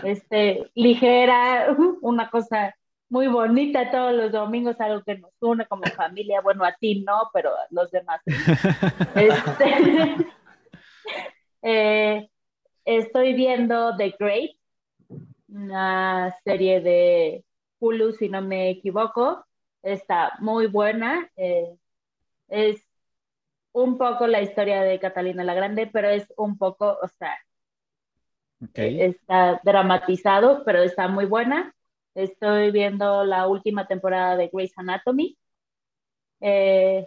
este, ligera, una cosa muy bonita todos los domingos, algo que nos une como familia. Bueno, a ti no, pero a los demás. este, eh, estoy viendo The Great, una serie de Hulu, si no me equivoco. Está muy buena. Eh, es un poco la historia de Catalina la Grande, pero es un poco, o sea, está dramatizado, pero está muy buena. Estoy viendo la última temporada de Grey's Anatomy, eh,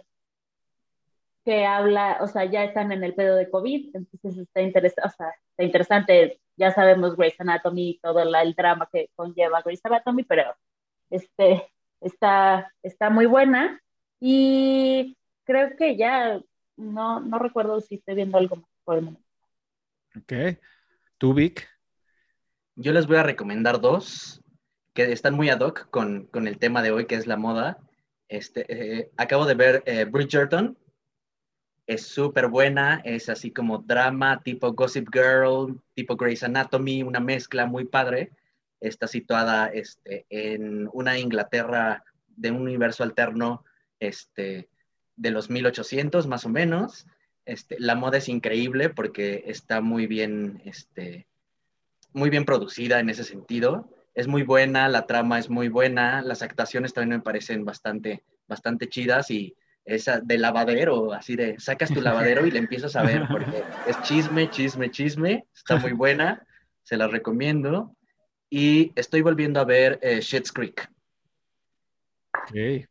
que habla, o sea, ya están en el pedo de COVID, entonces está, interesante, o sea, está interesante. Ya sabemos Grey's Anatomy y todo el drama que conlleva Grey's Anatomy, pero este, está, está muy buena. Y creo que ya no, no recuerdo si estoy viendo algo más por el momento. Ok. ¿Tú, Vic? Yo les voy a recomendar dos que están muy ad hoc con, con el tema de hoy, que es la moda. Este, eh, acabo de ver eh, Bridgerton. Es súper buena, es así como drama, tipo Gossip Girl, tipo Grey's Anatomy, una mezcla muy padre. Está situada este, en una Inglaterra de un universo alterno este, de los 1800 más o menos. Este, la moda es increíble porque está muy bien, este, muy bien producida en ese sentido. Es muy buena, la trama es muy buena, las actuaciones también me parecen bastante, bastante chidas y esa de lavadero, así de sacas tu lavadero y le empiezas a ver porque es chisme, chisme, chisme, está muy buena, se la recomiendo. Y estoy volviendo a ver eh, Shit's Creek. Okay.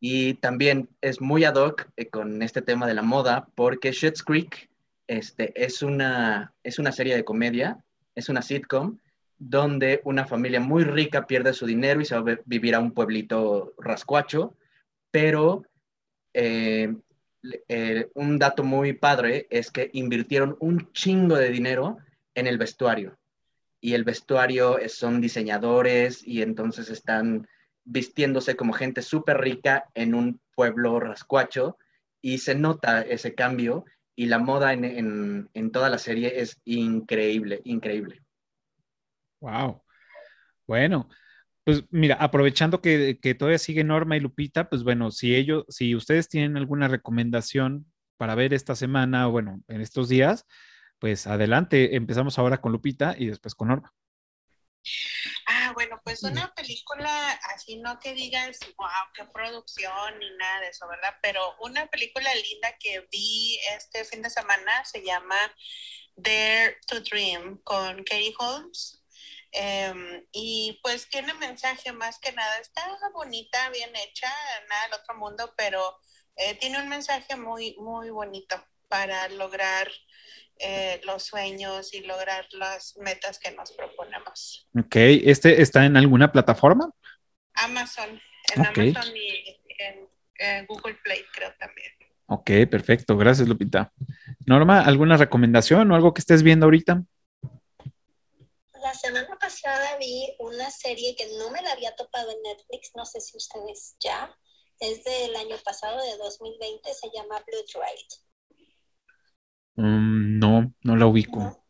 Y también es muy ad hoc eh, con este tema de la moda, porque Schitt's Creek este, es, una, es una serie de comedia, es una sitcom, donde una familia muy rica pierde su dinero y se va a vivir a un pueblito rascuacho, pero eh, eh, un dato muy padre es que invirtieron un chingo de dinero en el vestuario. Y el vestuario son diseñadores y entonces están vistiéndose como gente súper rica en un pueblo rascuacho y se nota ese cambio y la moda en, toda la serie es increíble, increíble. Wow. Bueno, pues mira, aprovechando que, que, todavía sigue Norma y Lupita, pues bueno, si ellos, si ustedes tienen alguna recomendación para ver esta semana o bueno, en estos días, pues adelante, empezamos ahora con Lupita y después con Norma. Ah, bueno, pues una película así, no que digas, wow, qué producción ni nada de eso, ¿verdad? Pero una película linda que vi este fin de semana se llama Dare to Dream con Katie Holmes. Em, y pues tiene mensaje más que nada, está bonita, bien hecha, nada del otro mundo, pero eh, tiene un mensaje muy, muy bonito para lograr eh, los sueños y lograr las metas que nos proponemos. Ok, ¿este está en alguna plataforma? Amazon, en Amazon y en, Google Play creo también. Ok, perfecto, gracias Lupita. Norma, ¿alguna recomendación o algo que estés viendo ahorita? La semana pasada vi una serie que no me la había topado en Netflix, no sé si ustedes ya, es del año pasado, de 2020, se llama Blue Ride. Mm, no, no la ubico.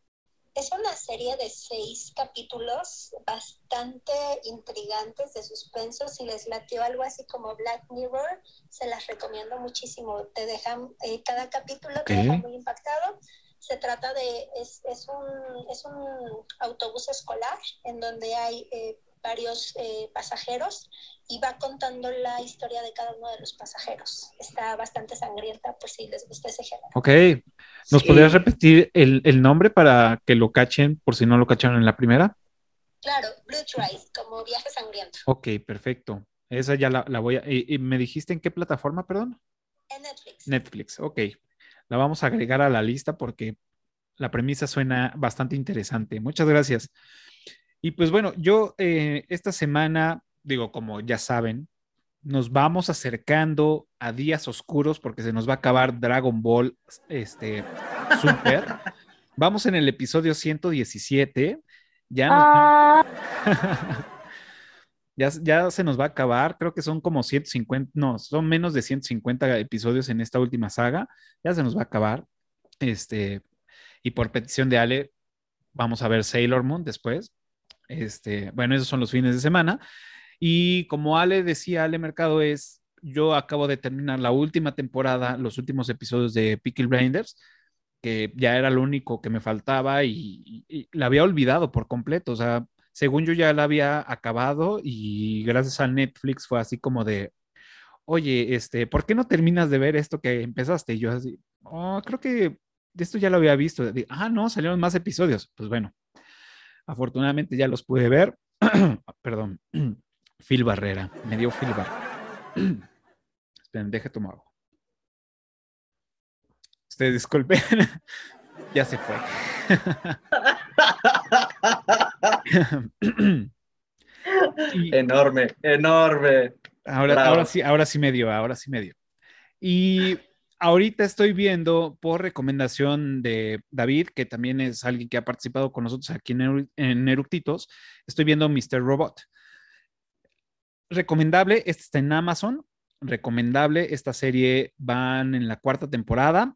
Es una serie de seis capítulos bastante intrigantes de suspenso. Si les latió algo así como Black Mirror, se las recomiendo muchísimo. Te dejan, eh, cada capítulo te deja muy impactado. Se trata de, es, es, un, es un autobús escolar en donde hay eh, varios eh, pasajeros y va contando la historia de cada uno de los pasajeros. Está bastante sangrienta por si les gusta ese género. Ok. ¿Nos podrías repetir el, el, nombre para que lo cachen por si no lo cacharon en la primera? Claro, Blue Ride, como viaje sangriento. Ok, perfecto. Esa ya la, la voy a... ¿Y, me dijiste en qué plataforma, perdón? En Netflix. Netflix, ok. La vamos a agregar a la lista porque la premisa suena bastante interesante. Muchas gracias. Y pues bueno, yo eh, esta semana, digo, como ya saben, nos vamos acercando a días oscuros porque se nos va a acabar Dragon Ball este, Super. vamos en el episodio 117. Ya, ah. ya, se nos va a acabar. Creo que son como 150, no, son menos de 150 episodios en esta última saga. Ya se nos va a acabar. Este, y por petición de Ale, vamos a ver Sailor Moon después. Este, bueno, esos son los fines de semana. Y como Ale decía, Ale Mercado es, yo acabo de terminar la última temporada, los últimos episodios de Pickle Blinders, que ya era lo único que me faltaba y, la había olvidado por completo. O sea, según yo ya la había acabado y gracias a Netflix fue así como de, oye, este, ¿por qué no terminas de ver esto que empezaste? Y yo así, Oh, creo que esto ya lo había visto. Ah, no, salieron más episodios. Pues bueno, afortunadamente ya los pude ver. Perdón. Phil Barrera. Me dio Phil Barrera. Esperen, deje tomar agua. Ustedes disculpen. ya se fue. enorme, enorme. Ahora, ahora sí, ahora sí me dio, ahora sí me dio. Y ahorita estoy viendo por recomendación de David, que también es alguien que ha participado con nosotros aquí en, en Eructitos, estoy viendo Mr. Robot. Recomendable, este está en Amazon, recomendable, esta serie van en la cuarta temporada,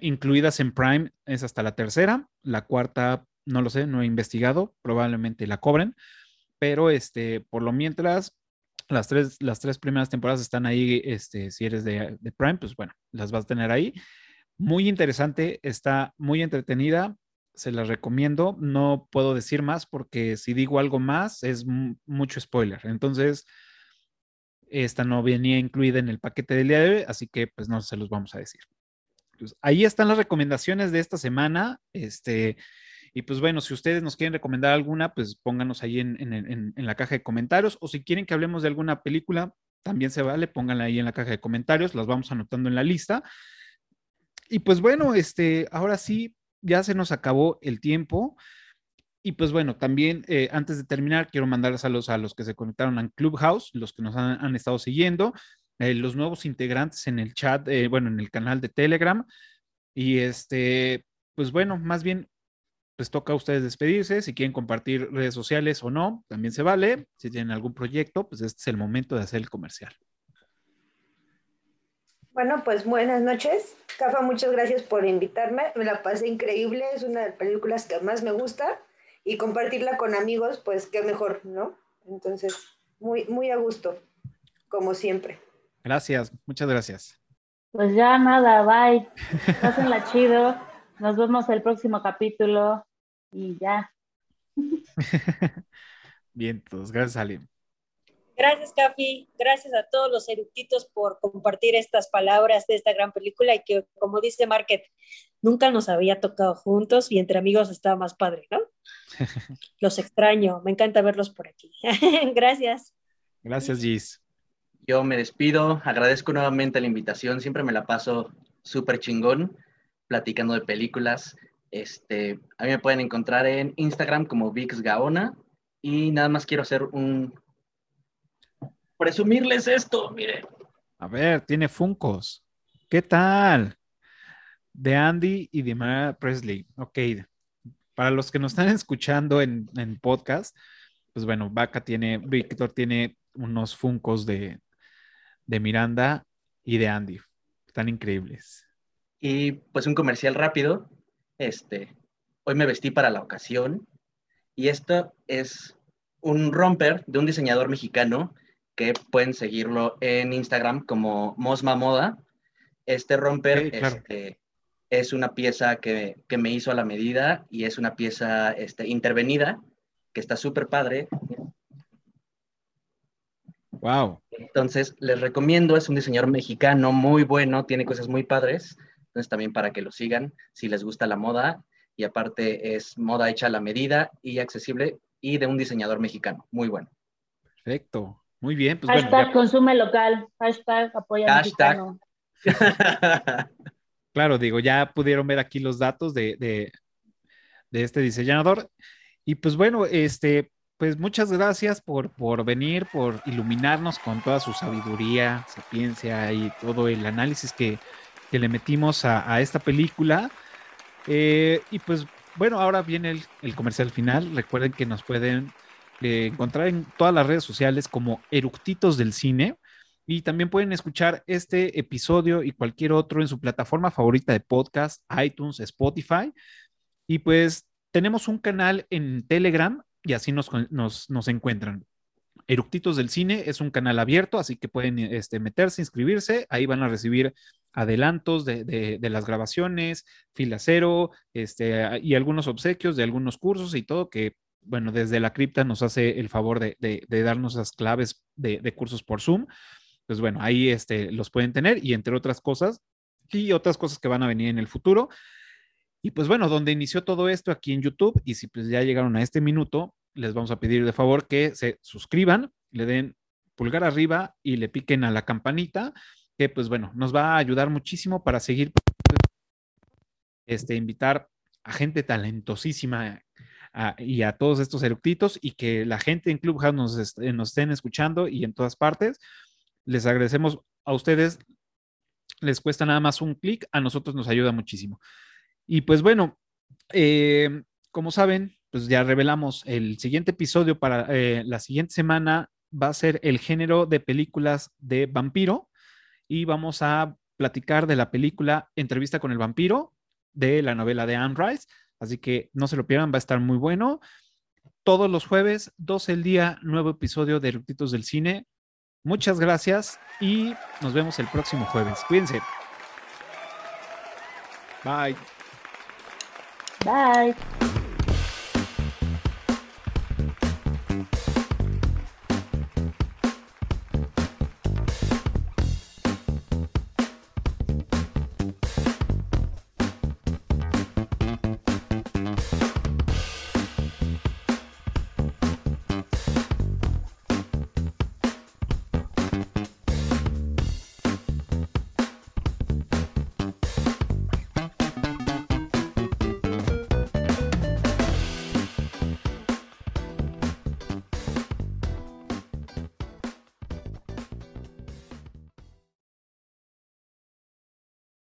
incluidas en Prime, es hasta la tercera, la cuarta no lo sé, no he investigado, probablemente la cobren, pero este, por lo mientras, las tres, las tres primeras temporadas están ahí, este, si eres de, de Prime, pues bueno, las vas a tener ahí. Muy interesante, está muy entretenida, se las recomiendo. No puedo decir más porque si digo algo más es mucho spoiler. Entonces, esta no venía incluida en el paquete del día de así que pues no se los vamos a decir. Pues, ahí están las recomendaciones de esta semana. Este, y pues bueno, si ustedes nos quieren recomendar alguna, pues pónganos ahí en, la caja de comentarios. O si quieren que hablemos de alguna película, también se vale, pónganla ahí en la caja de comentarios, las vamos anotando en la lista. Y pues bueno, este, ahora sí, ya se nos acabó el tiempo. Y pues bueno, también eh, antes de terminar, quiero mandar saludos a los que se conectaron a Clubhouse, los que nos han, estado siguiendo, eh, los nuevos integrantes en el chat, eh, bueno, en el canal de Telegram. Y este, pues bueno, más bien les toca a ustedes despedirse. Si quieren compartir redes sociales o no, también se vale. Si tienen algún proyecto, pues este es el momento de hacer el comercial. Bueno, pues buenas noches. Cafa, muchas gracias por invitarme. Me la pasé increíble. Es una de las películas que más me gusta. Y compartirla con amigos, pues qué mejor, ¿no? Entonces, muy, muy a gusto, como siempre. Gracias, muchas gracias. Pues ya nada, bye. Pásenla chido. Nos vemos el próximo capítulo y ya. Bien, pues gracias, Ali. Gracias, Cafi. Gracias a todos los eructitos por compartir estas palabras de esta gran película y que, como dice Market, nunca nos había tocado juntos y entre amigos estaba más padre, ¿no? Los extraño. Me encanta verlos por aquí. Gracias. Gracias, Gis. Yo me despido. Agradezco nuevamente la invitación. Siempre me la paso súper chingón platicando de películas. Este, a mí me pueden encontrar en Instagram como Vix Gaona y nada más quiero hacer un presumirles esto, mire. A ver, tiene Funcos. ¿Qué tal? De Andy y de Mara Presley. Ok. Para los que nos están escuchando en, en podcast, pues bueno, Vaca tiene, Víctor tiene unos Funcos de, de Miranda y de Andy. Están increíbles. Y pues un comercial rápido. Este, hoy me vestí para la ocasión y esto es un romper de un diseñador mexicano que pueden seguirlo en Instagram como Mosma Moda. Este romper este, es una pieza que, me hizo a la medida y es una pieza este, intervenida que está súper padre. Wow. Entonces, les recomiendo, es un diseñador mexicano muy bueno, tiene cosas muy padres. Entonces también para que lo sigan si les gusta la moda y aparte es moda hecha a la medida y accesible y de un diseñador mexicano. Muy bueno. Perfecto. Muy bien. Pues hashtag consume local. Hashtag apoya mexicano. claro, digo, ya pudieron ver aquí los datos de, de, de, este diseñador. Y pues bueno, este, pues muchas gracias por, por venir, por iluminarnos con toda su sabiduría, sapiencia y todo el análisis que, que le metimos a, esta película. Eh, y pues bueno, ahora viene el, comercial final. Recuerden que nos pueden eh, encontrar en todas las redes sociales como Eructitos del Cine. Y también pueden escuchar este episodio y cualquier otro en su plataforma favorita de podcast, iTunes, Spotify. Y pues tenemos un canal en Telegram y así nos, nos, nos encuentran. Eructitos del Cine es un canal abierto, así que pueden este, meterse, inscribirse. Ahí van a recibir adelantos de, las grabaciones, fila cero, este, y algunos obsequios de algunos cursos y todo que, bueno, desde la cripta nos hace el favor de, darnos las claves de, cursos por Zoom. Pues bueno, ahí este, los pueden tener y entre otras cosas, y otras cosas que van a venir en el futuro. Y pues bueno, donde inició todo esto aquí en YouTube, y si pues ya llegaron a este minuto, les vamos a pedir de favor que se suscriban, le den pulgar arriba y le piquen a la campanita, que pues bueno, nos va a ayudar muchísimo para seguir este, invitar a gente talentosísima y a todos estos eructitos y que la gente en Clubhouse nos, estén escuchando y en todas partes. Les agradecemos a ustedes, les cuesta nada más un clic, a nosotros nos ayuda muchísimo. Y pues bueno, eh, como saben, pues ya revelamos el siguiente episodio para eh, la siguiente semana va a ser el género de películas de vampiro y vamos a platicar de la película Entrevista con el vampiro de la novela de Anne Rice. Así que no se lo pierdan, va a estar muy bueno. Todos los jueves, 12 el día, nuevo episodio de Eructitos del Cine. Muchas gracias y nos vemos el próximo jueves. Cuídense. Bye. Bye.